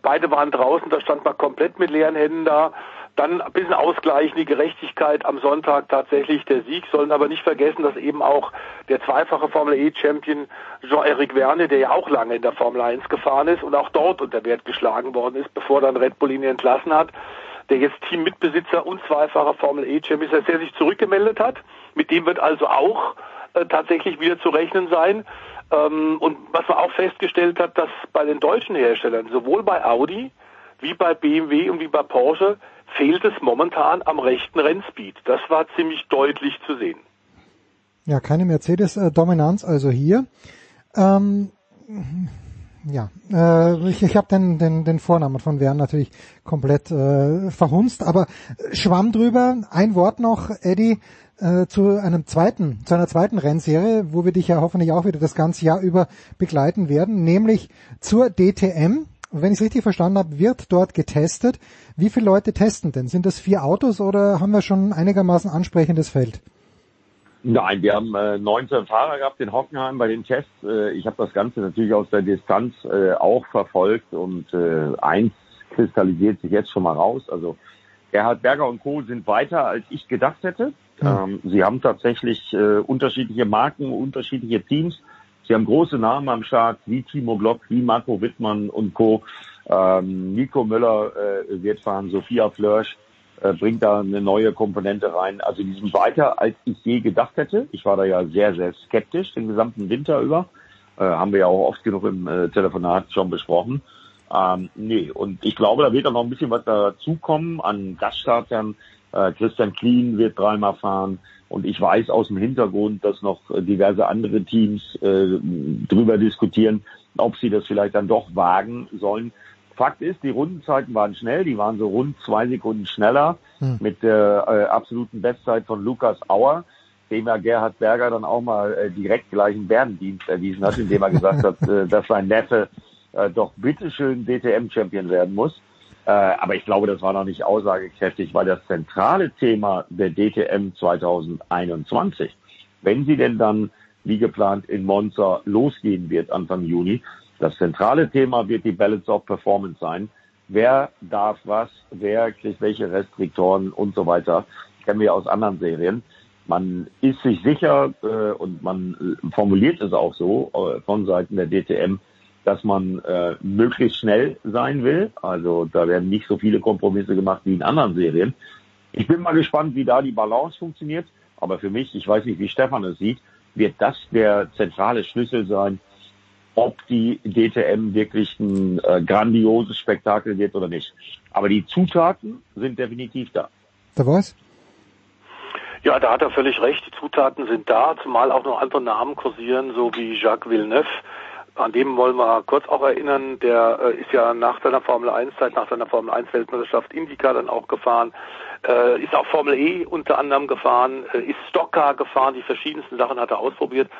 Beide waren draußen, da stand man komplett mit leeren Händen da. Dann ein bisschen ausgleichen, die Gerechtigkeit am Sonntag tatsächlich der Sieg, sollen aber nicht vergessen, dass eben auch der zweifache Formel E-Champion Jean-Éric Verne, der ja auch lange in der Formel 1 gefahren ist und auch dort unter Wert geschlagen worden ist, bevor dann Red Bull ihn entlassen hat, der jetzt Teammitbesitzer und zweifacher Formel E-Champion ist, der sich zurückgemeldet hat. Mit dem wird also auch äh, tatsächlich wieder zu rechnen sein. Ähm, und was man auch festgestellt hat, dass bei den deutschen Herstellern, sowohl bei Audi wie bei BMW und wie bei Porsche, fehlt es momentan am rechten Rennspeed. Das war ziemlich deutlich zu sehen.
Ja, keine Mercedes-Dominanz also hier. Ähm, ja, äh, ich, ich habe den, den, den Vornamen von Wern natürlich komplett äh, verhunzt, aber schwamm drüber. Ein Wort noch, Eddie, äh, zu einem zweiten, zu einer zweiten Rennserie, wo wir dich ja hoffentlich auch wieder das ganze Jahr über begleiten werden, nämlich zur DTM. Wenn ich es richtig verstanden habe, wird dort getestet. Wie viele Leute testen denn? Sind das vier Autos oder haben wir schon einigermaßen ansprechendes Feld?
Nein, wir haben äh, 19 Fahrer gehabt in Hockenheim bei den Tests. Äh, ich habe das Ganze natürlich aus der Distanz äh, auch verfolgt und äh, eins kristallisiert sich jetzt schon mal raus. Also Gerhard Berger und Co. sind weiter, als ich gedacht hätte. Ja. Ähm, sie haben tatsächlich äh, unterschiedliche Marken, unterschiedliche Teams. Sie haben große Namen am Start, wie Timo Glock, wie Marco Wittmann und Co. Ähm, Nico Müller äh, wird fahren, Sophia Flörsch äh, bringt da eine neue Komponente rein. Also die sind weiter, als ich je gedacht hätte. Ich war da ja sehr, sehr skeptisch den gesamten Winter über. Äh, haben wir ja auch oft genug im äh, Telefonat schon besprochen. Ähm, nee, und ich glaube, da wird auch noch ein bisschen was dazukommen an Gaststartern. Äh, Christian Klien wird dreimal fahren. Und ich weiß aus dem Hintergrund, dass noch diverse andere Teams äh, drüber diskutieren, ob sie das vielleicht dann doch wagen sollen. Fakt ist, die Rundenzeiten waren schnell, die waren so rund zwei Sekunden schneller hm. mit der äh, absoluten Bestzeit von Lukas Auer, dem ja Gerhard Berger dann auch mal äh, direkt gleich einen Bärendienst erwiesen hat, indem er gesagt hat, äh, dass sein Neffe äh, doch bitteschön DTM-Champion werden muss. Äh, aber ich glaube, das war noch nicht aussagekräftig, weil das zentrale Thema der DTM 2021, wenn sie denn dann wie geplant in Monza losgehen wird Anfang Juni, das zentrale Thema wird die Balance of Performance sein. Wer darf was, wer kriegt welche Restriktoren und so weiter, kennen wir aus anderen Serien. Man ist sich sicher äh, und man formuliert es auch so äh, von Seiten der DTM, dass man äh, möglichst schnell sein will. Also da werden nicht so viele Kompromisse gemacht wie in anderen Serien. Ich bin mal gespannt, wie da die Balance funktioniert. Aber für mich, ich weiß nicht, wie Stefan es sieht, wird das der zentrale Schlüssel sein, ob die DTM wirklich ein äh, grandioses Spektakel wird oder nicht. Aber die Zutaten sind definitiv da.
Da was?
Ja, da hat er völlig recht. Die Zutaten sind da, zumal auch noch andere Namen kursieren, so wie Jacques Villeneuve. An dem wollen wir kurz auch erinnern. Der äh, ist ja nach seiner Formel 1 Zeit, nach seiner Formel 1 Weltmeisterschaft Indica dann auch gefahren. Äh, ist auch Formel E unter anderem gefahren, äh, ist Stockcar gefahren, die verschiedensten Sachen hat er ausprobiert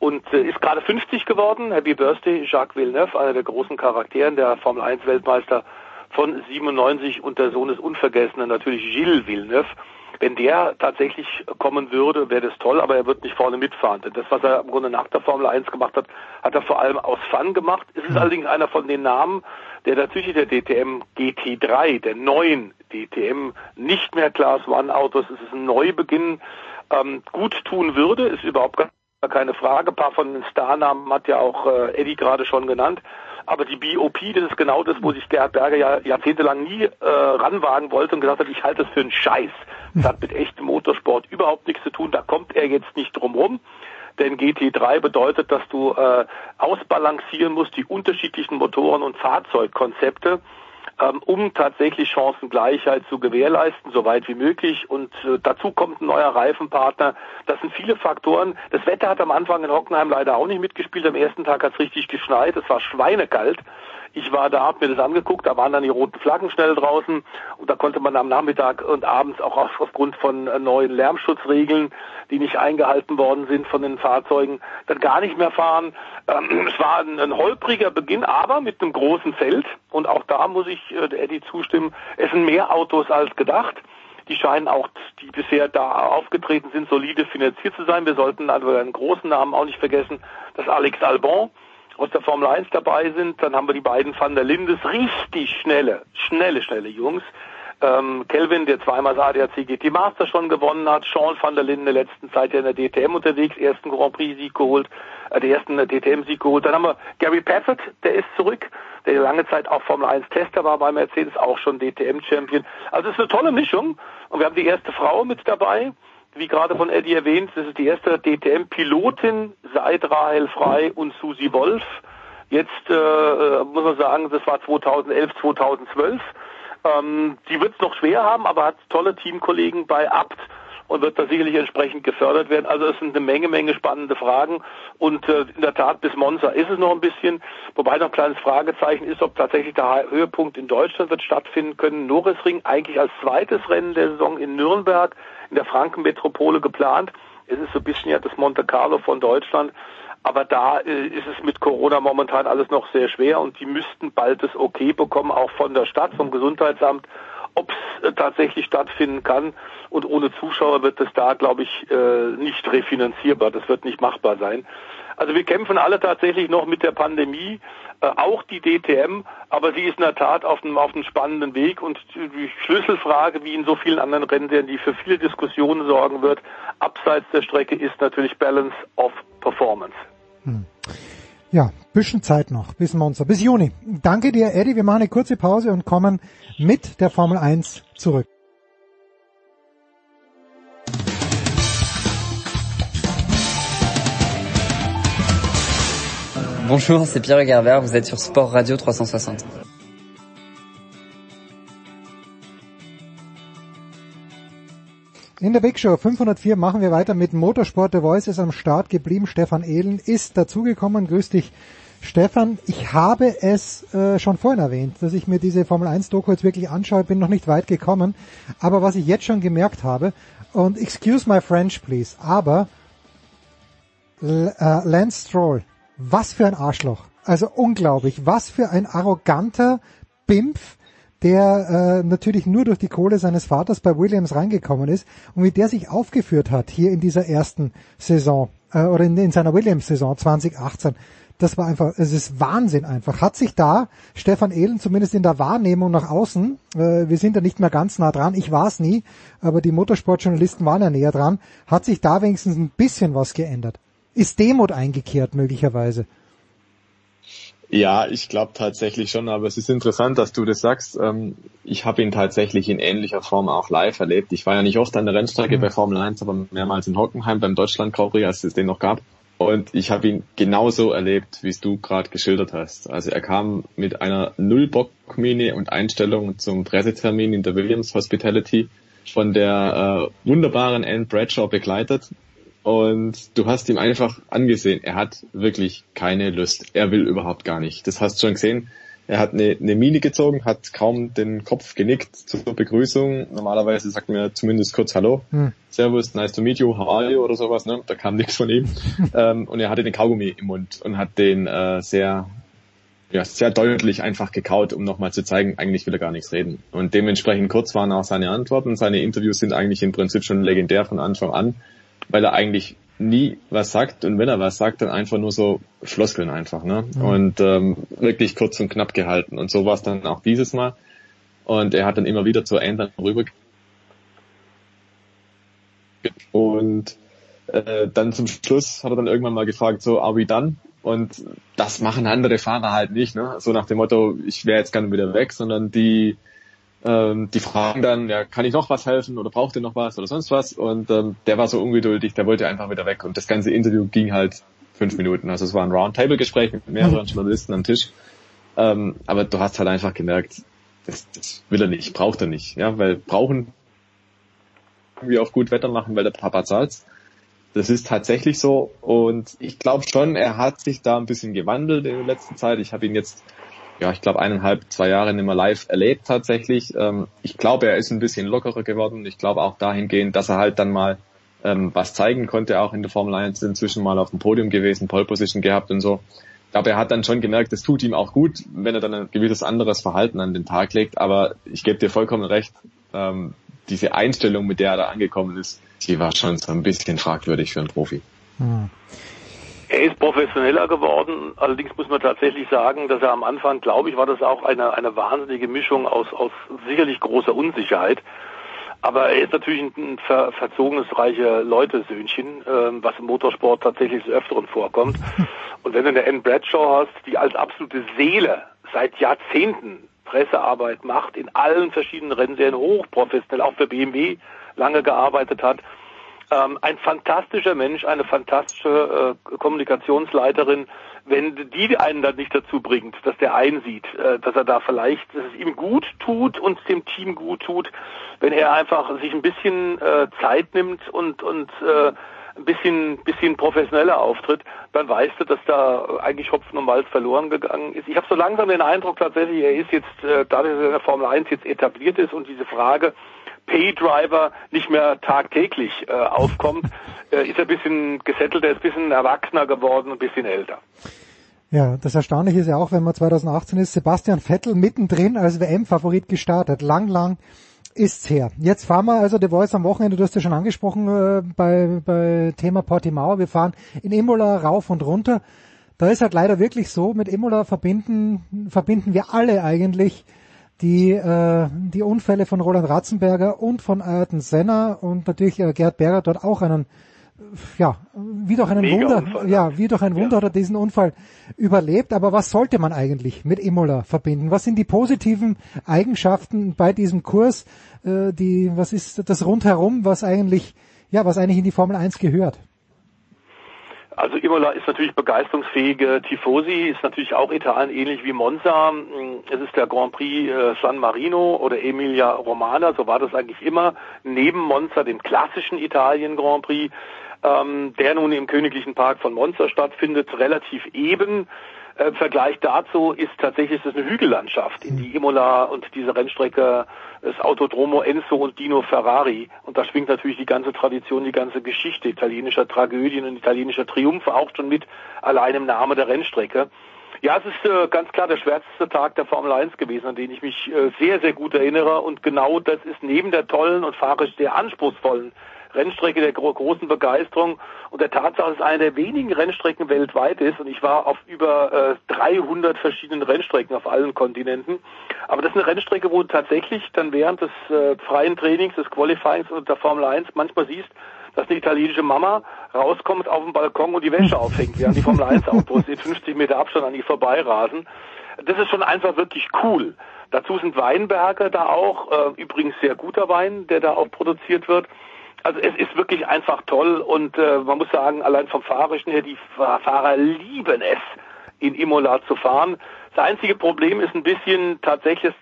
und äh, ist gerade 50 geworden. Happy Birthday, Jacques Villeneuve, einer der großen Charakteren, der Formel 1 Weltmeister von 97 und der Sohn des Unvergessenen, natürlich Gilles Villeneuve. Wenn der tatsächlich kommen würde, wäre das toll, aber er wird nicht vorne mitfahren. Denn das, was er im Grunde nach der Formel 1 gemacht hat, hat er vor allem aus Fun gemacht. Es ist mhm. allerdings einer von den Namen, der tatsächlich der DTM GT3, der neuen DTM, nicht mehr Class One Autos, es ist ein Neubeginn, ähm, gut tun würde, ist überhaupt gar keine Frage. Ein paar von den Starnamen hat ja auch äh, Eddie gerade schon genannt. Aber die BOP, das ist genau das, wo sich Gerhard Berger ja jahrzehntelang nie äh, ranwagen wollte und gesagt hat, ich halte das für einen Scheiß. Das hat mit echtem Motorsport überhaupt nichts zu tun. Da kommt er jetzt nicht drum rum. Denn GT3 bedeutet, dass du äh, ausbalancieren musst die unterschiedlichen Motoren und Fahrzeugkonzepte ähm, um tatsächlich Chancengleichheit zu gewährleisten, so weit wie möglich. Und äh, dazu kommt ein neuer Reifenpartner. Das sind viele Faktoren. Das Wetter hat am Anfang in Hockenheim leider auch nicht mitgespielt. Am ersten Tag hat es richtig geschneit. Es war schweinekalt. Ich war da, hab mir das angeguckt, da waren dann die roten Flaggen schnell draußen und da konnte man am Nachmittag und abends auch aufgrund von äh, neuen Lärmschutzregeln, die nicht eingehalten worden sind von den Fahrzeugen, dann gar nicht mehr fahren. Ähm, es war ein, holpriger Beginn, aber mit einem großen Feld und auch da muss ich äh, Eddie zustimmen, es sind mehr Autos als gedacht. Die scheinen auch, die bisher da aufgetreten sind, solide finanziert zu sein. Wir sollten also einen großen Namen auch nicht vergessen, dass Alex Albon aus der Formel 1 dabei sind. Dann haben wir die beiden Van der Lindes, richtig schnelle, schnelle, schnelle Jungs. Ähm, Kelvin, der zweimal das ADAC GT Master schon gewonnen hat, Sean van der Linden letzten Zeit ja in der DTM unterwegs, ersten Grand Prix Sieg geholt, äh, den ersten DTM Sieg geholt. Dann haben wir Gary Paffett, der ist zurück, der lange Zeit auch Formel 1 Tester war bei Mercedes, auch schon DTM Champion. Also es ist eine tolle Mischung und wir haben die erste Frau mit dabei. Wie gerade von Eddie erwähnt, das ist die erste DTM-Pilotin seit Rahel Frei und Susi Wolf. Jetzt äh, äh muss man sagen, das war 2011, 2012. Ähm, die wird es noch schwer haben, aber hat tolle Teamkollegen bei Abt und wird da sicherlich entsprechend gefördert werden. Also es sind eine Menge, Menge spannende Fragen und äh, in der Tat bis Monza ist es noch ein bisschen, wobei noch ein kleines Fragezeichen ist, ob tatsächlich der Höhepunkt in Deutschland wird stattfinden können. Norrisring eigentlich als zweites Rennen der Saison in Nürnberg in der Frankenmetropole geplant. Es ist so ein bisschen ja das Monte Carlo von Deutschland. Aber da äh, ist es mit Corona momentan alles noch sehr schwer und die müssten bald das Okay bekommen, auch von der Stadt, vom Gesundheitsamt, ob es äh, tatsächlich stattfinden kann. Und ohne Zuschauer wird es da, glaube ich, äh, nicht refinanzierbar. Das wird nicht machbar sein. Also wir kämpfen alle tatsächlich noch mit der Pandemie, äh, auch die DTM, aber sie ist in der Tat auf einem, auf spannenden Weg und die Schlüsselfrage, wie in so vielen anderen Rennen, die für viele Diskussionen sorgen wird, abseits der Strecke, ist natürlich Balance of Performance.
Hm. Ja, bisschen Zeit noch bis Monza, bis Juni. Danke dir, Eddie. Wir machen eine kurze Pause und kommen mit der Formel 1 zurück.
Bonjour, c'est Pierre Gerber, vous êtes sur Sport Radio 360.
In der Big Show 504 machen wir weiter mit Motorsport. Der Voice ist am Start geblieben. Stefan Ehlen ist dazugekommen. Grüß dich, Stefan. Ich habe es äh, schon vorhin erwähnt, dass ich mir diese Formel 1 Doku jetzt wirklich anschaue. Bin noch nicht weit gekommen. Aber was ich jetzt schon gemerkt habe, und excuse my French please, aber äh, Lance Stroll, was für ein Arschloch. Also unglaublich. Was für ein arroganter Bimpf der äh, natürlich nur durch die Kohle seines Vaters bei Williams reingekommen ist und wie der sich aufgeführt hat hier in dieser ersten Saison äh, oder in, in seiner Williams-Saison 2018. Das war einfach, es ist Wahnsinn einfach. Hat sich da Stefan Ehlen zumindest in der Wahrnehmung nach außen, äh, wir sind da nicht mehr ganz nah dran, ich war es nie, aber die Motorsportjournalisten waren ja näher dran, hat sich da wenigstens ein bisschen was geändert. Ist Demut eingekehrt möglicherweise?
Ja, ich glaube tatsächlich schon, aber es ist interessant, dass du das sagst. Ähm, ich habe ihn tatsächlich in ähnlicher Form auch live erlebt. Ich war ja nicht oft an der Rennstrecke mhm. bei Formel 1, aber mehrmals in Hockenheim beim Deutschland Grand Prix, als es den noch gab. Und ich habe ihn genauso erlebt, wie es du gerade geschildert hast. Also er kam mit einer Nullbockmine und Einstellung zum Pressetermin in der Williams Hospitality von der äh, wunderbaren Anne Bradshaw begleitet und du hast ihm einfach angesehen, er hat wirklich keine Lust. Er will überhaupt gar nicht. Das hast du schon gesehen. Er hat eine, eine Mine gezogen, hat kaum den Kopf genickt zur Begrüßung. Normalerweise sagt mir zumindest kurz Hallo, hm. Servus, nice to meet you, how are you oder sowas. Ne? Da kam nichts von ihm. ähm, und er hatte den Kaugummi im Mund und hat den äh, sehr ja, sehr deutlich einfach gekaut, um nochmal zu zeigen, eigentlich will er gar nichts reden. Und dementsprechend kurz waren auch seine Antworten. Seine Interviews sind eigentlich im Prinzip schon legendär von Anfang an weil er eigentlich nie was sagt und wenn er was sagt, dann einfach nur so Floskeln einfach, ne? Mhm. Und ähm, wirklich kurz und knapp gehalten. Und so war es dann auch dieses Mal. Und er hat dann immer wieder zur End rüber und äh, dann zum Schluss hat er dann irgendwann mal gefragt, so, are we done? Und das machen andere Fahrer halt nicht, ne? So nach dem Motto, ich wäre jetzt gerne wieder weg, sondern die ähm, die fragen dann, ja, kann ich noch was helfen oder braucht ihr noch was oder sonst was? Und ähm, der war so ungeduldig, der wollte einfach wieder weg. Und das ganze Interview ging halt fünf Minuten. Also es war ein Roundtable-Gespräch mit mehreren Journalisten am Tisch. Ähm, aber du hast halt einfach gemerkt, das, das will er nicht, braucht er nicht. Ja, weil brauchen irgendwie auf gut Wetter machen, weil der Papa zahlt. Das ist tatsächlich so. Und ich glaube schon, er hat sich da ein bisschen gewandelt in der letzten Zeit. Ich habe ihn jetzt ja, ich glaube, eineinhalb, zwei Jahre nicht mehr live erlebt tatsächlich. Ähm, ich glaube, er ist ein bisschen lockerer geworden. Ich glaube auch dahingehend, dass er halt dann mal ähm, was zeigen konnte, auch in der Formel 1 inzwischen mal auf dem Podium gewesen, Pole Position gehabt und so. Ich glaube, er hat dann schon gemerkt, es tut ihm auch gut, wenn er dann ein gewisses anderes Verhalten an den Tag legt. Aber ich gebe dir vollkommen recht, ähm, diese Einstellung, mit der er da angekommen ist, die war schon so ein bisschen fragwürdig für einen Profi. Hm.
Er ist professioneller geworden. Allerdings muss man tatsächlich sagen, dass er am Anfang, glaube ich, war das auch eine, eine wahnsinnige Mischung aus, aus sicherlich großer Unsicherheit. Aber er ist natürlich ein ver verzogenes, reiche Leute-Söhnchen, ähm, was im Motorsport tatsächlich des Öfteren vorkommt. Und wenn du eine Anne Bradshaw hast, die als absolute Seele seit Jahrzehnten Pressearbeit macht, in allen verschiedenen Rennserien hochprofessionell, auch für BMW lange gearbeitet hat, ähm, ein fantastischer Mensch, eine fantastische äh, Kommunikationsleiterin, wenn die einen dann nicht dazu bringt, dass der einsieht, äh, dass er da vielleicht, dass es ihm gut tut und dem Team gut tut, wenn er einfach sich ein bisschen äh, Zeit nimmt und und äh, ein bisschen bisschen professioneller auftritt, dann weißt du, dass da eigentlich Hopfen und Malz verloren gegangen ist. Ich habe so langsam den Eindruck tatsächlich, er ist jetzt, äh, dass er in der Formel 1 jetzt etabliert ist und diese Frage, Paydriver nicht mehr tagtäglich äh, aufkommt, äh, ist er ein bisschen gesettelt, er ist ein bisschen erwachsener geworden, ein bisschen älter.
Ja, das Erstaunliche ist ja auch, wenn man 2018 ist, Sebastian Vettel mittendrin als WM-Favorit gestartet. Lang, lang ist's her. Jetzt fahren wir also The Voice am Wochenende, du hast ja schon angesprochen äh, bei, bei Thema Portimao. Wir fahren in Imola rauf und runter. Da ist halt leider wirklich so, mit Imola verbinden, verbinden wir alle eigentlich die, äh, die Unfälle von Roland Ratzenberger und von Ayrton Senna und natürlich äh, Gerd Berger dort auch einen, ja, wie durch einen Wunder, ja, wie durch ein Wunder ja. hat er diesen Unfall überlebt. Aber was sollte man eigentlich mit Imola verbinden? Was sind die positiven Eigenschaften bei diesem Kurs? Äh, die, was ist das rundherum, was eigentlich, ja, was eigentlich in die Formel 1 gehört?
Also Imola ist natürlich begeisterungsfähige Tifosi, ist natürlich auch Italien ähnlich wie Monza. Es ist der Grand Prix äh, San Marino oder Emilia Romana, so war das eigentlich immer, neben Monza, dem klassischen Italien Grand Prix, ähm, der nun im Königlichen Park von Monza stattfindet, relativ eben. Im Vergleich dazu ist tatsächlich das eine Hügellandschaft, in die Imola und diese Rennstrecke das Autodromo Enzo und Dino Ferrari. Und da schwingt natürlich die ganze Tradition, die ganze Geschichte italienischer Tragödien und italienischer Triumphe auch schon mit, allein im Namen der Rennstrecke. Ja, es ist äh, ganz klar der schwärzeste Tag der Formel 1 gewesen, an den ich mich äh, sehr, sehr gut erinnere. Und genau das ist neben der tollen und fahrisch sehr anspruchsvollen Rennstrecke der gro großen Begeisterung und der Tatsache, dass es eine der wenigen Rennstrecken weltweit ist und ich war auf über äh, 300 verschiedenen Rennstrecken auf allen Kontinenten. Aber das ist eine Rennstrecke, wo du tatsächlich dann während des äh, freien Trainings, des Qualifyings und der Formel 1 manchmal siehst, dass eine italienische Mama rauskommt auf den Balkon und die Wäsche aufhängt, während die Formel 1 Autos in 50 Meter Abstand an ihr vorbeirasen. Das ist schon einfach wirklich cool. Dazu sind Weinberge da auch, äh, übrigens sehr guter Wein, der da auch produziert wird. Also es ist wirklich einfach toll und äh, man muss sagen, allein vom Fahrerischen her, die Fahrer lieben es, in Imola zu fahren. Das einzige Problem ist ein bisschen tatsächlich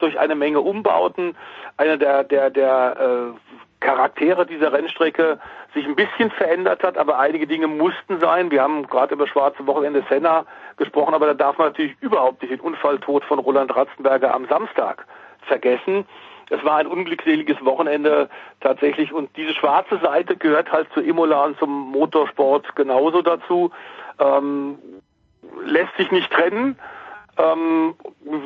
durch eine Menge Umbauten, einer der, der, der äh, Charaktere dieser Rennstrecke sich ein bisschen verändert hat, aber einige Dinge mussten sein. Wir haben gerade über schwarze Wochenende Senna gesprochen, aber da darf man natürlich überhaupt nicht den Unfalltod von Roland Ratzenberger am Samstag vergessen. Es war ein unglückseliges Wochenende tatsächlich und diese schwarze Seite gehört halt zu Imola und zum Motorsport genauso dazu. Ähm, lässt sich nicht trennen. Ähm,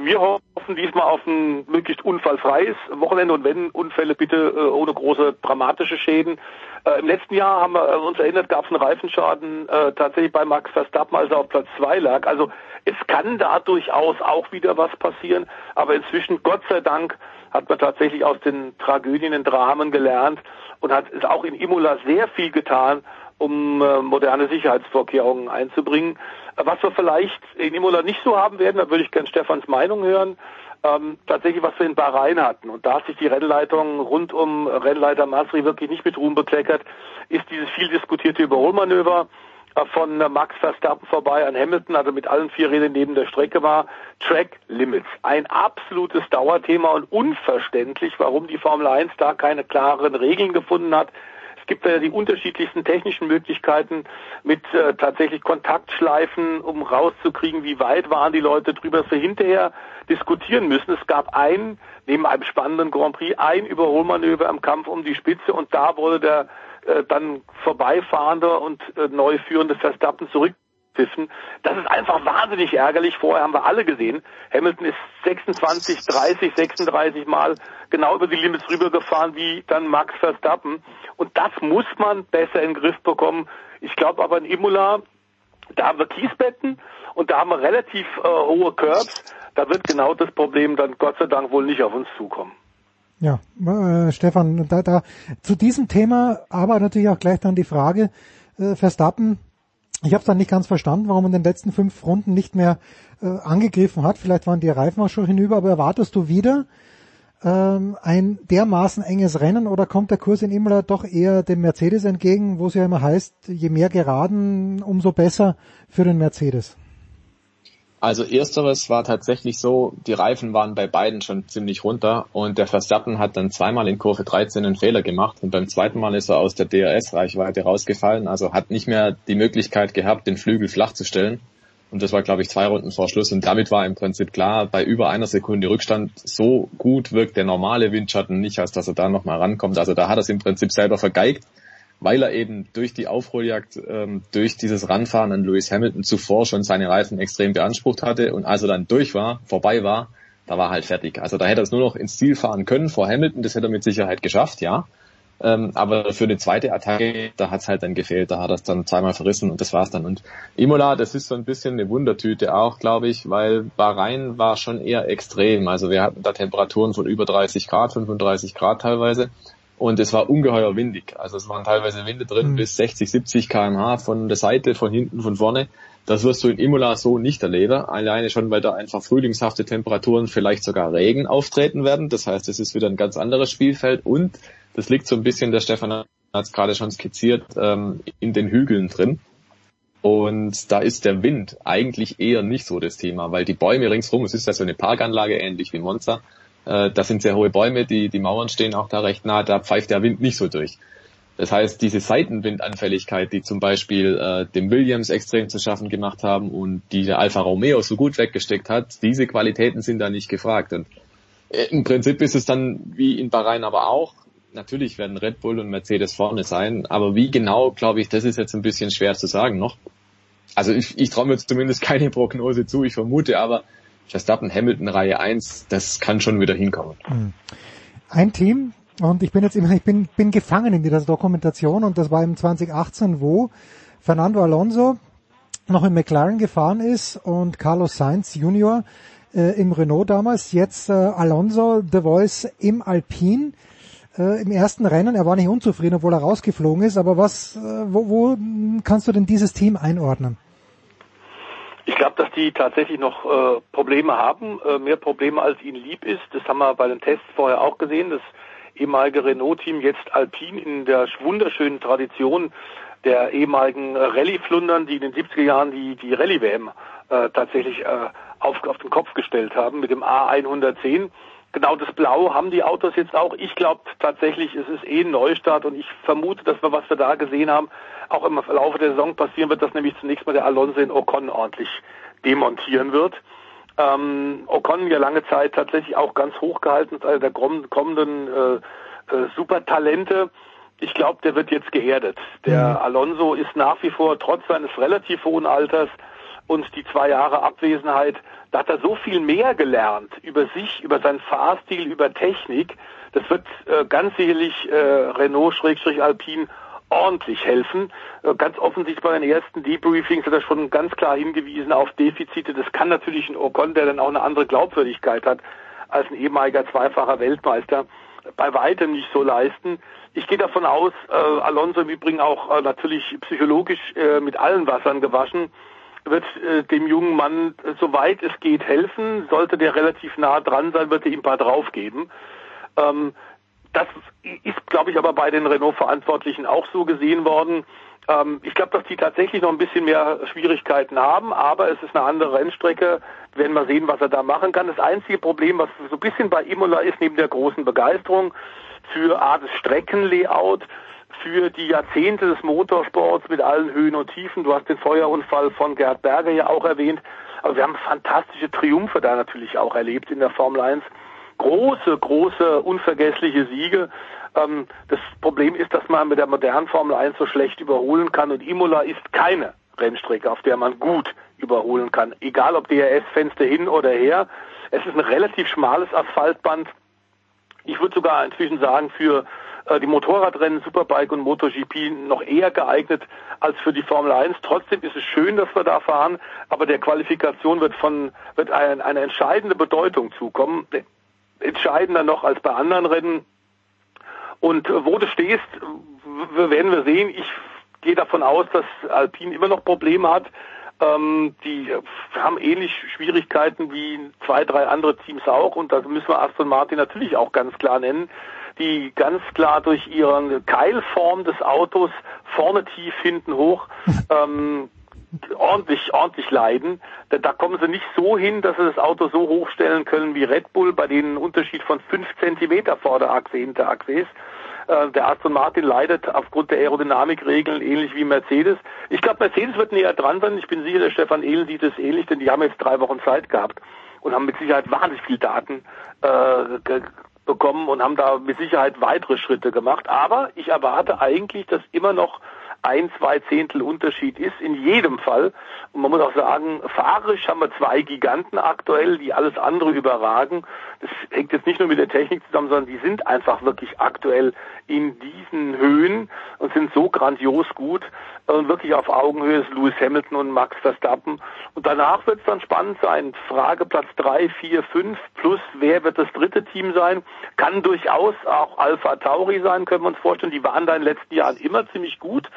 wir hoffen diesmal auf ein möglichst unfallfreies Wochenende und wenn Unfälle bitte äh, ohne große dramatische Schäden. Äh, Im letzten Jahr haben wir uns erinnert, gab es einen Reifenschaden äh, tatsächlich bei Max Verstappen, als er auf Platz zwei lag. Also es kann da durchaus auch wieder was passieren, aber inzwischen Gott sei Dank hat man tatsächlich aus den Tragödien und Dramen gelernt und hat es auch in Imola sehr viel getan, um äh, moderne Sicherheitsvorkehrungen einzubringen. Was wir vielleicht in Imola nicht so haben werden, da würde ich gerne Stefans Meinung hören, ähm, tatsächlich was wir in Bahrain hatten. Und da hat sich die Rennleitung rund um Rennleiter Masri wirklich nicht mit Ruhm bekleckert, ist dieses viel diskutierte Überholmanöver von Max Verstappen vorbei an Hamilton, also mit allen vier Rädern neben der Strecke war. Track Limits. Ein absolutes Dauerthema und unverständlich, warum die Formel 1 da keine klaren Regeln gefunden hat. Es gibt ja die unterschiedlichsten technischen Möglichkeiten mit äh, tatsächlich Kontaktschleifen, um rauszukriegen, wie weit waren die Leute drüber, dass wir hinterher diskutieren müssen. Es gab ein, neben einem spannenden Grand Prix, ein Überholmanöver im Kampf um die Spitze und da wurde der äh, dann vorbeifahrende und äh, neu führende Verstappen zurückpfiffen. Das ist einfach wahnsinnig ärgerlich. Vorher haben wir alle gesehen. Hamilton ist 26, 30, 36 Mal genau über die Limits rübergefahren wie dann Max Verstappen. Und das muss man besser in den Griff bekommen. Ich glaube aber in Imola Da haben wir Kiesbetten und da haben wir relativ äh, hohe Curbs. Da wird genau das Problem dann Gott sei Dank wohl nicht auf uns zukommen.
Ja, äh, Stefan, da, da zu diesem Thema aber natürlich auch gleich dann die Frage, äh, Verstappen, ich habe es dann nicht ganz verstanden, warum man in den letzten fünf Runden nicht mehr äh, angegriffen hat. Vielleicht waren die Reifen auch schon hinüber, aber erwartest du wieder ähm, ein dermaßen enges Rennen oder kommt der Kurs in Imola doch eher dem Mercedes entgegen, wo es ja immer heißt, je mehr geraden, umso besser für den Mercedes?
Also ersteres war tatsächlich so, die Reifen waren bei beiden schon ziemlich runter und der Verstappen hat dann zweimal in Kurve 13 einen Fehler gemacht und beim zweiten Mal ist er aus der DRS-Reichweite rausgefallen, also hat nicht mehr die Möglichkeit gehabt, den Flügel flach zu stellen. Und das war, glaube ich, zwei Runden vor Schluss. Und damit war im Prinzip klar, bei über einer Sekunde Rückstand, so gut wirkt der normale Windschatten nicht, als dass er da nochmal rankommt. Also da hat er es im Prinzip selber vergeigt weil er eben durch die Aufholjagd, ähm, durch dieses Ranfahren an Lewis Hamilton zuvor schon seine Reifen extrem beansprucht hatte und als er dann durch war, vorbei war, da war halt fertig. Also da hätte er es nur noch ins Ziel fahren können vor Hamilton, das hätte er mit Sicherheit geschafft, ja. Ähm, aber für eine zweite Attacke, da hat es halt dann gefehlt, da hat er es dann zweimal verrissen und das war's dann. Und Imola, das ist so ein bisschen eine Wundertüte auch, glaube ich, weil Bahrain war schon eher extrem. Also wir hatten da Temperaturen von über 30 Grad, 35 Grad teilweise und es war ungeheuer windig. Also es waren teilweise Winde drin mhm. bis 60, 70 kmh von der Seite, von hinten, von vorne. Das wirst du in Imola so nicht erleben. Alleine schon, weil da einfach frühlingshafte Temperaturen, vielleicht sogar Regen auftreten werden. Das heißt, es ist wieder ein ganz anderes Spielfeld und das liegt so ein bisschen, der Stefan hat es gerade schon skizziert, ähm, in den Hügeln drin. Und da ist der Wind eigentlich eher nicht so das Thema, weil die Bäume ringsrum, es ist ja so eine Parkanlage ähnlich wie Monza, äh, das sind sehr hohe Bäume, die, die Mauern stehen auch da recht nah, da pfeift der Wind nicht so durch. Das heißt, diese Seitenwindanfälligkeit, die zum Beispiel äh, dem Williams extrem zu schaffen gemacht haben und die der Alfa Romeo so gut weggesteckt hat, diese Qualitäten sind da nicht gefragt. Und äh, im Prinzip ist es dann wie in Bahrain aber auch. Natürlich werden Red Bull und Mercedes vorne sein, aber wie genau, glaube ich, das ist jetzt ein bisschen schwer zu sagen noch. Also ich, ich traue mir jetzt zumindest keine Prognose zu, ich vermute aber, Verstappen, Hamilton, Reihe 1, das kann schon wieder hinkommen. Hm.
Ein Team, und ich bin jetzt immer, ich bin, bin gefangen in dieser Dokumentation und das war im 2018, wo Fernando Alonso noch in McLaren gefahren ist und Carlos Sainz Junior äh, im Renault damals, jetzt äh, Alonso, The Voice im Alpine äh, im ersten Rennen. Er war nicht unzufrieden, obwohl er rausgeflogen ist, aber was, äh, wo, wo kannst du denn dieses Team einordnen?
Ich glaube, dass die tatsächlich noch äh, Probleme haben, äh, mehr Probleme als ihnen lieb ist. Das haben wir bei den Tests vorher auch gesehen. Das ehemalige Renault-Team, jetzt Alpine in der wunderschönen Tradition der ehemaligen äh, Rallye-Flundern, die in den 70er Jahren die, die Rallye-WM äh, tatsächlich äh, auf, auf den Kopf gestellt haben mit dem A110. Genau das Blau haben die Autos jetzt auch. Ich glaube tatsächlich, es ist eh ein Neustart und ich vermute, dass wir, was wir da gesehen haben, auch im Laufe der Saison passieren wird, dass nämlich zunächst mal der Alonso in Ocon ordentlich demontieren wird. Ähm, Ocon ja lange Zeit tatsächlich auch ganz hoch gehalten als einer der kommenden äh, äh, Supertalente. Ich glaube, der wird jetzt geerdet. Der mhm. Alonso ist nach wie vor trotz seines relativ hohen Alters und die zwei Jahre Abwesenheit, da hat er so viel mehr gelernt über sich, über seinen Fahrstil, über Technik. Das wird äh, ganz sicherlich äh, Renault-Alpine ordentlich helfen. Äh, ganz offensichtlich bei den ersten Debriefings hat er schon ganz klar hingewiesen auf Defizite. Das kann natürlich ein Ocon, der dann auch eine andere Glaubwürdigkeit hat als ein ehemaliger zweifacher Weltmeister, bei weitem nicht so leisten. Ich gehe davon aus, äh, Alonso im Übrigen auch äh, natürlich psychologisch äh, mit allen Wassern gewaschen, wird äh, dem jungen Mann, äh, soweit es geht, helfen. Sollte der relativ nah dran sein, wird er ihm ein paar draufgeben. Ähm, das ist, glaube ich, aber bei den Renault-Verantwortlichen auch so gesehen worden. Ähm, ich glaube, dass die tatsächlich noch ein bisschen mehr Schwierigkeiten haben, aber es ist eine andere Rennstrecke. Wir werden mal sehen, was er da machen kann. Das einzige Problem, was so ein bisschen bei Imola ist, neben der großen Begeisterung für A, das Streckenlayout, für die Jahrzehnte des Motorsports mit allen Höhen und Tiefen. Du hast den Feuerunfall von Gerhard Berger ja auch erwähnt. Aber wir haben fantastische Triumphe da natürlich auch erlebt in der Formel 1 große, große, unvergessliche Siege. Ähm, das Problem ist, dass man mit der modernen Formel 1 so schlecht überholen kann und Imola ist keine Rennstrecke, auf der man gut überholen kann. Egal ob DRS-Fenster hin oder her. Es ist ein relativ schmales Asphaltband. Ich würde sogar inzwischen sagen, für äh, die Motorradrennen, Superbike und MotoGP noch eher geeignet als für die Formel 1. Trotzdem ist es schön, dass wir da fahren, aber der Qualifikation wird von wird ein, eine entscheidende Bedeutung zukommen, entscheidender noch als bei anderen Rennen. Und äh, wo du stehst, werden wir sehen. Ich gehe davon aus, dass Alpine immer noch Probleme hat. Ähm, die haben ähnlich Schwierigkeiten wie zwei, drei andere Teams auch und da müssen wir Aston Martin natürlich auch ganz klar nennen, die ganz klar durch ihren Keilform des Autos vorne tief, hinten hoch ähm, ordentlich, ordentlich leiden. Da, da kommen sie nicht so hin, dass sie das Auto so hochstellen können wie Red Bull, bei denen ein Unterschied von fünf Zentimeter Vorderachse, Hinterachse ist. Äh, der Aston Martin leidet aufgrund der Aerodynamikregeln ähnlich wie Mercedes. Ich glaube, Mercedes wird näher dran sein. Ich bin sicher, der Stefan Ehlen sieht es ähnlich, denn die haben jetzt drei Wochen Zeit gehabt und haben mit Sicherheit wahnsinnig viel Daten äh, bekommen und haben da mit Sicherheit weitere Schritte gemacht. Aber ich erwarte eigentlich, dass immer noch ein, zwei Zehntel Unterschied ist, in jedem Fall. Und man muss auch sagen, fahrisch haben wir zwei Giganten aktuell, die alles andere überragen. Das hängt jetzt nicht nur mit der Technik zusammen, sondern die sind einfach wirklich aktuell in diesen Höhen und sind so grandios gut und wirklich auf Augenhöhe ist Lewis Hamilton und Max Verstappen. Und danach wird es dann spannend sein. Frage Platz drei, vier, fünf plus wer wird das dritte Team sein? Kann durchaus auch Alpha Tauri sein, können wir uns vorstellen. Die waren da in den letzten Jahren immer ziemlich gut.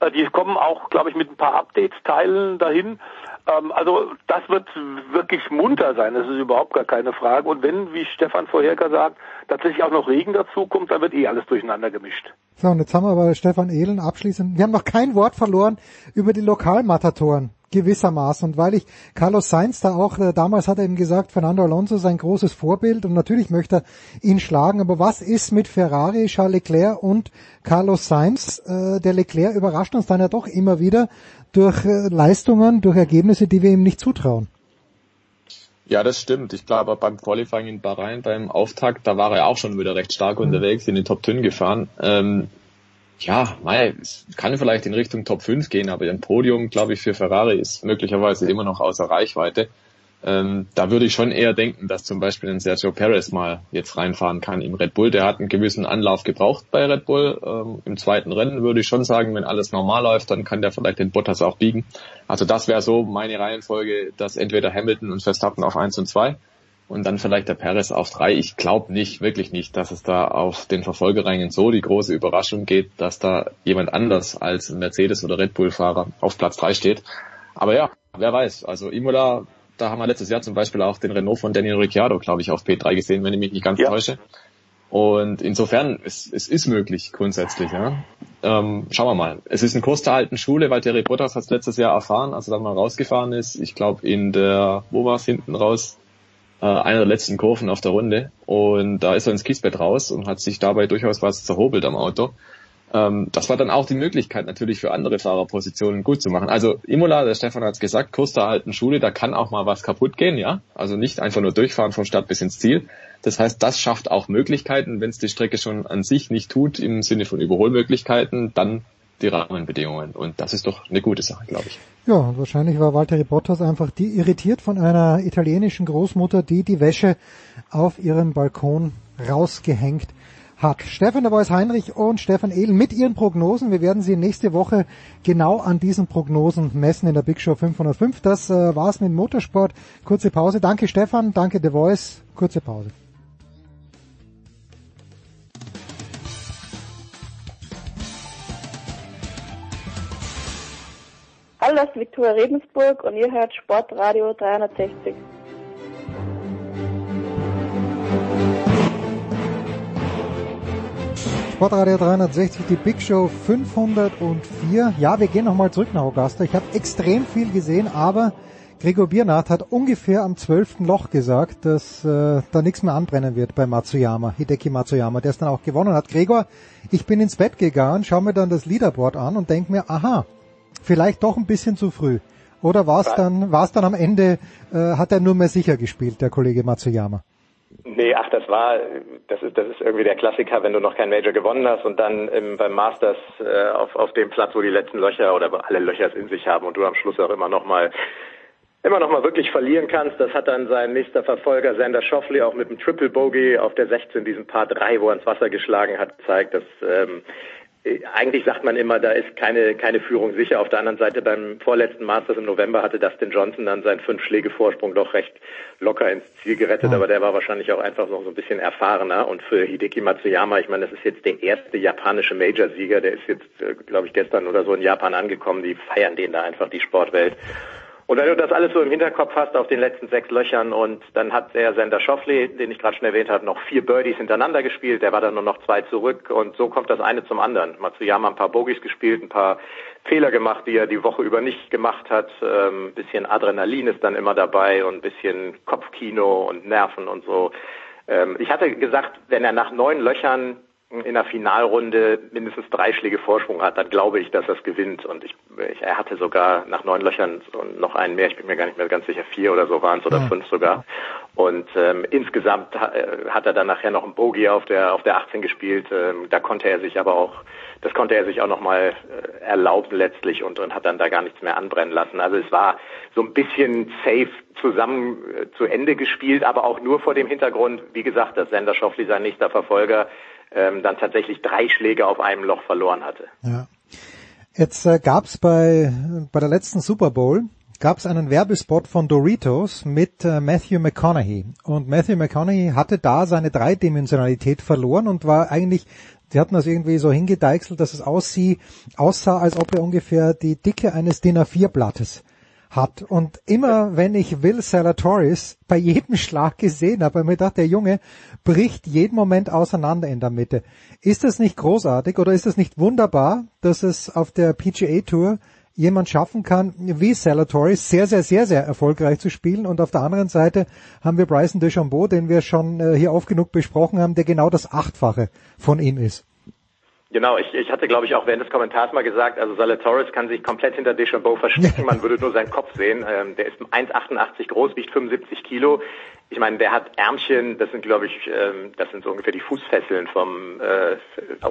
Äh, die kommen auch, glaube ich, mit ein paar Update-Teilen dahin. Ähm, also das wird wirklich munter sein, das ist überhaupt gar keine Frage. Und wenn, wie Stefan vorher gesagt, tatsächlich auch noch Regen dazu kommt, dann wird eh alles durcheinander gemischt.
So, und jetzt haben wir aber Stefan Ehlen abschließend. Wir haben noch kein Wort verloren über die Lokalmatatoren gewissermaßen. Und weil ich Carlos Sainz da auch, äh, damals hat er eben gesagt, Fernando Alonso sein großes Vorbild und natürlich möchte er ihn schlagen. Aber was ist mit Ferrari, Charles Leclerc und Carlos Sainz? Äh, der Leclerc überrascht uns dann ja doch immer wieder durch äh, Leistungen, durch Ergebnisse, die wir ihm nicht zutrauen.
Ja, das stimmt. Ich glaube, beim Qualifying in Bahrain, beim Auftakt, da war er auch schon wieder recht stark mhm. unterwegs, in den Top 10 gefahren. Ähm, ja, mei, es kann vielleicht in Richtung Top 5 gehen, aber ein Podium, glaube ich, für Ferrari ist möglicherweise immer noch außer Reichweite. Ähm, da würde ich schon eher denken, dass zum Beispiel ein Sergio Perez mal jetzt reinfahren kann im Red Bull. Der hat einen gewissen Anlauf gebraucht bei Red Bull. Ähm, Im zweiten Rennen würde ich schon sagen, wenn alles normal läuft, dann kann der vielleicht den Bottas auch biegen. Also das wäre so meine Reihenfolge, dass entweder Hamilton und Verstappen auf eins und zwei und dann vielleicht der Perez auf drei. Ich glaube nicht, wirklich nicht, dass es da auf den Verfolgerrängen so die große Überraschung geht, dass da jemand anders als Mercedes oder Red Bull Fahrer auf Platz drei steht. Aber ja, wer weiß. Also Imola da haben wir letztes Jahr zum Beispiel auch den Renault von Daniel Ricciardo, glaube ich, auf P3 gesehen, wenn ich mich nicht ganz ja. täusche. Und insofern, es, es ist möglich grundsätzlich. Ja. Ähm, schauen wir mal. Es ist ein Kurs der alten Schule, weil Terry Bottas hat es letztes Jahr erfahren, als er dann mal rausgefahren ist. Ich glaube in der, wo war es hinten raus? Äh, einer der letzten Kurven auf der Runde. Und da ist er ins Kiesbett raus und hat sich dabei durchaus was zerhobelt am Auto. Ähm, das war dann auch die Möglichkeit natürlich für andere Fahrerpositionen gut zu machen. Also Imola, der Stefan hat es gesagt, Kurs der alten Schule, da kann auch mal was kaputt gehen, ja. Also nicht einfach nur durchfahren vom Start bis ins Ziel. Das heißt, das schafft auch Möglichkeiten, wenn es die Strecke schon an sich nicht tut, im Sinne von Überholmöglichkeiten, dann die Rahmenbedingungen. Und das ist doch eine gute Sache, glaube ich.
Ja, wahrscheinlich war Walter Bottas einfach die irritiert von einer italienischen Großmutter, die die Wäsche auf ihrem Balkon rausgehängt hat. Stefan der Boys Heinrich und Stefan Ehl mit ihren Prognosen. Wir werden sie nächste Woche genau an diesen Prognosen messen in der Big Show 505. Das äh, war's mit Motorsport. Kurze Pause. Danke Stefan, danke The Voice. Kurze Pause.
Hallo, das ist Viktoria Regensburg und ihr hört Sportradio 360.
Sportradio 360, die Big Show 504. Ja, wir gehen nochmal zurück nach Augusta. Ich habe extrem viel gesehen, aber Gregor Biernat hat ungefähr am 12. Loch gesagt, dass äh, da nichts mehr anbrennen wird bei Matsuyama, Hideki Matsuyama, der es dann auch gewonnen hat. Gregor, ich bin ins Bett gegangen, schaue mir dann das Leaderboard an und denke mir, aha, vielleicht doch ein bisschen zu früh. Oder war es dann, war's dann am Ende, äh, hat er nur mehr sicher gespielt, der Kollege Matsuyama?
Nee, ach, das war, das ist, das ist irgendwie der Klassiker, wenn du noch kein Major gewonnen hast und dann im, beim Masters äh, auf, auf dem Platz, wo die letzten Löcher oder alle Löcher es in sich haben und du am Schluss auch immer noch mal immer noch mal wirklich verlieren kannst. Das hat dann sein nächster Verfolger Sander Schoffley auch mit dem Triple Bogey auf der 16, diesem Paar 3, wo er ins Wasser geschlagen hat, gezeigt, dass ähm, eigentlich sagt man immer, da ist keine, keine Führung sicher. Auf der anderen Seite beim vorletzten Masters im November hatte Dustin Johnson dann seinen fünf Schläge Vorsprung doch recht locker ins Ziel gerettet, aber der war wahrscheinlich auch einfach noch so ein bisschen erfahrener. Und für Hideki Matsuyama, ich meine, das ist jetzt der erste japanische Major-Sieger, der ist jetzt, äh, glaube ich, gestern oder so in Japan angekommen. Die feiern den da einfach, die Sportwelt. Und wenn du das alles so im Hinterkopf hast auf den letzten sechs Löchern und dann hat der Sender Schoffley, den ich gerade schon erwähnt habe, noch vier Birdies hintereinander gespielt, der war dann nur noch zwei zurück und so kommt das eine zum anderen. Matsuyama ein paar Bogies gespielt, ein paar Fehler gemacht, die er die Woche über nicht gemacht hat. Ähm, bisschen Adrenalin ist dann immer dabei und ein bisschen Kopfkino und Nerven und so. Ähm, ich hatte gesagt, wenn er nach neun Löchern in der Finalrunde mindestens drei Schläge Vorsprung hat, dann glaube ich, dass er es gewinnt. Und ich, ich, er hatte sogar nach neun Löchern noch einen mehr, ich bin mir gar nicht mehr ganz sicher, vier oder so waren es oder ja. fünf sogar. Und ähm, insgesamt äh, hat er dann nachher noch einen Bogey auf der auf der 18 gespielt. Ähm, da konnte er sich aber auch, das konnte er sich auch nochmal äh, erlauben letztlich und, und hat dann da gar nichts mehr anbrennen lassen. Also es war so ein bisschen safe zusammen äh, zu Ende gespielt, aber auch nur vor dem Hintergrund, wie gesagt, dass Sender Schoffli sein nächster Verfolger ähm, dann tatsächlich drei Schläge auf einem Loch verloren hatte.
Ja. Jetzt äh, gab es bei, bei der letzten Super Bowl gab es einen Werbespot von Doritos mit äh, Matthew McConaughey. Und Matthew McConaughey hatte da seine Dreidimensionalität verloren und war eigentlich, die hatten das irgendwie so hingedeichselt, dass es aussieht, aussah, als ob er ungefähr die Dicke eines DIN A4 Blattes hat. Und immer wenn ich Will Salatoris bei jedem Schlag gesehen habe, mir dachte, der Junge bricht jeden Moment auseinander in der Mitte. Ist das nicht großartig oder ist das nicht wunderbar, dass es auf der PGA Tour jemand schaffen kann, wie Salatoris sehr, sehr, sehr, sehr erfolgreich zu spielen. Und auf der anderen Seite haben wir Bryson DeChambeau, den wir schon äh, hier oft genug besprochen haben, der genau das Achtfache von ihm ist.
Genau, ich, ich hatte, glaube ich, auch während des Kommentars mal gesagt, also Salatoris kann sich komplett hinter Deschambeau verstecken, man würde nur seinen Kopf sehen. Ähm, der ist 1,88 groß, wiegt 75 Kilo. Ich meine, der hat Ärmchen, das sind, glaube ich, ähm, das sind so ungefähr die Fußfesseln vom äh,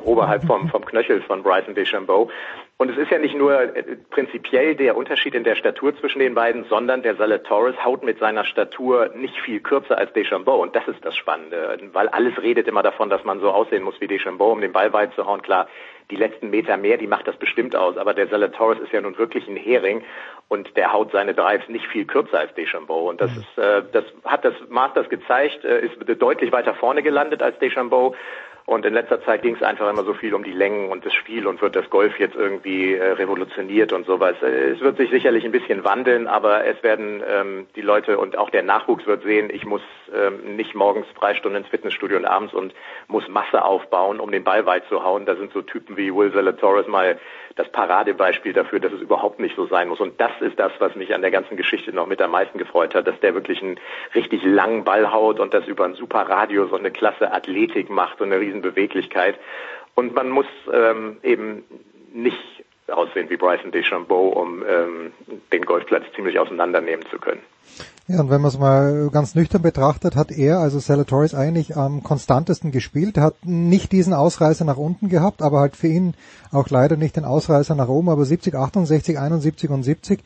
oberhalb vom, vom Knöchel von Bryson DeChambeau. Und es ist ja nicht nur äh, prinzipiell der Unterschied in der Statur zwischen den beiden, sondern der Salatoris haut mit seiner Statur nicht viel kürzer als Deschambeau. Und das ist das Spannende, weil alles redet immer davon, dass man so aussehen muss wie Deschambeau, um den Ball weit zu hauen. Klar, die letzten Meter mehr, die macht das bestimmt aus. Aber der Salatoris ist ja nun wirklich ein Hering und der haut seine Drives nicht viel kürzer als Deschambeau. Und das mhm. ist, äh, das hat das Masters gezeigt, äh, ist deutlich weiter vorne gelandet als Deschambeau. Und in letzter Zeit ging es einfach immer so viel um die Längen und das Spiel und wird das Golf jetzt irgendwie äh, revolutioniert und sowas. Äh, es wird sich sicherlich ein bisschen wandeln, aber es werden ähm, die Leute und auch der Nachwuchs wird sehen, ich muss ähm, nicht morgens drei Stunden ins Fitnessstudio und abends und muss Masse aufbauen, um den Ball weit zu hauen. Da sind so Typen wie Will Zalatoris mal das Paradebeispiel dafür, dass es überhaupt nicht so sein muss. Und das ist das, was mich an der ganzen Geschichte noch mit am meisten gefreut hat, dass der wirklich einen richtig langen Ball haut und das über einen super Radio so eine klasse Athletik macht, so eine Riesenbeweglichkeit. Und man muss ähm, eben nicht aussehen wie Bryson DeChambeau, um ähm, den Golfplatz ziemlich auseinandernehmen zu können.
Ja, und wenn man es mal ganz nüchtern betrachtet, hat er, also Salatoris, eigentlich am konstantesten gespielt. Hat nicht diesen Ausreißer nach unten gehabt, aber halt für ihn auch leider nicht den Ausreißer nach oben, aber 70, 68, 71 und 70.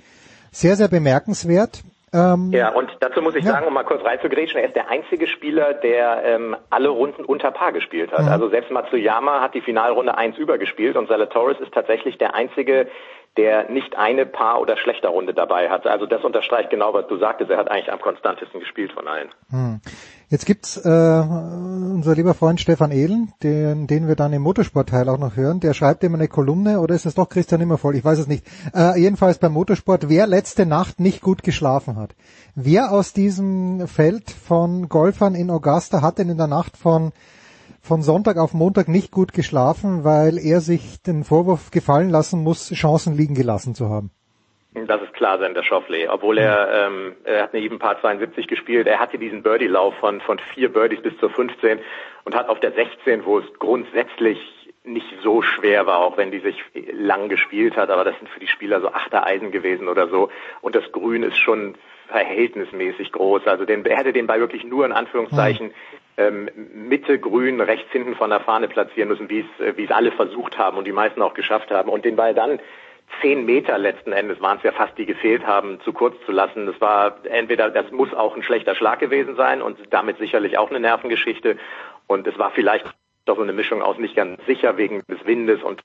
Sehr, sehr bemerkenswert.
Ähm, ja, und dazu muss ich ja. sagen, um mal kurz reinzugrätschen, er ist der einzige Spieler, der ähm, alle Runden unter Paar gespielt hat. Mhm. Also selbst Matsuyama hat die Finalrunde eins übergespielt und Salatoris ist tatsächlich der einzige, der nicht eine Paar- oder schlechter Runde dabei hat. Also das unterstreicht genau, was du sagtest. Er hat eigentlich am konstantesten gespielt von allen.
Hm. Jetzt gibt's äh, unser lieber Freund Stefan Ehlen, den, den wir dann im Motorsportteil auch noch hören. Der schreibt immer eine Kolumne oder ist es doch Christian Immervoll? Ich weiß es nicht. Äh, jedenfalls beim Motorsport, wer letzte Nacht nicht gut geschlafen hat. Wer aus diesem Feld von Golfern in Augusta hat denn in der Nacht von von Sonntag auf Montag nicht gut geschlafen, weil er sich den Vorwurf gefallen lassen muss, Chancen liegen gelassen zu haben.
Das ist klar, Sander Schoffley. Obwohl er, ähm, er hat eine eben Paar 72 gespielt. Er hatte diesen Birdie-Lauf von, von vier Birdies bis zur 15 und hat auf der 16, wo es grundsätzlich nicht so schwer war, auch wenn die sich lang gespielt hat, aber das sind für die Spieler so Achtereisen gewesen oder so. Und das Grün ist schon verhältnismäßig groß. Also den, er hätte den Ball wirklich nur in Anführungszeichen ähm, Mitte grün rechts hinten von der Fahne platzieren müssen, wie es, äh, wie es alle versucht haben und die meisten auch geschafft haben. Und den Ball dann zehn Meter letzten Endes waren es ja fast, die gefehlt haben, zu kurz zu lassen. Das war entweder, das muss auch ein schlechter Schlag gewesen sein und damit sicherlich auch eine Nervengeschichte. Und es war vielleicht doch so eine Mischung aus nicht ganz sicher wegen des Windes und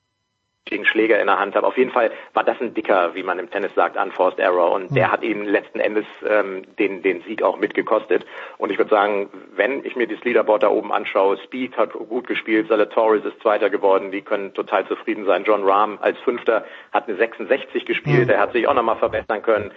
den Schläger in der Hand habe. Auf jeden Fall war das ein dicker, wie man im Tennis sagt, unforced error. Und der hat ihm letzten Endes ähm, den, den Sieg auch mitgekostet. Und ich würde sagen, wenn ich mir das Leaderboard da oben anschaue, Speed hat gut gespielt, Torres ist Zweiter geworden, die können total zufrieden sein. John Rahm als Fünfter hat eine 66 gespielt, der hat sich auch nochmal verbessern können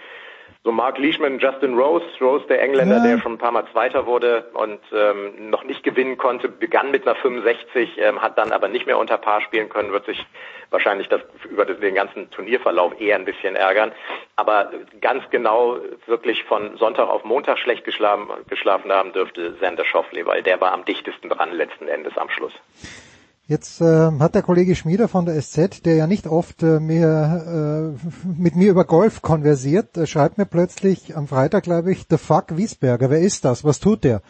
so Mark Leishman, Justin Rose, Rose der Engländer, ja. der schon ein paar Mal Zweiter wurde und ähm, noch nicht gewinnen konnte, begann mit einer 65, ähm, hat dann aber nicht mehr unter Paar spielen können, wird sich wahrscheinlich das über den ganzen Turnierverlauf eher ein bisschen ärgern. Aber ganz genau wirklich von Sonntag auf Montag schlecht geschlafen, geschlafen haben dürfte Sander Schauffele, weil der war am dichtesten dran letzten Endes am Schluss.
Jetzt äh, hat der Kollege Schmieder von der SZ, der ja nicht oft äh, mir, äh, mit mir über Golf konversiert, äh, schreibt mir plötzlich am Freitag, glaube ich, the fuck Wiesberger, wer ist das, was tut der?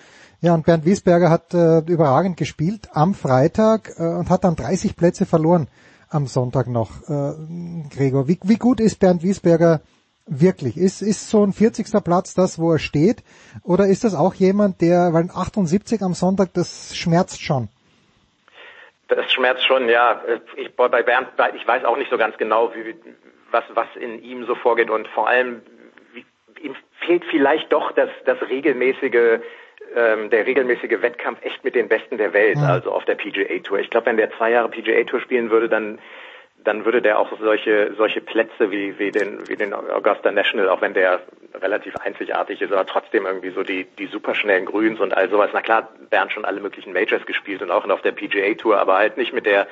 Ja, und Bernd Wiesberger hat äh, überragend gespielt am Freitag äh, und hat dann 30 Plätze verloren am Sonntag noch, äh, Gregor. Wie, wie gut ist Bernd Wiesberger wirklich? Ist, ist so ein 40. Platz das, wo er steht? Oder ist das auch jemand, der, weil 78 am Sonntag, das schmerzt schon?
Das schmerzt schon, ja. Ich, bei Bernd, ich weiß auch nicht so ganz genau, wie, was, was in ihm so vorgeht und vor allem, wie, ihm fehlt vielleicht doch das, das regelmäßige, ähm, der regelmäßige Wettkampf echt mit den Besten der Welt, also auf der PGA Tour. Ich glaube, wenn der zwei Jahre PGA Tour spielen würde, dann dann würde der auch solche solche Plätze wie wie den wie den Augusta National, auch wenn der relativ einzigartig ist, aber trotzdem irgendwie so die die superschnellen Grüns und all sowas. Na klar, Bernd schon alle möglichen Majors gespielt und auch auf der PGA Tour, aber halt nicht mit der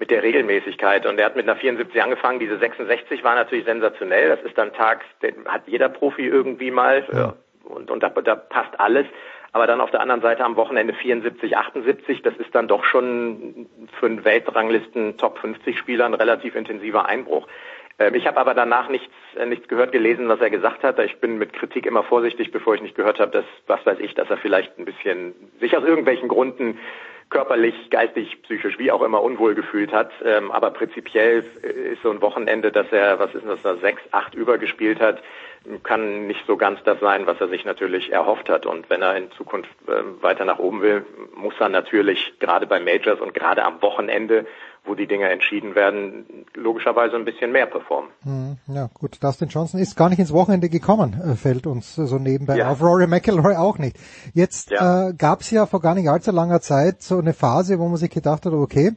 mit der Regelmäßigkeit. Und er hat mit einer 74 angefangen. Diese 66 war natürlich sensationell. Das ist dann tags, den hat jeder Profi irgendwie mal. Ja. Und, und da, da passt alles. Aber dann auf der anderen Seite am Wochenende 74, 78, das ist dann doch schon für einen Weltranglisten Top 50 Spieler ein relativ intensiver Einbruch. Ähm, ich habe aber danach nichts, äh, nichts gehört, gelesen, was er gesagt hat. Ich bin mit Kritik immer vorsichtig, bevor ich nicht gehört habe, dass, was weiß ich, dass er vielleicht ein bisschen sich aus irgendwelchen Gründen körperlich, geistig, psychisch, wie auch immer unwohl gefühlt hat. Ähm, aber prinzipiell ist so ein Wochenende, dass er, was ist das, da sechs, acht übergespielt hat, kann nicht so ganz das sein, was er sich natürlich erhofft hat. Und wenn er in Zukunft äh, weiter nach oben will, muss er natürlich gerade bei Majors und gerade am Wochenende, wo die Dinge entschieden werden, logischerweise ein bisschen mehr performen.
Hm, ja, gut. Dustin Johnson ist gar nicht ins Wochenende gekommen, äh, fällt uns so nebenbei ja. auf. Rory McIlroy auch nicht. Jetzt ja. äh, gab es ja vor gar nicht allzu langer Zeit so eine Phase, wo man sich gedacht hat, okay,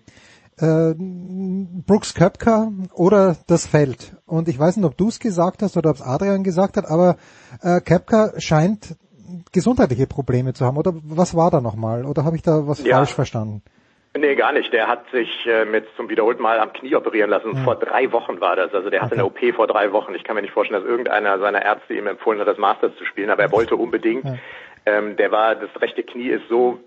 äh, Brooks Köpker oder das Feld. Und ich weiß nicht, ob du es gesagt hast oder ob es Adrian gesagt hat, aber äh, Köpker scheint gesundheitliche Probleme zu haben. Oder was war da nochmal? Oder habe ich da was ja. falsch verstanden?
Nee, gar nicht. Der hat sich äh, mit zum wiederholten Mal am Knie operieren lassen. Ja. Vor drei Wochen war das. Also der hatte eine OP vor drei Wochen. Ich kann mir nicht vorstellen, dass irgendeiner seiner Ärzte ihm empfohlen hat, das Masters zu spielen, aber er wollte unbedingt. Ja. Ähm, der war, das rechte Knie ist so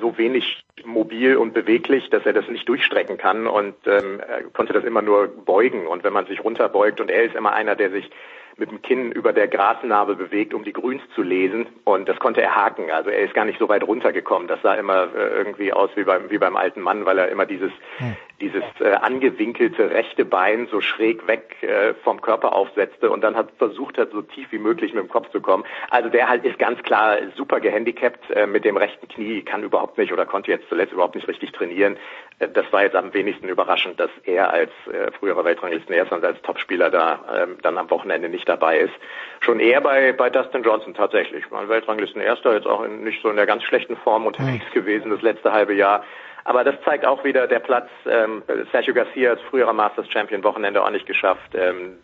so wenig mobil und beweglich, dass er das nicht durchstrecken kann und ähm, er konnte das immer nur beugen. Und wenn man sich runterbeugt und er ist immer einer, der sich mit dem Kinn über der Grasnarbe bewegt, um die Grüns zu lesen. Und das konnte er haken. Also er ist gar nicht so weit runtergekommen. Das sah immer äh, irgendwie aus wie beim, wie beim alten Mann, weil er immer dieses, hm. dieses äh, angewinkelte rechte Bein so schräg weg äh, vom Körper aufsetzte und dann hat versucht hat, so tief wie möglich mit dem Kopf zu kommen. Also der halt ist ganz klar super gehandicapt äh, mit dem rechten Knie, kann überhaupt nicht oder konnte jetzt zuletzt überhaupt nicht richtig trainieren. Das war jetzt am wenigsten überraschend, dass er als äh, früherer Weltranglisten erst als Topspieler da äh, dann am Wochenende nicht dabei ist. Schon eher bei, bei Dustin Johnson tatsächlich. Mein Weltranglisten Erster, jetzt auch in, nicht so in der ganz schlechten Form unterwegs mhm. gewesen das letzte halbe Jahr. Aber das zeigt auch wieder der Platz. Ähm, Sergio Garcia als früherer Masters Champion Wochenende auch nicht geschafft. Ähm,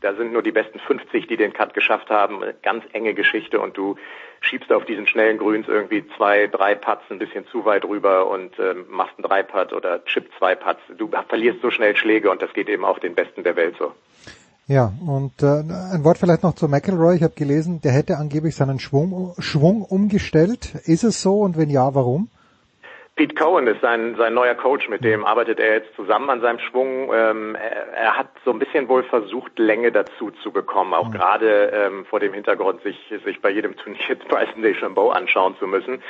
da sind nur die besten 50, die den Cut geschafft haben. Ganz enge Geschichte und du schiebst auf diesen schnellen Grüns irgendwie zwei, drei Putts ein bisschen zu weit rüber und ähm, machst einen Drei-Putt oder chip zwei Putts. Du verlierst so schnell Schläge und das geht eben auch den Besten der Welt so.
Ja, und äh, ein Wort vielleicht noch zu McElroy. Ich habe gelesen, der hätte angeblich seinen Schwung, Schwung umgestellt. Ist es so und wenn ja, warum?
Pete Cohen ist sein, sein neuer Coach, mit dem arbeitet er jetzt zusammen an seinem Schwung. Ähm, er, er, hat so ein bisschen wohl versucht, Länge dazu zu bekommen, auch mhm. gerade ähm, vor dem Hintergrund, sich, sich bei jedem Turnier Bryson DeChambeau anschauen zu müssen.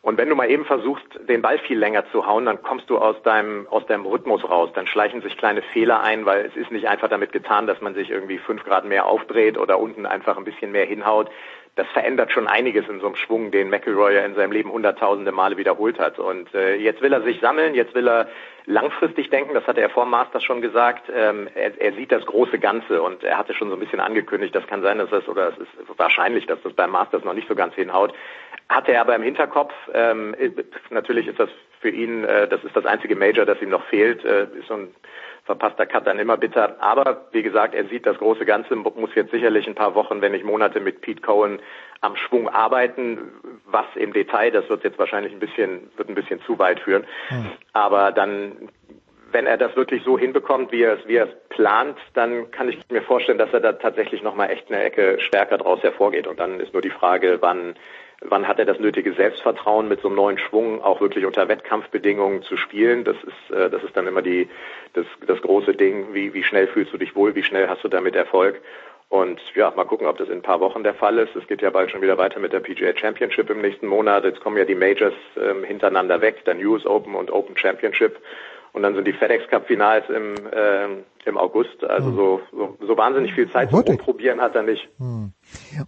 Und wenn du mal eben versuchst, den Ball viel länger zu hauen, dann kommst du aus deinem, aus deinem Rhythmus raus. Dann schleichen sich kleine Fehler ein, weil es ist nicht einfach damit getan, dass man sich irgendwie fünf Grad mehr aufdreht oder unten einfach ein bisschen mehr hinhaut. Das verändert schon einiges in so einem Schwung, den McElroy ja in seinem Leben hunderttausende Male wiederholt hat. Und äh, jetzt will er sich sammeln, jetzt will er langfristig denken, das hatte er vor Masters schon gesagt, ähm, er, er sieht das große Ganze und er hatte schon so ein bisschen angekündigt, das kann sein, dass das, oder es ist wahrscheinlich, dass das beim Masters noch nicht so ganz hinhaut. Hatte er aber im Hinterkopf, ähm, natürlich ist das für ihn, äh, das ist das einzige Major, das ihm noch fehlt, äh, ist so ein verpasster Cut dann immer bitter. Aber wie gesagt, er sieht das große Ganze, muss jetzt sicherlich ein paar Wochen, wenn nicht Monate mit Pete Cohen am Schwung arbeiten. Was im Detail, das wird jetzt wahrscheinlich ein bisschen, wird ein bisschen zu weit führen. Hm. Aber dann wenn er das wirklich so hinbekommt, wie er es, wie er es plant, dann kann ich mir vorstellen, dass er da tatsächlich nochmal echt eine Ecke stärker draus hervorgeht. Und dann ist nur die Frage, wann, wann hat er das nötige Selbstvertrauen, mit so einem neuen Schwung auch wirklich unter Wettkampfbedingungen zu spielen. Das ist, äh, das ist dann immer die, das, das große Ding. Wie, wie schnell fühlst du dich wohl? Wie schnell hast du damit Erfolg? Und ja, mal gucken, ob das in ein paar Wochen der Fall ist. Es geht ja bald schon wieder weiter mit der PGA Championship im nächsten Monat. Jetzt kommen ja die Majors ähm, hintereinander weg, dann US Open und Open Championship. Und dann sind die FedEx Cup Finals im, äh, im August. Also hm. so, so, so wahnsinnig viel Zeit zum Probieren hat er nicht.
Hm.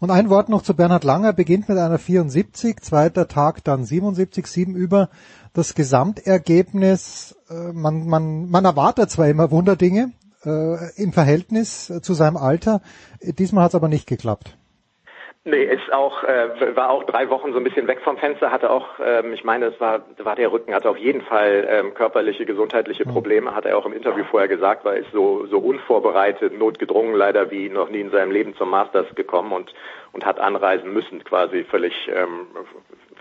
Und ein Wort noch zu Bernhard Langer. Beginnt mit einer 74, zweiter Tag dann 77, 7 über. Das Gesamtergebnis, äh, man, man, man erwartet zwar immer Wunderdinge äh, im Verhältnis zu seinem Alter. Diesmal hat es aber nicht geklappt.
Nee, ist auch, äh, war auch drei Wochen so ein bisschen weg vom Fenster, hatte auch, ähm, ich meine, es war, war der Rücken, hatte auf jeden Fall ähm, körperliche, gesundheitliche hm. Probleme, hat er auch im Interview vorher gesagt, weil ist so, so unvorbereitet, notgedrungen leider wie noch nie in seinem Leben zum Masters gekommen und, und hat anreisen müssen, quasi völlig, ähm,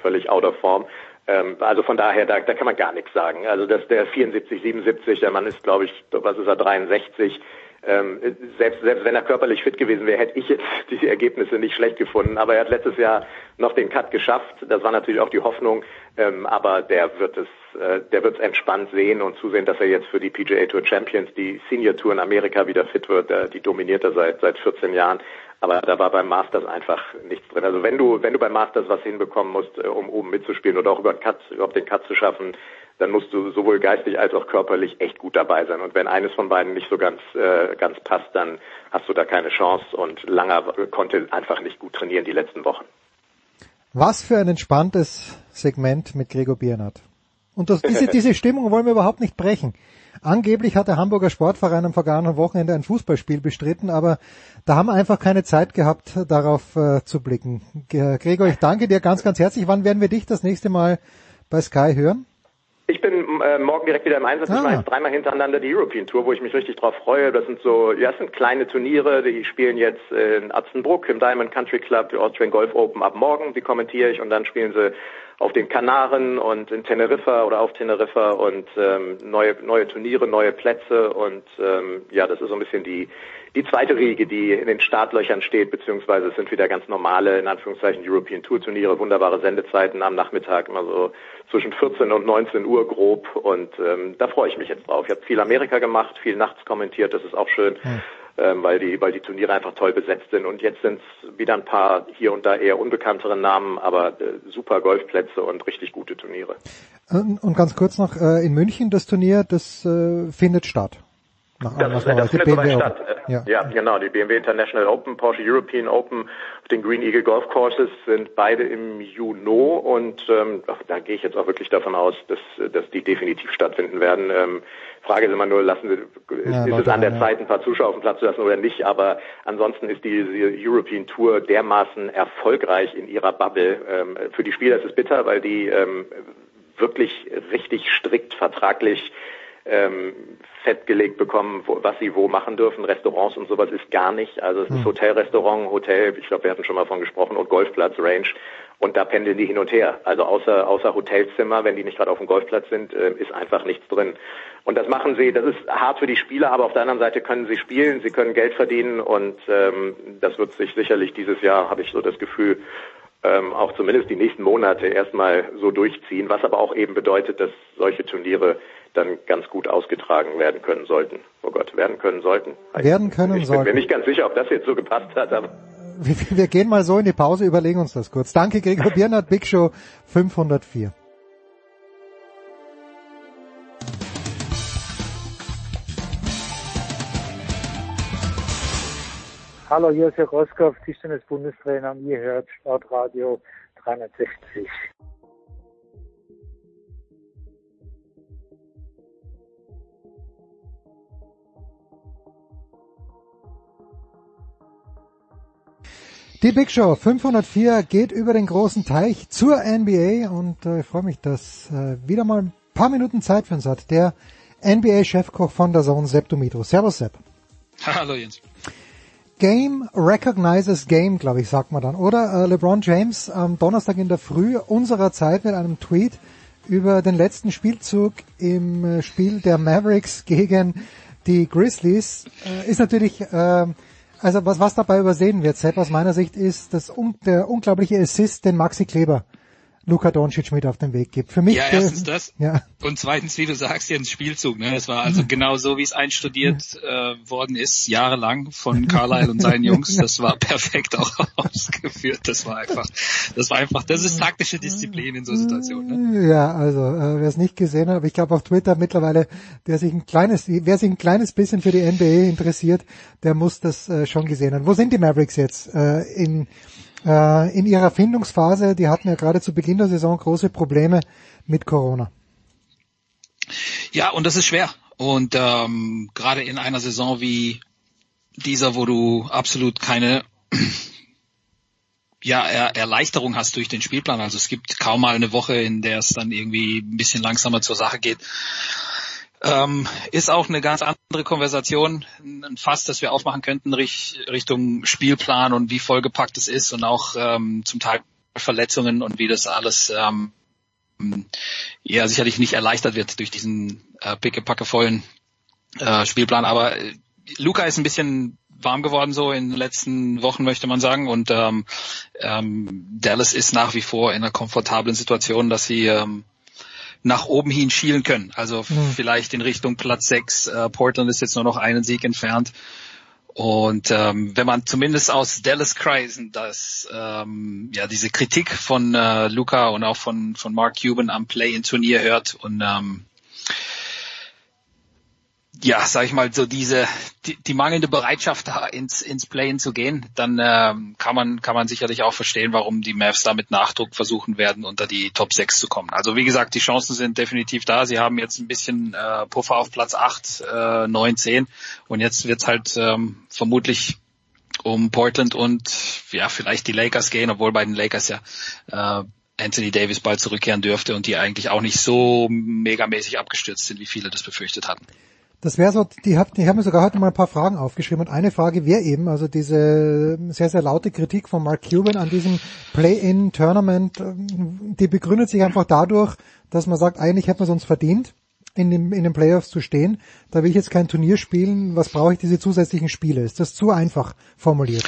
völlig out of form. Ähm, also von daher, da, da kann man gar nichts sagen. Also dass der 74, 77, der Mann ist, glaube ich, was ist er, 63, ähm, selbst, selbst wenn er körperlich fit gewesen wäre, hätte ich jetzt die Ergebnisse nicht schlecht gefunden. Aber er hat letztes Jahr noch den Cut geschafft. Das war natürlich auch die Hoffnung. Ähm, aber der wird es, äh, der wird es entspannt sehen und zusehen, dass er jetzt für die PGA Tour Champions, die Senior Tour in Amerika wieder fit wird. Äh, die dominiert er seit seit 14 Jahren. Aber da war beim Masters einfach nichts drin. Also wenn du, wenn du beim Masters was hinbekommen musst, äh, um oben mitzuspielen oder auch über Cut, überhaupt den Cut zu schaffen, dann musst du sowohl geistig als auch körperlich echt gut dabei sein. Und wenn eines von beiden nicht so ganz, äh, ganz passt, dann hast du da keine Chance. Und Langer konnte einfach nicht gut trainieren die letzten Wochen.
Was für ein entspanntes Segment mit Gregor Biernat. Und das, diese, diese Stimmung wollen wir überhaupt nicht brechen. Angeblich hat der Hamburger Sportverein am vergangenen Wochenende ein Fußballspiel bestritten, aber da haben wir einfach keine Zeit gehabt, darauf äh, zu blicken. Gregor, ich danke dir ganz, ganz herzlich. Wann werden wir dich das nächste Mal bei Sky hören?
Ich bin äh, morgen direkt wieder im Einsatz. Ah. Ich mache jetzt dreimal hintereinander die European Tour, wo ich mich richtig drauf freue. Das sind so, ja, das sind kleine Turniere. Die spielen jetzt in Atzenbruck im Diamond Country Club, die Austrian Golf Open ab morgen. Die kommentiere ich und dann spielen sie auf den Kanaren und in Teneriffa oder auf Teneriffa und ähm, neue neue Turniere, neue Plätze und ähm, ja, das ist so ein bisschen die die zweite Riege, die in den Startlöchern steht, beziehungsweise es sind wieder ganz normale, in Anführungszeichen, European Tour Turniere, wunderbare Sendezeiten am Nachmittag, immer so zwischen 14 und 19 Uhr grob und ähm, da freue ich mich jetzt drauf. Ich habe viel Amerika gemacht, viel nachts kommentiert, das ist auch schön. Hm ähm, weil die weil die Turniere einfach toll besetzt sind und jetzt sind es wieder ein paar hier und da eher unbekanntere Namen, aber äh, super Golfplätze und richtig gute Turniere.
Und ganz kurz noch äh, in München das Turnier, das äh, findet statt.
Nach das, das, das findet soweit statt. Ja. ja, genau. Die BMW International Open, Porsche European Open auf den Green Eagle Golf Courses sind beide im Juni und ähm, ach, da gehe ich jetzt auch wirklich davon aus, dass, dass die definitiv stattfinden werden. Ähm, Frage ist immer nur, lassen Sie, ja, ist, es an der ja. Zeit, ein paar Zuschauer auf den Platz zu lassen oder nicht? Aber ansonsten ist die, die European Tour dermaßen erfolgreich in ihrer Bubble. Ähm, für die Spieler ist es bitter, weil die ähm, wirklich richtig strikt vertraglich ähm, festgelegt bekommen, wo, was sie wo machen dürfen. Restaurants und sowas ist gar nicht. Also es ist hm. Hotelrestaurant, Hotel, ich glaube, wir hatten schon mal von gesprochen, und Golfplatz, Range. Und da pendeln die hin und her. Also außer, außer Hotelzimmer, wenn die nicht gerade auf dem Golfplatz sind, äh, ist einfach nichts drin. Und das machen sie, das ist hart für die Spieler, aber auf der anderen Seite können sie spielen, sie können Geld verdienen und ähm, das wird sich sicherlich dieses Jahr, habe ich so das Gefühl, ähm, auch zumindest die nächsten Monate erstmal so durchziehen, was aber auch eben bedeutet, dass solche Turniere dann ganz gut ausgetragen werden können sollten. Oh Gott, werden können sollten.
Werden können
ich
sollten.
Ich bin mir nicht ganz sicher, ob das jetzt so gepasst hat, aber
wir, wir gehen mal so in die Pause, überlegen uns das kurz. Danke Gregor Biernert, Big Show 504.
Hallo, hier ist Herr Roskow, Tischtennis-Bundestrainer und ihr hört Sportradio 360.
Die Big Show 504 geht über den großen Teich zur NBA und äh, ich freue mich, dass äh, wieder mal ein paar Minuten Zeit für uns hat. Der NBA-Chefkoch von der Zone, Sepp Dumitro. Servus, Sepp.
Hallo, Jens.
Game recognizes Game, glaube ich, sagt man dann. Oder äh, LeBron James am Donnerstag in der Früh unserer Zeit mit einem Tweet über den letzten Spielzug im äh, Spiel der Mavericks gegen die Grizzlies äh, ist natürlich äh, also was, was dabei übersehen wird, Sepp, aus meiner Sicht, ist das, der unglaubliche Assist, den Maxi Kleber Luka Doncic mit auf den Weg gibt. Für mich.
Ja, erstens das.
Ja.
Und zweitens, wie du sagst, Jens Spielzug. Ne? Es war also genau so, wie es einstudiert äh, worden ist, jahrelang von Carlisle und seinen Jungs. Das war perfekt auch ausgeführt. Das war einfach, das war einfach, das ist taktische Disziplin in so Situationen.
Ne? Ja, also äh, wer es nicht gesehen hat, aber ich glaube auf Twitter mittlerweile, der sich ein kleines, wer sich ein kleines bisschen für die NBA interessiert, der muss das äh, schon gesehen haben. Wo sind die Mavericks jetzt? Äh, in in ihrer Findungsphase, die hatten ja gerade zu Beginn der Saison große Probleme mit Corona.
Ja, und das ist schwer. Und ähm, gerade in einer Saison wie dieser, wo du absolut keine ja, er Erleichterung hast durch den Spielplan. Also es gibt kaum mal eine Woche, in der es dann irgendwie ein bisschen langsamer zur Sache geht. Ähm, ist auch eine ganz andere Konversation, ein Fass, das wir aufmachen könnten Richtung Spielplan und wie vollgepackt es ist und auch ähm, zum Teil Verletzungen und wie das alles ähm, ja sicherlich nicht erleichtert wird durch diesen äh, pickepacke vollen äh, Spielplan. Aber äh, Luca ist ein bisschen warm geworden so in den letzten Wochen, möchte man sagen. Und ähm, ähm, Dallas ist nach wie vor in einer komfortablen Situation, dass sie ähm, nach oben hin schielen können. Also mhm. vielleicht in Richtung Platz 6. Äh, Portland ist jetzt nur noch einen Sieg entfernt. Und ähm, wenn man zumindest aus Dallas Kreisen das ähm, ja diese Kritik von äh, Luca und auch von von Mark Cuban am Play-in-Turnier hört und ähm, ja, sag ich mal, so diese die, die mangelnde Bereitschaft da ins ins Playen zu gehen, dann ähm, kann man kann man sicherlich auch verstehen, warum die Mavs da mit Nachdruck versuchen werden, unter die Top 6 zu kommen. Also wie gesagt, die Chancen sind definitiv da. Sie haben jetzt ein bisschen äh, Puffer auf Platz 8, äh, 9, 10 und jetzt wird's halt ähm, vermutlich um Portland und ja vielleicht die Lakers gehen, obwohl bei den Lakers ja äh, Anthony Davis bald zurückkehren dürfte und die eigentlich auch nicht so megamäßig abgestürzt sind, wie viele das befürchtet hatten.
Das wäre so, die, hab, die haben mir sogar heute mal ein paar Fragen aufgeschrieben und eine Frage wäre eben, also diese sehr, sehr laute Kritik von Mark Cuban an diesem Play-in-Tournament, die begründet sich einfach dadurch, dass man sagt, eigentlich hätte man es uns verdient, in, dem, in den Playoffs zu stehen. Da will ich jetzt kein Turnier spielen, was brauche ich diese zusätzlichen Spiele? Ist das zu einfach formuliert?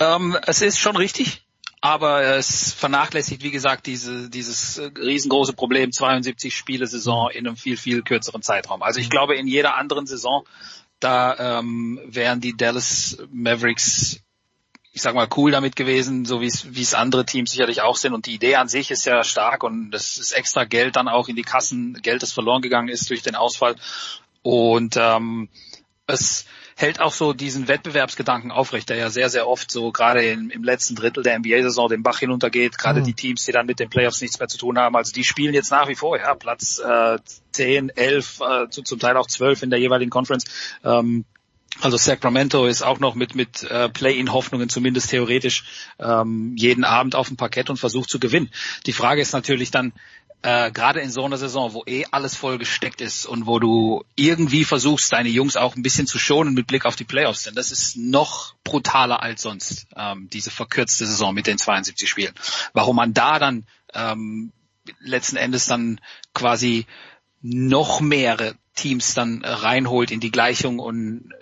Ähm, es ist schon richtig aber es vernachlässigt, wie gesagt, diese, dieses riesengroße Problem 72 Spiele Saison in einem viel, viel kürzeren Zeitraum. Also ich mhm. glaube, in jeder anderen Saison, da ähm, wären die Dallas Mavericks ich sag mal, cool damit gewesen, so wie es, wie es andere Teams sicherlich auch sind. Und die Idee an sich ist ja stark und das ist extra Geld dann auch in die Kassen, Geld, das verloren gegangen ist durch den Ausfall. Und ähm, es hält auch so diesen Wettbewerbsgedanken aufrecht, der ja sehr, sehr oft so gerade im, im letzten Drittel der NBA-Saison den Bach hinuntergeht, gerade mhm. die Teams, die dann mit den Playoffs nichts mehr zu tun haben. Also die spielen jetzt nach wie vor, ja, Platz äh, 10, 11, äh, zu, zum Teil auch 12 in der jeweiligen Conference. Ähm, also Sacramento ist auch noch mit mit äh, Play-in-Hoffnungen zumindest theoretisch ähm, jeden Abend auf dem Parkett und versucht zu gewinnen. Die Frage ist natürlich dann, äh, gerade in so einer Saison, wo eh alles voll gesteckt ist und wo du irgendwie versuchst, deine Jungs auch ein bisschen zu schonen mit Blick auf die Playoffs, denn das ist noch brutaler als sonst, ähm, diese verkürzte Saison mit den 72 Spielen. Warum man da dann ähm, letzten Endes dann quasi noch mehrere Teams dann reinholt in die Gleichung und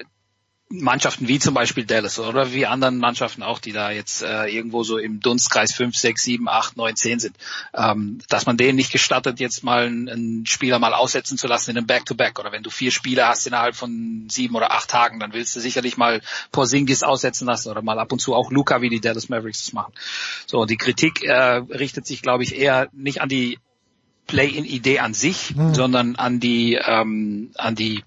Mannschaften wie zum Beispiel Dallas oder wie anderen Mannschaften auch, die da jetzt äh, irgendwo so im Dunstkreis 5, 6, 7, 8, 9, 10 sind, ähm, dass man denen nicht gestattet, jetzt mal einen, einen Spieler mal aussetzen zu lassen in einem Back-to-Back. Oder wenn du vier Spiele hast innerhalb von sieben oder acht Tagen, dann willst du sicherlich mal Porzingis aussetzen lassen oder mal ab und zu auch Luca, wie die Dallas Mavericks das machen. So, die Kritik äh, richtet sich, glaube ich, eher nicht an die Play-in-Idee an sich, mhm. sondern an die ähm, an die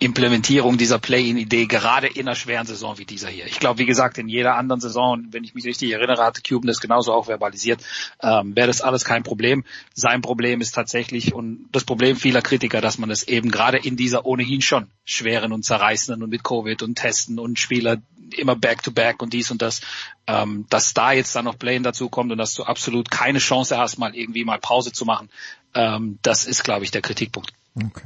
Implementierung dieser Play-in-Idee gerade in einer schweren Saison wie dieser hier. Ich glaube, wie gesagt, in jeder anderen Saison, wenn ich mich richtig erinnere, hatte Cuban das genauso auch verbalisiert, ähm, wäre das alles kein Problem. Sein Problem ist tatsächlich und das Problem vieler Kritiker, dass man es eben gerade in dieser ohnehin schon schweren und zerreißenden und mit Covid und Testen und Spieler immer back-to-back -back und dies und das, ähm, dass da jetzt dann noch Play-in dazu kommt und dass du absolut keine Chance hast, mal irgendwie mal Pause zu machen, ähm, das ist, glaube ich, der Kritikpunkt.
Okay.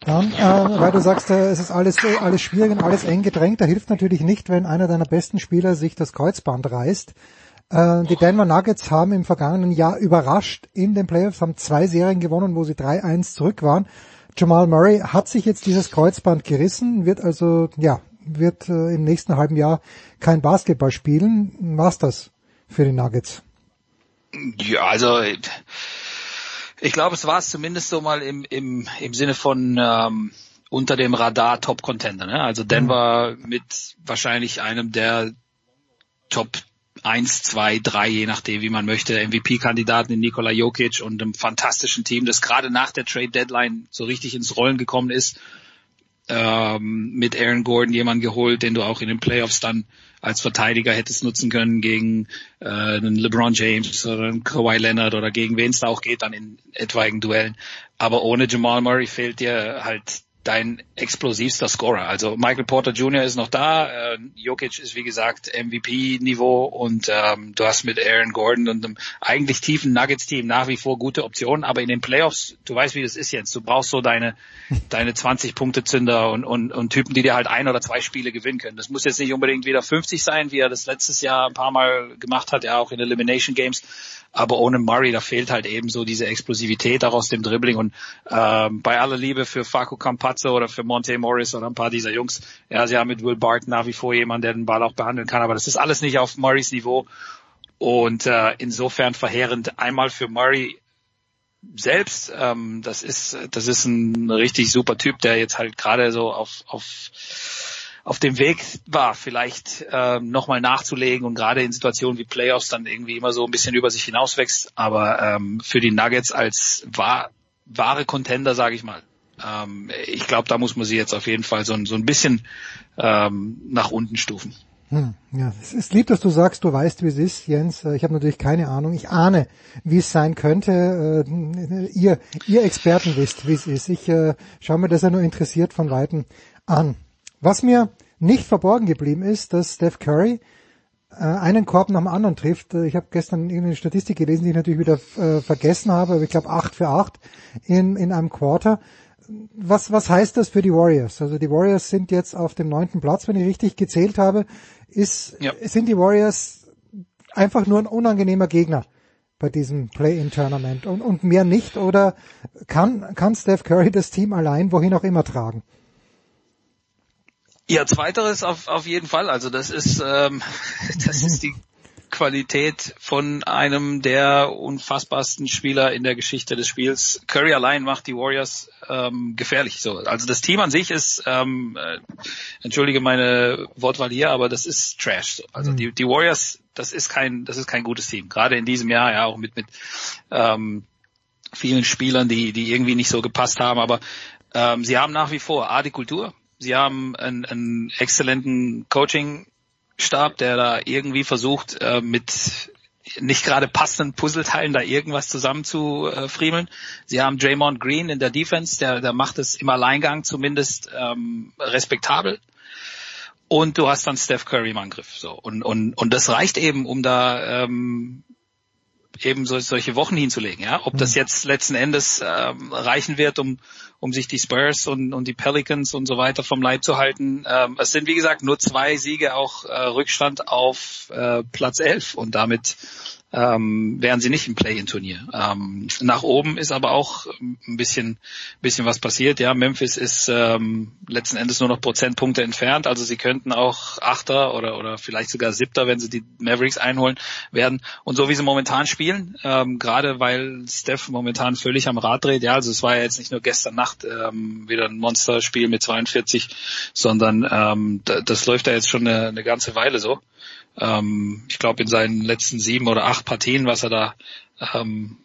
Dann, äh, weil du sagst, äh, es ist alles, alles schwierig und alles eng gedrängt, da hilft natürlich nicht, wenn einer deiner besten Spieler sich das Kreuzband reißt. Äh, die Denver Nuggets haben im vergangenen Jahr überrascht in den Playoffs, haben zwei Serien gewonnen, wo sie 3-1 zurück waren. Jamal Murray hat sich jetzt dieses Kreuzband gerissen, wird also, ja, wird äh, im nächsten halben Jahr kein Basketball spielen. Was das für die Nuggets?
Ja, also ich glaube, es war es zumindest so mal im, im, im Sinne von ähm, unter dem Radar Top Contender. Ne? Also Denver mhm. mit wahrscheinlich einem der Top 1, 2, 3, je nachdem, wie man möchte, MVP-Kandidaten in Nikola Jokic und einem fantastischen Team, das gerade nach der Trade Deadline so richtig ins Rollen gekommen ist ähm, mit Aaron Gordon jemanden geholt, den du auch in den Playoffs dann als Verteidiger hättest nutzen können gegen äh, einen LeBron James oder einen Kawhi Leonard oder gegen wen es da auch geht dann in etwaigen Duellen. Aber ohne Jamal Murray fehlt dir halt dein explosivster Scorer. Also Michael Porter Jr. ist noch da, äh, Jokic ist wie gesagt MVP-Niveau und ähm, du hast mit Aaron Gordon und einem eigentlich tiefen Nuggets-Team nach wie vor gute Optionen, aber in den Playoffs, du weißt wie das ist jetzt, du brauchst so deine deine 20-Punkte-Zünder und, und, und Typen, die dir halt ein oder zwei Spiele gewinnen können. Das muss jetzt nicht unbedingt wieder 50 sein, wie er das letztes Jahr ein paar Mal gemacht hat, ja auch in Elimination Games, aber ohne Murray, da fehlt halt eben so diese Explosivität auch aus dem Dribbling. Und ähm, bei aller Liebe für Facu Campazzo oder für Monte Morris oder ein paar dieser Jungs, ja, sie haben mit Will Barton nach wie vor jemanden, der den Ball auch behandeln kann, aber das ist alles nicht auf Murrays Niveau. Und äh, insofern verheerend einmal für Murray selbst, ähm, das ist das ist ein richtig super Typ, der jetzt halt gerade so auf auf auf dem Weg war, vielleicht ähm, nochmal nachzulegen und gerade in Situationen wie Playoffs dann irgendwie immer so ein bisschen über sich hinauswächst. Aber ähm, für die Nuggets als wahr, wahre Contender, sage ich mal, ähm, ich glaube, da muss man sie jetzt auf jeden Fall so, so ein bisschen ähm, nach unten stufen.
Hm, ja, es ist lieb, dass du sagst, du weißt, wie es ist, Jens. Äh, ich habe natürlich keine Ahnung. Ich ahne, wie es sein könnte. Äh, ihr, ihr Experten wisst, wie es ist. Ich äh, schaue mir das ja nur interessiert von Weitem an. Was mir nicht verborgen geblieben ist, dass Steph Curry äh, einen Korb nach dem anderen trifft. Äh, ich habe gestern irgendeine Statistik gelesen, die ich natürlich wieder äh, vergessen habe, aber ich glaube 8 für 8 in, in einem Quarter. Was, was heißt das für die Warriors? Also die Warriors sind jetzt auf dem neunten Platz, wenn ich richtig gezählt habe. Ist, ja. Sind die Warriors einfach nur ein unangenehmer Gegner bei diesem Play-in-Tournament und, und mehr nicht? Oder kann, kann Steph Curry das Team allein wohin auch immer tragen?
Ja, zweiteres auf, auf jeden Fall. Also das ist, ähm, das ist die Qualität von einem der unfassbarsten Spieler in der Geschichte des Spiels. Curry allein macht die Warriors ähm, gefährlich. So, also das Team an sich ist, ähm, äh, entschuldige meine Wortwahl hier, aber das ist Trash. Also mhm. die, die Warriors, das ist kein, das ist kein gutes Team. Gerade in diesem Jahr ja auch mit mit ähm, vielen Spielern, die die irgendwie nicht so gepasst haben. Aber ähm, sie haben nach wie vor A die Kultur, Sie haben einen, einen exzellenten Coaching-Stab, der da irgendwie versucht, äh, mit nicht gerade passenden Puzzleteilen da irgendwas zusammen zu äh, friemeln. Sie haben Draymond Green in der Defense, der, der macht es im Alleingang zumindest ähm, respektabel. Und du hast dann Steph Curry im Angriff. So. Und, und, und das reicht eben, um da ähm, eben so, solche Wochen hinzulegen. Ja, ob das mhm. jetzt letzten Endes ähm, reichen wird, um um sich die Spurs und, und die Pelicans und so weiter vom Leib zu halten. Ähm, es sind wie gesagt nur zwei Siege auch äh, Rückstand auf äh, Platz 11 und damit ähm, wären sie nicht im Play-in-Turnier. Ähm, nach oben ist aber auch ein bisschen, bisschen was passiert. Ja, Memphis ist ähm, letzten Endes nur noch Prozentpunkte entfernt, also sie könnten auch Achter oder oder vielleicht sogar Siebter, wenn sie die Mavericks einholen werden. Und so wie sie momentan spielen, ähm, gerade weil Steph momentan völlig am Rad dreht. Ja, also es war ja jetzt nicht nur gestern Nacht ähm, wieder ein Monsterspiel mit 42, sondern ähm, das läuft ja jetzt schon eine, eine ganze Weile so. Ähm, ich glaube in seinen letzten sieben oder acht Partien, was er da ähm,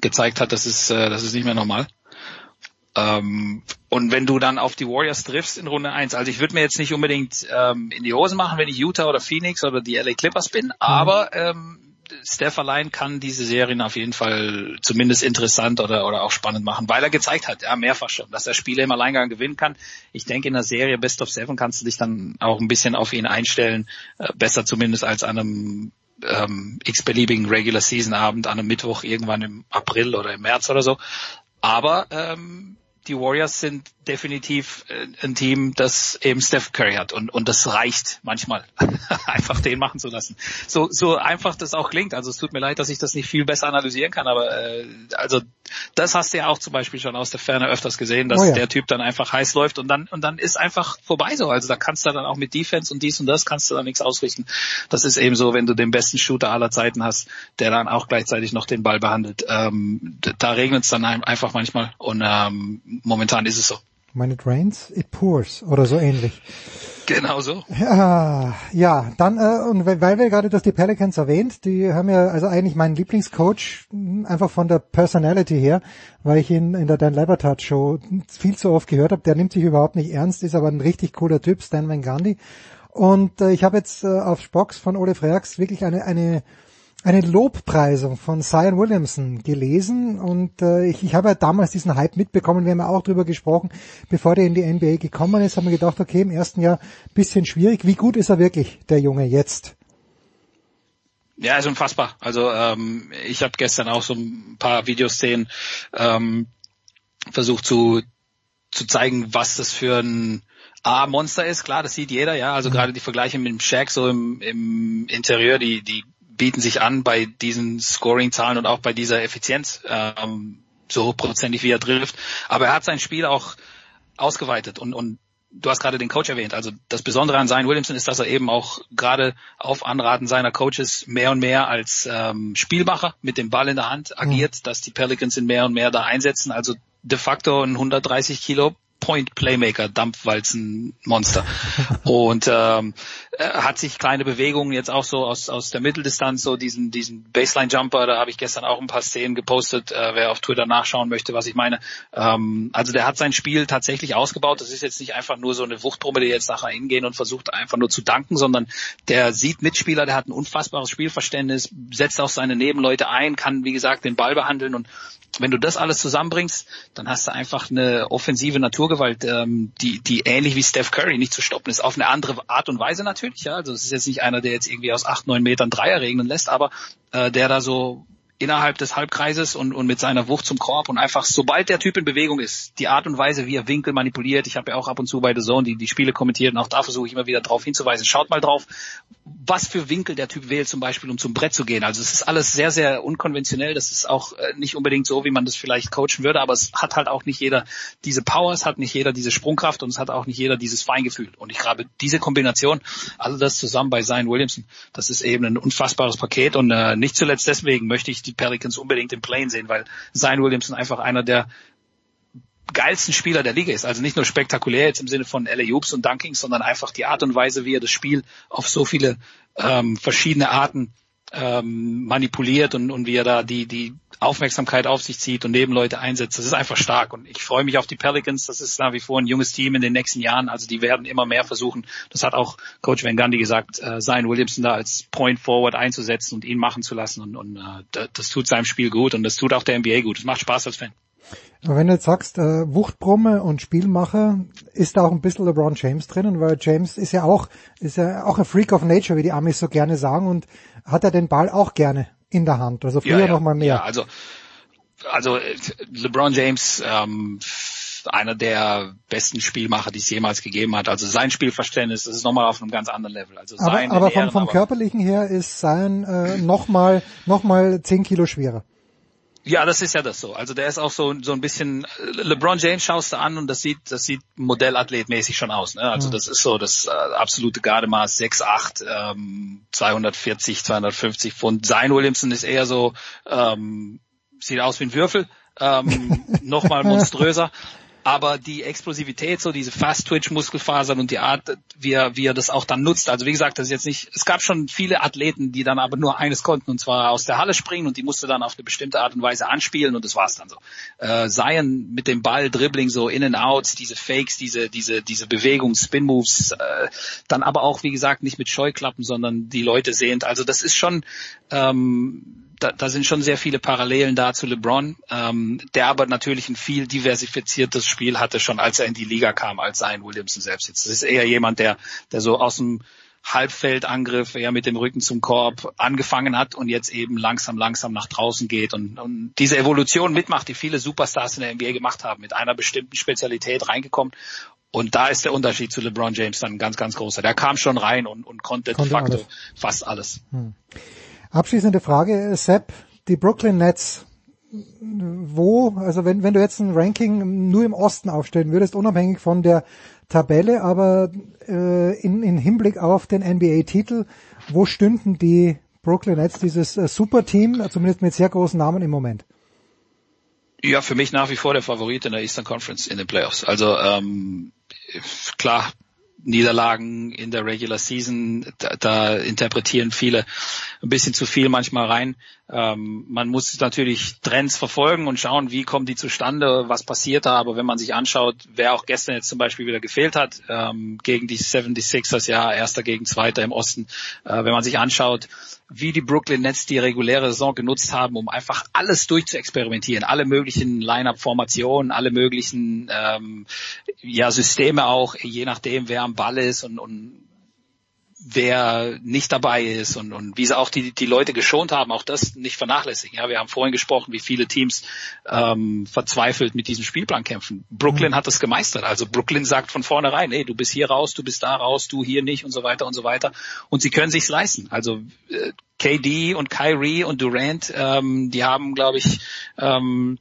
gezeigt hat, das ist, äh, das ist nicht mehr normal. Ähm, und wenn du dann auf die Warriors triffst in Runde eins, also ich würde mir jetzt nicht unbedingt ähm, in die Hose machen, wenn ich Utah oder Phoenix oder die LA Clippers bin, mhm. aber ähm, Steph allein kann diese Serien auf jeden Fall zumindest interessant oder, oder auch spannend machen, weil er gezeigt hat, ja, mehrfach schon, dass er Spiele im Alleingang gewinnen kann. Ich denke, in der Serie Best of Seven kannst du dich dann auch ein bisschen auf ihn einstellen, äh, besser zumindest als an einem ähm, x-beliebigen Regular Season Abend an einem Mittwoch irgendwann im April oder im März oder so. Aber ähm, die Warriors sind definitiv äh, ein Team, das eben Steph Curry hat und, und das reicht manchmal, einfach den machen zu lassen. So, so einfach das auch klingt. Also es tut mir leid, dass ich das nicht viel besser analysieren kann, aber äh, also das hast du ja auch zum Beispiel schon aus der Ferne öfters gesehen, dass oh ja. der Typ dann einfach heiß läuft und dann und dann ist einfach vorbei so. Also da kannst du dann auch mit Defense und dies und das kannst du dann nichts ausrichten. Das ist eben so, wenn du den besten Shooter aller Zeiten hast, der dann auch gleichzeitig noch den Ball behandelt. Ähm, da regnet es dann einfach manchmal und ähm, momentan ist es so.
When it rains, it pours oder so ähnlich.
Genau so.
Ja, ja dann, äh, und weil wir gerade das die Pelicans erwähnt, die haben ja also eigentlich meinen Lieblingscoach, hm, einfach von der Personality her, weil ich ihn in der Dan Lebertat Show viel zu oft gehört habe, der nimmt sich überhaupt nicht ernst, ist aber ein richtig cooler Typ, Stan Van Gundy. Und äh, ich habe jetzt äh, auf Spox von Ole Freaks wirklich eine, eine eine Lobpreisung von Zion Williamson gelesen und äh, ich, ich habe ja damals diesen Hype mitbekommen, wir haben ja auch drüber gesprochen, bevor der in die NBA gekommen ist, haben wir gedacht, okay, im ersten Jahr bisschen schwierig. Wie gut ist er wirklich, der Junge, jetzt?
Ja, ist unfassbar. Also ähm, ich habe gestern auch so ein paar Videoszenen ähm, versucht zu, zu zeigen, was das für ein A-Monster ist. Klar, das sieht jeder, ja. Also mhm. gerade die Vergleiche mit dem Shaq so im, im Interieur, die, die bieten sich an bei diesen Scoring-Zahlen und auch bei dieser Effizienz, ähm, so hochprozentig wie er trifft. Aber er hat sein Spiel auch ausgeweitet und, und du hast gerade den Coach erwähnt. Also das Besondere an Zion Williamson ist, dass er eben auch gerade auf Anraten seiner Coaches mehr und mehr als ähm, Spielmacher mit dem Ball in der Hand agiert, mhm. dass die Pelicans ihn mehr und mehr da einsetzen. Also de facto ein 130 Kilo Point Playmaker, Dampfwalzen-Monster. und ähm, hat sich kleine Bewegungen jetzt auch so aus, aus der Mitteldistanz, so diesen, diesen Baseline-Jumper, da habe ich gestern auch ein paar Szenen gepostet, äh, wer auf Twitter nachschauen möchte, was ich meine. Ähm, also der hat sein Spiel tatsächlich ausgebaut. Das ist jetzt nicht einfach nur so eine Wuchtbrumme, die jetzt nachher hingehen und versucht einfach nur zu danken, sondern der sieht Mitspieler, der hat ein unfassbares Spielverständnis, setzt auch seine Nebenleute ein, kann wie gesagt den Ball behandeln und wenn du das alles zusammenbringst, dann hast du einfach eine offensive Naturgewalt, ähm, die, die ähnlich wie Steph Curry nicht zu stoppen ist. Auf eine andere Art und Weise natürlich. Ja. Also es ist jetzt nicht einer, der jetzt irgendwie aus acht, neun Metern Dreier regnen lässt, aber äh, der da so innerhalb des Halbkreises und, und mit seiner Wucht zum Korb und einfach, sobald der Typ in Bewegung ist, die Art und Weise, wie er Winkel manipuliert, ich habe ja auch ab und zu bei The Zone die, die Spiele kommentiert und auch da versuche ich immer wieder darauf hinzuweisen, schaut mal drauf, was für Winkel der Typ wählt, zum Beispiel, um zum Brett zu gehen. Also es ist alles sehr, sehr unkonventionell, das ist auch äh, nicht unbedingt so, wie man das vielleicht coachen würde, aber es hat halt auch nicht jeder diese Power, es hat nicht jeder diese Sprungkraft und es hat auch nicht jeder dieses Feingefühl. Und ich glaube, diese Kombination, all das zusammen bei Zion Williamson, das ist eben ein unfassbares Paket und äh, nicht zuletzt deswegen möchte ich die Pelicans unbedingt im Plane sehen, weil Zion Williamson einfach einer der geilsten Spieler der Liga ist. Also nicht nur spektakulär jetzt im Sinne von LA Hoops und Dunkings, sondern einfach die Art und Weise, wie er das Spiel auf so viele ähm, verschiedene Arten ähm, manipuliert und, und wie er da die, die Aufmerksamkeit auf sich zieht und Nebenleute einsetzt. Das ist einfach stark. Und ich freue mich auf die Pelicans. Das ist nach wie vor ein junges Team in den nächsten Jahren. Also die werden immer mehr versuchen. Das hat auch Coach Van Gundy gesagt, äh, Zion Williamson da als Point Forward einzusetzen und ihn machen zu lassen. Und, und äh, das tut seinem Spiel gut und das tut auch der NBA gut. Das macht Spaß als Fan.
Aber wenn du jetzt sagst, äh, Wuchtbrumme und Spielmacher, ist da auch ein bisschen LeBron James drinnen, weil James ist ja auch, ist ja auch ein Freak of Nature, wie die Amis so gerne sagen, und hat er den Ball auch gerne in der Hand. Also früher ja, ja. noch mal mehr.
Ja, also, also LeBron James ähm, einer der besten Spielmacher, die es jemals gegeben hat. Also sein Spielverständnis, das ist nochmal auf einem ganz anderen Level. Also
aber aber vom, vom
aber-
körperlichen her ist sein äh, nochmal noch mal zehn Kilo schwerer.
Ja, das ist ja das so. Also der ist auch so, so ein bisschen, LeBron James schaust du an und das sieht, das sieht modellathletmäßig schon aus. Ne? Also
Mhm.
das ist so das äh, absolute Gardemaß 6'8, ähm, 240, 250 Pfund. Sein Williamson ist eher so, ähm, sieht aus wie ein Würfel, ähm, nochmal monströser. Aber die Explosivität, so diese Fast-Twitch-Muskelfasern und die Art, wie er, wie er das auch dann nutzt. Also wie gesagt, das ist jetzt nicht, es gab schon viele Athleten, die dann aber nur eines konnten, und zwar aus der Halle springen und die musste dann auf eine bestimmte Art und Weise anspielen und das war's dann so. Äh, Zion mit dem Ball, Dribbling, so In and Outs, diese Fakes, diese, diese, diese Bewegung, Spin-Moves, äh, dann aber auch, wie gesagt, nicht mit Scheuklappen, sondern die Leute sehend. Also das ist schon, ähm, da, da sind schon sehr viele Parallelen da zu LeBron, ähm, der aber natürlich ein viel diversifiziertes Spiel hatte, schon als er in die Liga kam, als Zion Williamson selbst jetzt. Das ist eher jemand, der, der so aus dem Halbfeldangriff eher mit dem Rücken zum Korb angefangen hat und jetzt eben langsam, langsam nach draußen geht und, und diese Evolution mitmacht, die viele Superstars in der NBA gemacht haben, mit einer bestimmten Spezialität reingekommen. Und da ist der Unterschied zu LeBron James dann ganz, ganz großer. Der kam schon rein und, und konnte,
Konnte
de facto
alles.
fast alles.
Hm. Abschließende Frage, Sepp, die Brooklyn Nets, wo, also wenn, wenn du jetzt ein Ranking nur im Osten aufstellen würdest, unabhängig von der Tabelle, aber äh, in, in Hinblick auf den NBA-Titel, wo stünden die Brooklyn Nets, dieses äh, Superteam, zumindest mit sehr großen Namen im Moment?
Ja, für mich nach wie vor der Favorit in der Eastern Conference in den Playoffs. Also ähm, klar, Niederlagen in der Regular Season, da, da interpretieren viele ein bisschen zu viel manchmal rein. Ähm, man muss natürlich Trends verfolgen und schauen, wie kommen die zustande, was passiert da. Aber wenn man sich anschaut, wer auch gestern jetzt zum Beispiel wieder gefehlt hat, ähm, gegen die 76ers, ja, erster gegen zweiter im Osten, äh, wenn man sich anschaut, wie die Brooklyn Nets die reguläre Saison genutzt haben, um einfach alles durchzuexperimentieren, alle möglichen Line-Up-Formationen, alle möglichen ähm, ja, Systeme auch, je nachdem, wer am Ball ist und, und wer nicht dabei ist und, und wie sie auch die, die Leute geschont haben, auch das nicht vernachlässigen. Ja, wir haben vorhin gesprochen, wie viele Teams ähm, verzweifelt mit diesem Spielplan kämpfen. Brooklyn hat das gemeistert. Also Brooklyn sagt von vornherein, hey, du bist hier raus, du bist da raus, du hier nicht und so weiter und so weiter. Und sie können sich's leisten. Also äh, KD und Kyrie und Durant, ähm, die haben, glaube ich, ähm,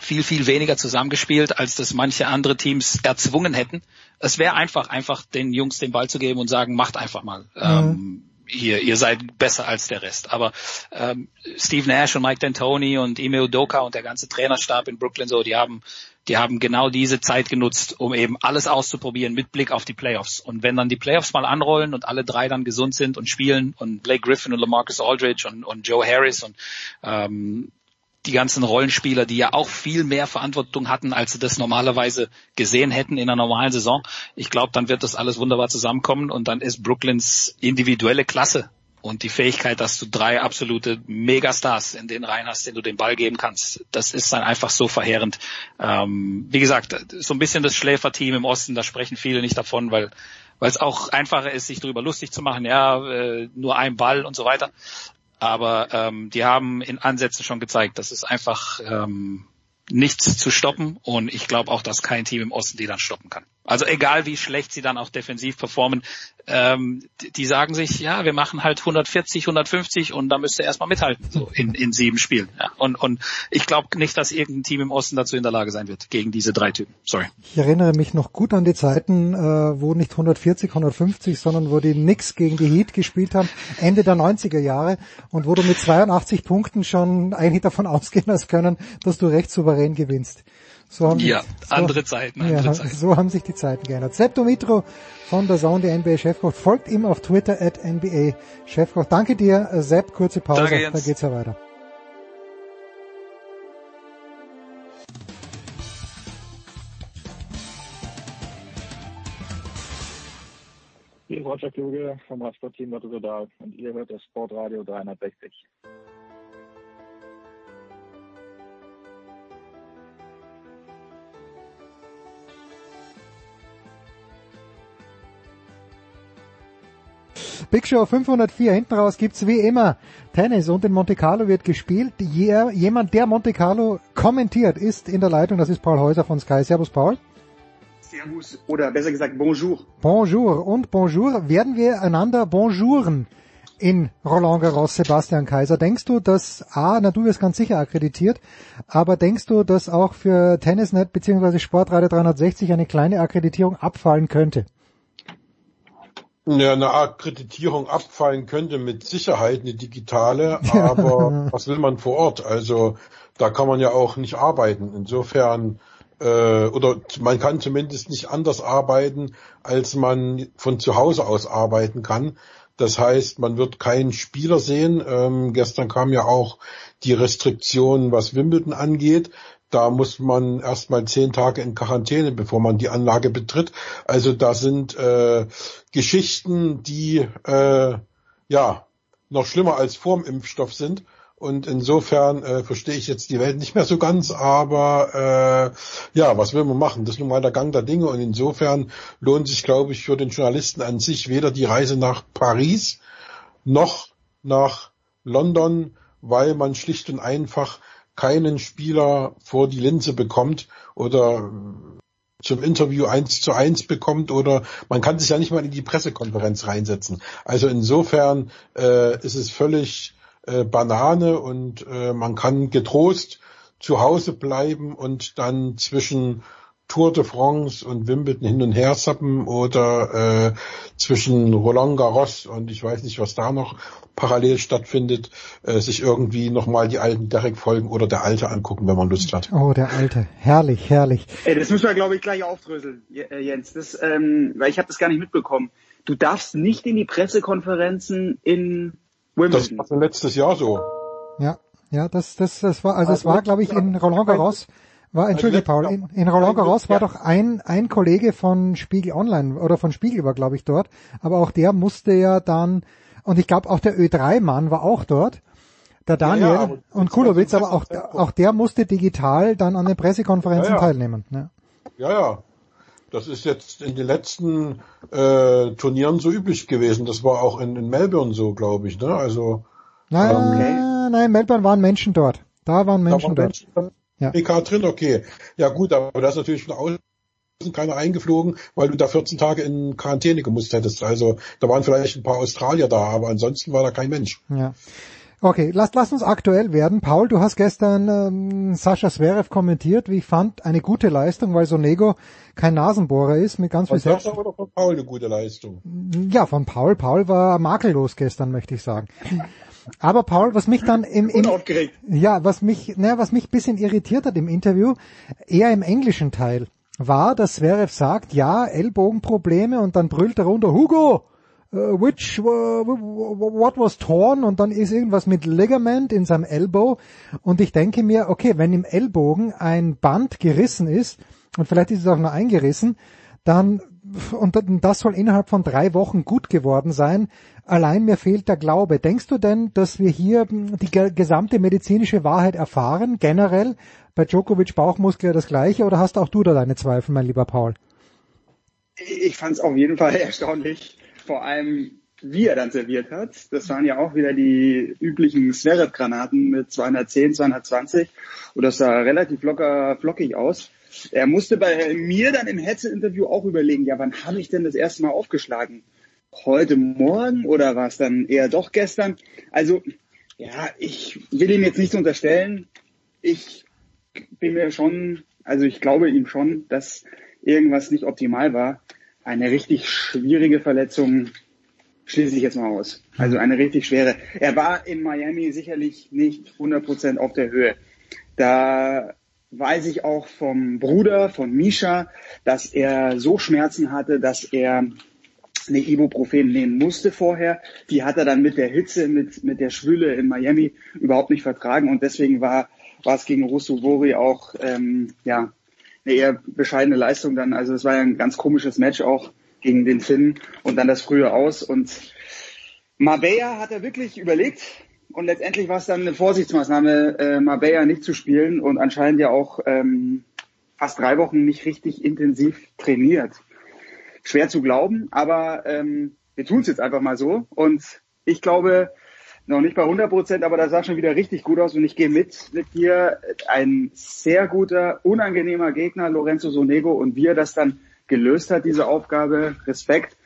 viel, viel weniger zusammengespielt, als das manche andere Teams erzwungen hätten. Es wäre einfach, einfach den Jungs den Ball zu geben und sagen, macht einfach mal. Ähm, ihr, ihr seid besser als der Rest. Aber ähm, Steve Nash und Mike D'Antoni und Ime Udoka und der ganze Trainerstab in Brooklyn so, die haben, die haben genau diese Zeit genutzt, um eben alles auszuprobieren mit Blick auf die Playoffs. Und wenn dann die Playoffs mal anrollen und alle drei dann gesund sind und spielen und Blake Griffin und LaMarcus Aldridge und, und Joe Harris und ähm, die ganzen Rollenspieler, die ja auch viel mehr Verantwortung hatten, als sie das normalerweise gesehen hätten in einer normalen Saison. Ich glaube, dann wird das alles wunderbar zusammenkommen und dann ist Brooklyns individuelle Klasse und die Fähigkeit, dass du drei absolute Megastars in den Reihen hast, denen du den Ball geben kannst, das ist dann einfach so verheerend. Ähm, wie gesagt, so ein bisschen das Schläferteam im Osten, da sprechen viele nicht davon, weil weil es auch einfacher ist, sich darüber lustig zu machen, ja, äh, nur ein Ball und so weiter. Aber ähm, die haben in Ansätzen schon gezeigt, dass es einfach ähm, nichts zu stoppen und ich glaube auch, dass kein Team im Osten die dann stoppen kann. Also egal wie schlecht sie dann auch defensiv performen, ähm, die, sagen sich, ja, wir machen halt 140, 150 und da müsst ihr erstmal mithalten, so in, in sieben Spielen. Ja. Und, und ich glaube nicht, dass irgendein Team im Osten dazu in der Lage sein wird, gegen diese drei Typen. Sorry.
Ich erinnere mich noch gut an die Zeiten, äh, wo nicht 140, 150, sondern wo die Knicks gegen die Heat gespielt haben, Ende der 90er Jahre und wo du mit 82 Punkten schon eigentlich davon ausgehen hast können, dass du recht souverän gewinnst. So haben
Ja,
sich,
andere Zeiten, andere
ja,
Zeiten.
So haben sich die Zeiten geändert. Sepp Dumitro von der Zone, der NBA-Chefkoch, folgt ihm auf Twitter at NBA-Chefkoch. Danke dir, äh, Sepp, kurze Pause,
Danke, Jens.
da geht's ja weiter.
Hier ist Roger Kluge vom Radsportteam Lotto Total und ihr hört das Sportradio 360.
Big Show 504. Hinten raus gibt's wie immer Tennis und in Monte Carlo wird gespielt. Je, jemand, der Monte Carlo kommentiert, ist in der Leitung. Das ist Paul Häuser von Sky. Servus, Paul.
Servus oder besser gesagt Bonjour.
Bonjour und Bonjour. Werden wir einander bonjouren in Roland Garros, Sebastian Kaiser? Denkst du, dass A, na du wirst ganz sicher akkreditiert, aber denkst du, dass auch für Tennisnet bzw. Sportradio 360 eine kleine Akkreditierung abfallen könnte?
Ja, eine Akkreditierung abfallen könnte mit Sicherheit eine digitale, aber was will man vor Ort? Also da kann man ja auch nicht arbeiten. Insofern äh, oder man kann zumindest nicht anders arbeiten, als man von zu Hause aus arbeiten kann. Das heißt, man wird keinen Spieler sehen. Ähm, gestern kam ja auch die Restriktion, was Wimbledon angeht. Da muss man erstmal zehn Tage in Quarantäne, bevor man die Anlage betritt. Also da sind äh, Geschichten, die äh, ja noch schlimmer als vorm Impfstoff sind. Und insofern äh, verstehe ich jetzt die Welt nicht mehr so ganz, aber äh, ja, was will man machen? Das ist nun mal der Gang der Dinge und insofern lohnt sich, glaube ich, für den Journalisten an sich weder die Reise nach Paris noch nach London, weil man schlicht und einfach keinen Spieler vor die Linse bekommt oder zum Interview eins zu eins bekommt oder man kann sich ja nicht mal in die Pressekonferenz reinsetzen. Also insofern äh, ist es völlig äh, Banane und äh, man kann getrost zu Hause bleiben und dann zwischen Tour de France und Wimbledon hin und her zappen oder äh, zwischen Roland Garros und ich weiß nicht, was da noch parallel stattfindet, äh, sich irgendwie nochmal die alten Derek-Folgen oder der Alte angucken, wenn man Lust hat.
Oh, der Alte. Herrlich, herrlich.
Ey, das müssen wir, glaube ich, gleich aufdröseln, äh, Jens. Das, ähm, weil ich habe das gar nicht mitbekommen. Du darfst nicht in die Pressekonferenzen in Wimbledon.
Das war letztes Jahr so.
Ja, ja, das, das, das war, also es war, glaube ich, in Roland Garros, war, entschuldige Paul, in, in Roland Garros war doch ein, ein Kollege von Spiegel Online oder von Spiegel war, glaube ich, dort, aber auch der musste ja dann, und ich glaube auch der Ö3-Mann war auch dort, der Daniel ja, ja, und Kulowitz, aber auch, auch der musste digital dann an den Pressekonferenzen ja, teilnehmen. Ja.
ja, ja. Das ist jetzt in den letzten äh, Turnieren so üblich gewesen. Das war auch in, in Melbourne so, glaube ich. Ne? Also
nein, ähm, nein, Melbourne waren Menschen dort. Da waren Menschen da waren dort. Menschen
ja. PK drin, okay. Ja gut, aber da ist natürlich von außen keiner eingeflogen, weil du da 14 Tage in Quarantäne gemusst hättest. Also da waren vielleicht ein paar Australier da, aber ansonsten war da kein Mensch.
Ja. Okay, lass, lass uns aktuell werden. Paul, du hast gestern ähm, Sascha Zverev kommentiert. Wie ich fand, eine gute Leistung, weil Sonego kein Nasenbohrer ist mit ganz viel
Selbst. oder von Paul eine gute Leistung?
Ja, von Paul. Paul war makellos gestern, möchte ich sagen. Aber Paul, was mich dann im, im ja, was mich, naja, was mich bisschen irritiert hat im Interview, eher im englischen Teil, war, dass Zverev sagt, ja, Ellbogenprobleme und dann brüllt er runter, Hugo, uh, which, uh, what was torn? Und dann ist irgendwas mit Ligament in seinem Elbow. Und ich denke mir, okay, wenn im Ellbogen ein Band gerissen ist und vielleicht ist es auch nur eingerissen, dann und das soll innerhalb von drei Wochen gut geworden sein. Allein mir fehlt der Glaube. Denkst du denn, dass wir hier die gesamte medizinische Wahrheit erfahren, generell? Bei Djokovic Bauchmuskel das gleiche oder hast auch du da deine Zweifel, mein lieber Paul?
Ich fand es auf jeden Fall erstaunlich, vor allem wie er dann serviert hat. Das waren ja auch wieder die üblichen Zverev-Granaten mit 210, 220 und das sah relativ locker flockig aus. Er musste bei mir dann im Hetze-Interview auch überlegen, ja, wann habe ich denn das erste Mal aufgeschlagen? Heute Morgen oder war es dann eher doch gestern? Also, ja, ich will ihm jetzt nichts unterstellen. Ich bin mir schon, also ich glaube ihm schon, dass irgendwas nicht optimal war eine richtig schwierige Verletzung schließe ich jetzt mal aus. Also eine richtig schwere. Er war in Miami sicherlich nicht 100% auf der Höhe. Da weiß ich auch vom Bruder, von Misha, dass er so Schmerzen hatte, dass er eine Ibuprofen nehmen musste vorher. Die hat er dann mit der Hitze, mit, mit der Schwülle in Miami überhaupt nicht vertragen und deswegen war, war es gegen Russo Vori auch ähm, ja, eine eher bescheidene Leistung dann. Also es war ja ein ganz komisches Match auch gegen den Finn und dann das frühe Aus. Und Marbella hat er wirklich überlegt und letztendlich war es dann eine Vorsichtsmaßnahme, äh, Marbella nicht zu spielen und anscheinend ja auch ähm, fast drei Wochen nicht richtig intensiv trainiert. Schwer zu glauben, aber ähm, wir tun es jetzt einfach mal so. Und ich glaube, noch nicht bei 100 Prozent, aber das sah schon wieder richtig gut aus und ich gehe mit mit dir. Ein sehr guter, unangenehmer Gegner, Lorenzo Sonego und wie er das dann gelöst hat, diese Aufgabe, Respekt.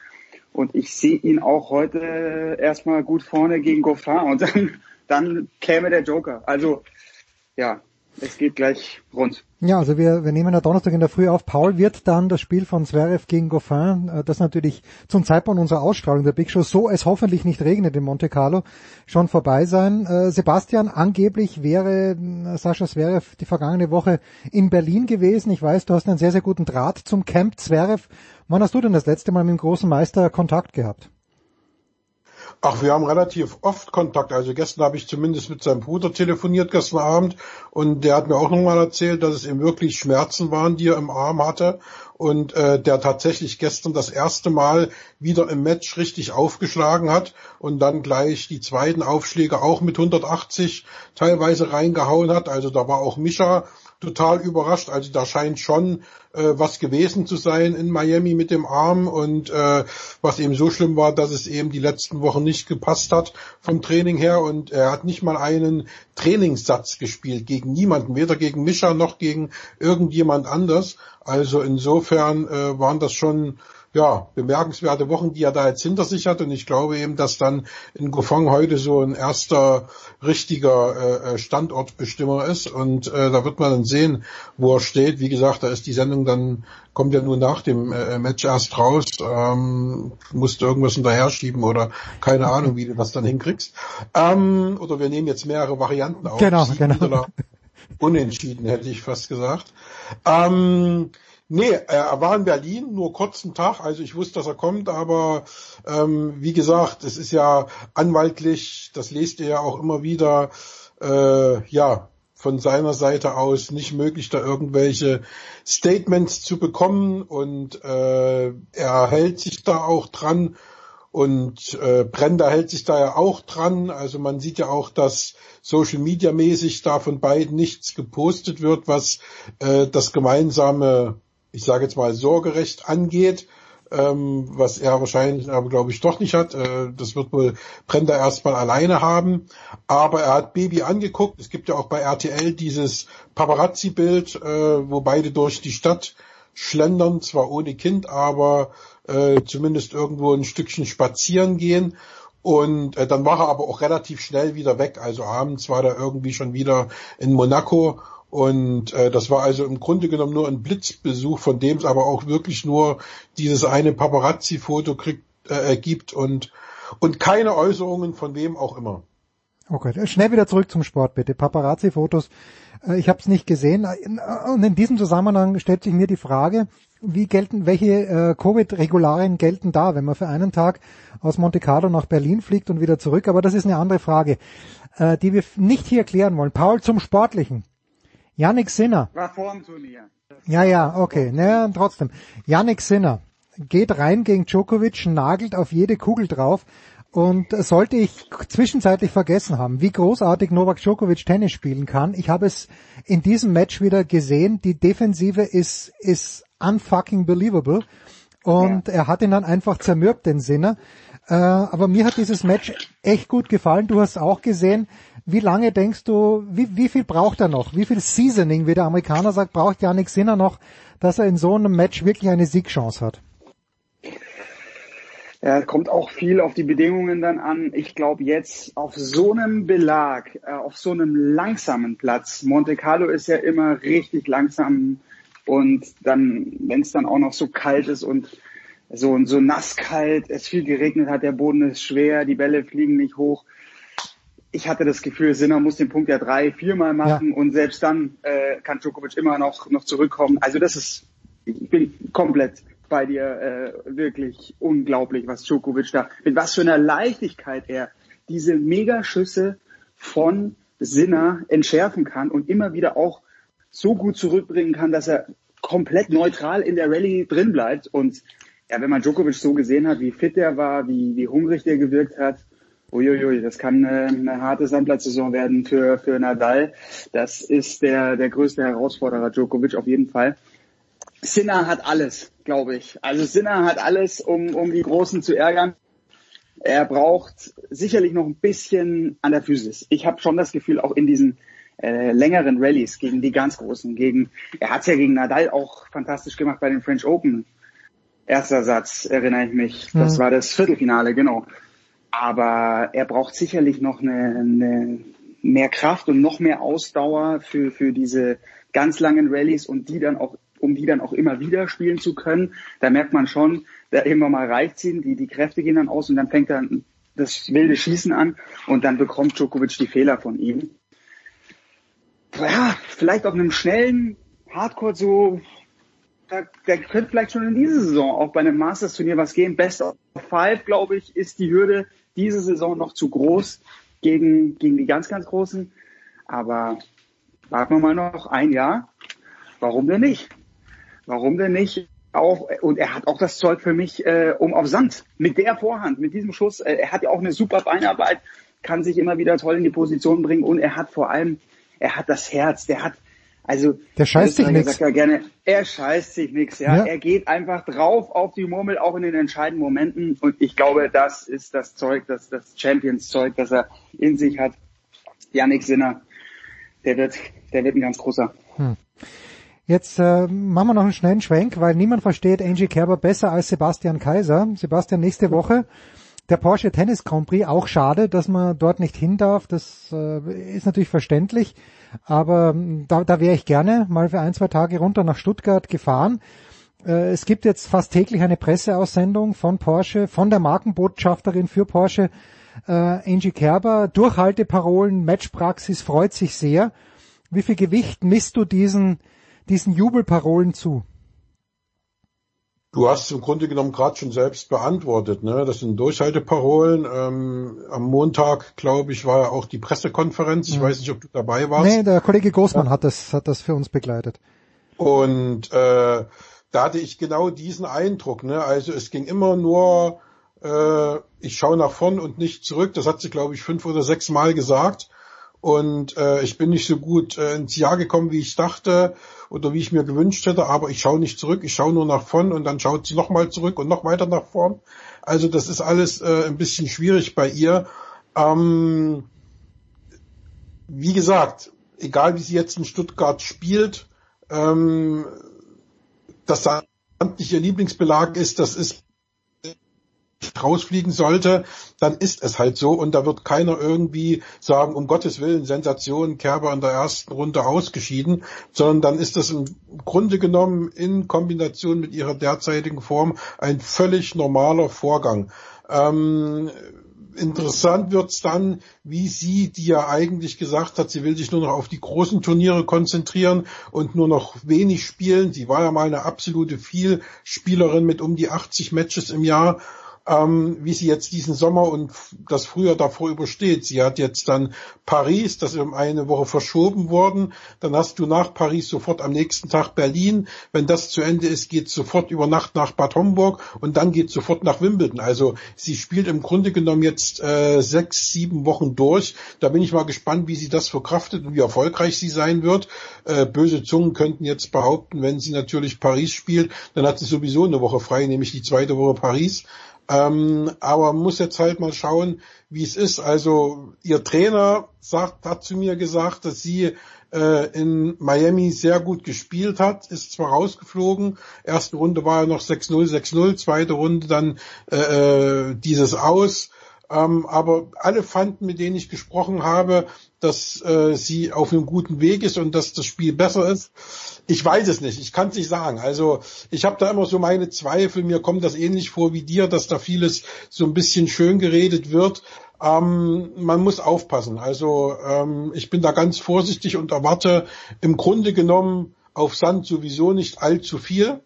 Und ich sehe ihn auch heute erstmal gut vorne gegen Goffin und dann, dann käme der Joker. Also ja, es geht gleich rund.
Ja, also wir, wir nehmen ja Donnerstag in der Früh auf. Paul wird dann das Spiel von Zverev gegen Goffin, äh, das natürlich zum Zeitpunkt unserer Ausstrahlung der Big Show, so es hoffentlich nicht regnet in Monte Carlo, schon vorbei sein. Äh, Sebastian, angeblich wäre äh, Sascha Zverev die vergangene Woche in Berlin gewesen. Ich weiß, du hast einen sehr, sehr guten Draht zum Camp Zverev. Wann hast du denn das letzte Mal mit dem großen Meister Kontakt gehabt?
Ach, wir haben relativ oft Kontakt. Also gestern habe ich zumindest mit seinem Bruder telefoniert gestern Abend und der hat mir auch nochmal erzählt, dass es ihm wirklich Schmerzen waren, die er im Arm hatte und äh, der tatsächlich gestern das erste Mal wieder im Match richtig aufgeschlagen hat und dann gleich die zweiten Aufschläge auch mit 180 teilweise reingehauen hat. Also da war auch Mischa total überrascht. Also da scheint schon äh, was gewesen zu sein in Miami mit dem Arm und äh, was eben so schlimm war, dass es eben die letzten Wochen nicht gepasst hat vom Training her und er hat nicht mal einen Trainingssatz gespielt gegen niemanden, weder gegen Mischa noch gegen irgendjemand anders. Also insofern äh, waren das schon ja, bemerkenswerte Wochen, die er da jetzt hinter sich hat. Und ich glaube eben, dass dann in Gofang heute so ein erster richtiger äh, äh, Standortbestimmer ist. Und äh, da wird man dann sehen, wo er steht. Wie gesagt, da ist die Sendung dann, kommt ja nur nach dem äh, Match erst raus. Ähm, musst du irgendwas hinterher schieben oder keine Ahnung, wie du das dann hinkriegst. Ähm, oder wir nehmen jetzt mehrere Varianten auf.
Genau, genau.
Unentschieden, hätte ich fast gesagt. Ähm, Nee, er war in Berlin, nur kurzen Tag, also ich wusste, dass er kommt, aber ähm, wie gesagt, es ist ja anwaltlich, das lest ihr ja auch immer wieder, äh, ja, von seiner Seite aus nicht möglich, da irgendwelche Statements zu bekommen und äh, er hält sich da auch dran und äh, Brenda hält sich da ja auch dran. Also man sieht ja auch, dass Social Media mäßig da von beiden nichts gepostet wird, was äh, das gemeinsame ich sage jetzt mal, Sorgerecht angeht, ähm, was er wahrscheinlich aber glaube ich doch nicht hat. Äh, das wird wohl Brenda erstmal alleine haben. Aber er hat Baby angeguckt. Es gibt ja auch bei RTL dieses Paparazzi-Bild, äh, wo beide durch die Stadt schlendern, zwar ohne Kind, aber äh, zumindest irgendwo ein Stückchen spazieren gehen. Und äh, dann war er aber auch relativ schnell wieder weg. Also abends war er irgendwie schon wieder in Monaco und äh, das war also im Grunde genommen nur ein Blitzbesuch, von dem es aber auch wirklich nur dieses eine Paparazzi-Foto kriegt, äh, gibt und, und keine Äußerungen von wem auch immer.
Okay, schnell wieder zurück zum Sport bitte. Paparazzi-Fotos, äh, ich habe es nicht gesehen. Und in diesem Zusammenhang stellt sich mir die Frage, wie gelten, welche äh, Covid-Regularien gelten da, wenn man für einen Tag aus Monte Carlo nach Berlin fliegt und wieder zurück? Aber das ist eine andere Frage, äh, die wir nicht hier klären wollen. Paul, zum Sportlichen. Yannick Sinner.
War vor dem Turnier.
Ja, ja, okay. Naja, trotzdem. Yannick Sinner geht rein gegen Djokovic, nagelt auf jede Kugel drauf. Und sollte ich zwischenzeitlich vergessen haben, wie großartig Novak Djokovic Tennis spielen kann, ich habe es in diesem Match wieder gesehen, die Defensive ist, ist unfucking believable. Und ja. er hat ihn dann einfach zermürbt, den Sinner. Äh, aber mir hat dieses Match echt gut gefallen. Du hast auch gesehen, wie lange denkst du, wie, wie viel braucht er noch? Wie viel Seasoning, wie der Amerikaner sagt, braucht Janik Sinner noch, dass er in so einem Match wirklich eine Siegchance hat?
Ja, kommt auch viel auf die Bedingungen dann an. Ich glaube jetzt auf so einem Belag, äh, auf so einem langsamen Platz, Monte Carlo ist ja immer richtig langsam und dann, wenn es dann auch noch so kalt ist und so, so nass kalt, es viel geregnet hat, der Boden ist schwer, die Bälle fliegen nicht hoch ich hatte das Gefühl, Sinner muss den Punkt ja drei, viermal machen ja. und selbst dann äh, kann Djokovic immer noch noch zurückkommen. Also das ist, ich bin komplett bei dir, äh, wirklich unglaublich, was Djokovic da, mit was für einer Leichtigkeit er diese Megaschüsse von Sinner entschärfen kann und immer wieder auch so gut zurückbringen kann, dass er komplett neutral in der Rallye drin bleibt. Und ja, wenn man Djokovic so gesehen hat, wie fit er war, wie, wie hungrig der gewirkt hat, Uiuiui, das kann äh, eine harte Sandplatzsaison werden für, für Nadal. Das ist der, der größte Herausforderer, Djokovic auf jeden Fall. Sinner hat alles, glaube ich. Also Sinner hat alles, um, um die Großen zu ärgern. Er braucht sicherlich noch ein bisschen an der Physis. Ich habe schon das Gefühl, auch in diesen äh, längeren Rallyes gegen die ganz Großen, gegen, er hat es ja gegen Nadal auch fantastisch gemacht bei den French Open. Erster Satz, erinnere ich mich. Das
Mhm.
war das Viertelfinale, genau. Aber er braucht sicherlich noch eine, eine mehr Kraft und noch mehr Ausdauer für, für diese ganz langen Rallyes und die dann auch, um die dann auch immer wieder spielen zu können. Da merkt man schon, da irgendwann mal reicht ihn, die, die Kräfte gehen dann aus und dann fängt dann das wilde Schießen an und dann bekommt Djokovic die Fehler von ihm. Ja, vielleicht auf einem schnellen Hardcore so, da, der könnte vielleicht schon in dieser Saison auch bei einem Masters-Turnier was gehen. Best of Five, glaube ich, ist die Hürde diese Saison noch zu groß gegen, gegen die ganz, ganz Großen. Aber warten wir mal noch ein Jahr. Warum denn nicht? Warum denn nicht? Auch, und er hat auch das Zeug für mich, äh, um auf Sand. Mit der Vorhand, mit diesem Schuss. Äh, er hat ja auch eine super Beinarbeit, kann sich immer wieder toll in die Position bringen und er hat vor allem, er hat das Herz, der hat, also,
Der scheißt sich
ja gerne, er scheißt sich nix, ja.
Ja.
Er geht einfach drauf auf die Murmel, auch in den entscheidenden Momenten. Und ich glaube, das ist das Zeug, das, das Champions-Zeug, das er in sich hat. Yannick Sinner, der wird, der wird ein ganz großer.
Hm. Jetzt äh, machen wir noch einen schnellen Schwenk, weil niemand versteht Angie Kerber besser als Sebastian Kaiser. Sebastian, nächste Woche der Porsche Tennis Grand Prix, auch schade, dass man dort nicht hin darf. Das äh, ist natürlich verständlich, aber ähm, da, da wäre ich gerne mal für ein, zwei Tage runter nach Stuttgart gefahren. Äh, es gibt jetzt fast täglich eine Presseaussendung von Porsche, von der Markenbotschafterin für Porsche, äh, Angie Kerber. Durchhalteparolen, Matchpraxis, freut sich sehr. Wie viel Gewicht misst du diesen, diesen Jubelparolen zu?
Du hast im Grunde genommen gerade schon selbst beantwortet. Ne? Das sind Durchhalteparolen. Ähm, am Montag, glaube ich, war ja auch die Pressekonferenz. Ich
Mhm.
weiß nicht, ob du dabei warst.
Nee, der Kollege Großmann hat das, hat das für uns begleitet.
Und äh, da hatte ich genau diesen Eindruck. Ne? Also es ging immer nur, äh, ich schaue nach vorn und nicht zurück. Das hat sie, glaube ich, fünf oder sechs Mal gesagt. Und äh, ich bin nicht so gut äh, ins Jahr gekommen, wie ich dachte oder wie ich mir gewünscht hätte, aber ich schaue nicht zurück, ich schaue nur nach vorn und dann schaut sie nochmal zurück und noch weiter nach vorn. Also das ist alles äh, ein bisschen schwierig bei ihr. Ähm, wie gesagt, egal wie sie jetzt in Stuttgart spielt, ähm, dass Sand nicht ihr Lieblingsbelag ist, das ist rausfliegen sollte, dann ist es halt so und da wird keiner irgendwie sagen, um Gottes Willen, Sensation, Kerber in der ersten Runde ausgeschieden, sondern dann ist das im Grunde genommen in Kombination mit ihrer derzeitigen Form ein völlig normaler Vorgang. Ähm, interessant wird's dann, wie sie, die ja eigentlich gesagt hat, sie will sich nur noch auf die großen Turniere konzentrieren und nur noch wenig spielen. Sie war ja mal eine absolute Vielspielerin mit um die 80 Matches im Jahr ähm, wie sie jetzt diesen Sommer und das Frühjahr davor übersteht. Sie hat jetzt dann Paris, das ist um eine Woche verschoben worden. Dann hast du nach Paris sofort am nächsten Tag Berlin. Wenn das zu Ende ist, geht sofort über Nacht nach Bad Homburg und dann geht sofort nach Wimbledon. Also sie spielt im Grunde genommen jetzt äh, sechs, sieben Wochen durch. Da bin ich mal gespannt, wie sie das verkraftet und wie erfolgreich sie sein wird. Äh, böse Zungen könnten jetzt behaupten, wenn sie natürlich Paris spielt, dann hat sie sowieso eine Woche frei, nämlich die zweite Woche Paris. Ähm, aber muss jetzt halt mal schauen, wie es ist. Also ihr Trainer sagt, hat zu mir gesagt, dass sie äh, in Miami sehr gut gespielt hat, ist zwar rausgeflogen, erste Runde war ja noch 6-0, 6-0, zweite Runde dann äh, äh, dieses Aus. Ähm, aber alle fanden, mit denen ich gesprochen habe, dass äh, sie auf einem guten Weg ist und dass das Spiel besser ist. Ich weiß es nicht, ich kann es nicht sagen. Also ich habe da immer so meine Zweifel, mir kommt das ähnlich vor wie dir, dass da vieles so ein bisschen schön geredet wird. Ähm, man muss aufpassen. Also ähm, ich bin da ganz vorsichtig und erwarte im Grunde genommen auf Sand sowieso nicht allzu viel.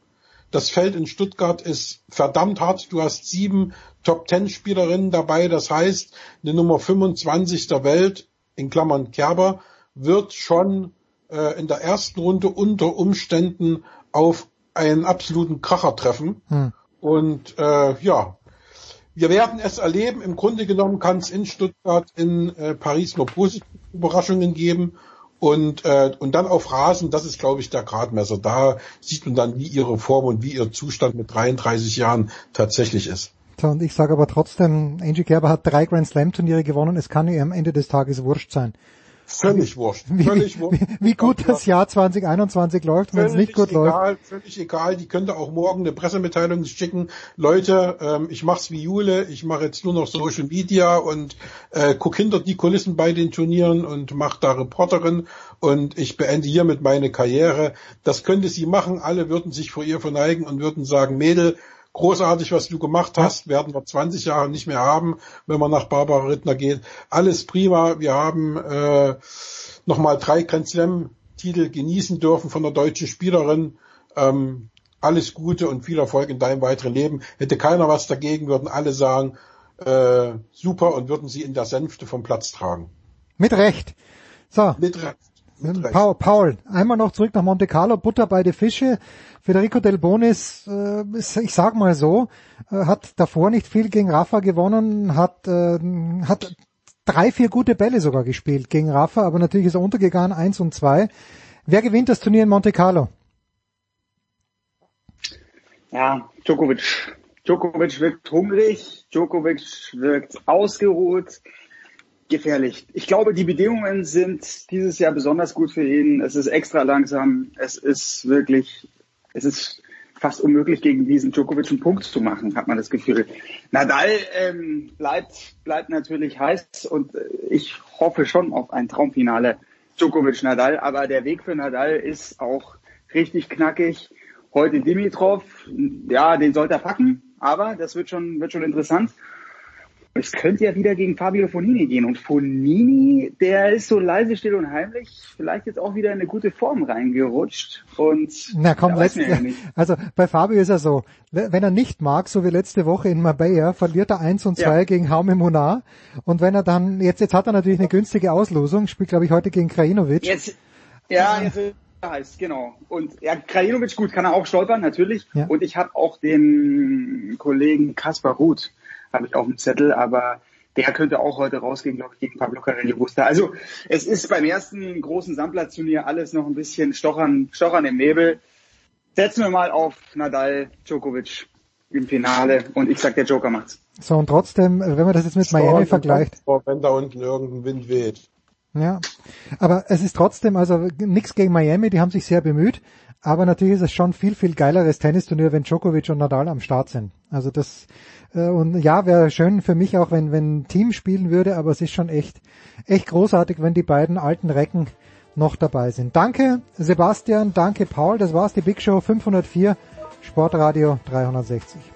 Das Feld in Stuttgart ist verdammt hart. Du hast sieben Top-Ten-Spielerinnen dabei. Das heißt, eine Nummer 25 der Welt, in Klammern Kerber, wird schon äh, in der ersten Runde unter Umständen auf einen absoluten Kracher treffen.
Hm.
Und äh, ja, wir werden es erleben. Im Grunde genommen kann es in Stuttgart, in äh, Paris nur positive Überraschungen geben. Und, äh, und dann auf Rasen, das ist, glaube ich, der Gradmesser. Da sieht man dann, wie ihre Form und wie ihr Zustand mit 33 Jahren tatsächlich ist.
So, und ich sage aber trotzdem, Angie Kerber hat drei Grand Slam Turniere gewonnen, es kann ihr am Ende des Tages wurscht sein.
Völlig wurscht.
Wie,
Völlig wurscht.
wie, wie gut das Jahr 2021 läuft, wenn es nicht gut
egal,
läuft.
Völlig egal. Die könnte auch morgen eine Pressemitteilung schicken. Leute, ähm, ich mach's wie Jule. Ich mache jetzt nur noch Social Media und äh, guck hinter die Kulissen bei den Turnieren und mach da Reporterin und ich beende hiermit meine Karriere. Das könnte sie machen. Alle würden sich vor ihr verneigen und würden sagen, Mädel, großartig, was du gemacht hast, werden wir 20 Jahre nicht mehr haben, wenn man nach Barbara Rittner geht. Alles prima. Wir haben äh, nochmal drei Grand Slam Titel genießen dürfen von der deutschen Spielerin. Ähm, alles Gute und viel Erfolg in deinem weiteren Leben. Hätte keiner was dagegen, würden alle sagen, äh, super und würden sie in der Sänfte vom Platz tragen.
Mit Recht. So.
Mit Recht.
Paul, Paul, einmal noch zurück nach Monte Carlo, Butter bei die Fische. Federico Del Bonis, äh, ich sag mal so, äh, hat davor nicht viel gegen Rafa gewonnen, hat, äh, hat drei, vier gute Bälle sogar gespielt gegen Rafa, aber natürlich ist er untergegangen, eins und zwei. Wer gewinnt das Turnier in Monte Carlo?
Ja, Djokovic. Djokovic wirkt hungrig, Djokovic wirkt ausgeruht, gefährlich. Ich glaube, die Bedingungen sind dieses Jahr besonders gut für ihn. Es ist extra langsam. Es ist wirklich, es ist fast unmöglich, gegen diesen Djokovic einen Punkt zu machen, hat man das Gefühl. Nadal ähm, bleibt, bleibt natürlich heiß und äh, ich hoffe schon auf ein Traumfinale Djokovic-Nadal. Aber der Weg für Nadal ist auch richtig knackig. Heute Dimitrov, ja, den sollte er packen, aber das wird schon, wird schon interessant. Es könnte ja wieder gegen Fabio Fonini gehen. Und Fonini, der ist so leise, still und heimlich, vielleicht jetzt auch wieder in eine gute Form reingerutscht. Und
Na komm, letzte, ja also bei Fabio ist er so, wenn er nicht mag, so wie letzte Woche in Marbella, verliert er eins und zwei ja. gegen Haume Monar. Und wenn er dann, jetzt, jetzt hat er natürlich eine günstige Auslosung, spielt glaube ich heute gegen Krajinovic.
Jetzt, ja, jetzt heißt, genau. Und ja, Krajinovic, gut, kann er auch stolpern, natürlich. Ja. Und ich habe auch den Kollegen Kaspar Ruth, habe ich auf dem Zettel, aber der könnte auch heute rausgehen, glaube ich, gegen Pablo Carreño Busta. Also es ist beim ersten großen Sandplatzturnier alles noch ein bisschen stochern, stochern im Nebel. Setzen wir mal auf Nadal Djokovic im Finale und ich sag, der Joker macht's.
So, und trotzdem, wenn man das jetzt mit Miami Storm vergleicht.
Wenn da unten irgendein Wind weht.
Ja, aber es ist trotzdem, also nichts gegen Miami, die haben sich sehr bemüht, aber natürlich ist es schon viel, viel geileres Tennisturnier, wenn Djokovic und Nadal am Start sind. Also das, äh, und ja, wäre schön für mich auch, wenn, wenn ein Team spielen würde, aber es ist schon echt, echt großartig, wenn die beiden alten Recken noch dabei sind. Danke Sebastian, danke Paul, das war's, die Big Show 504, Sportradio 360.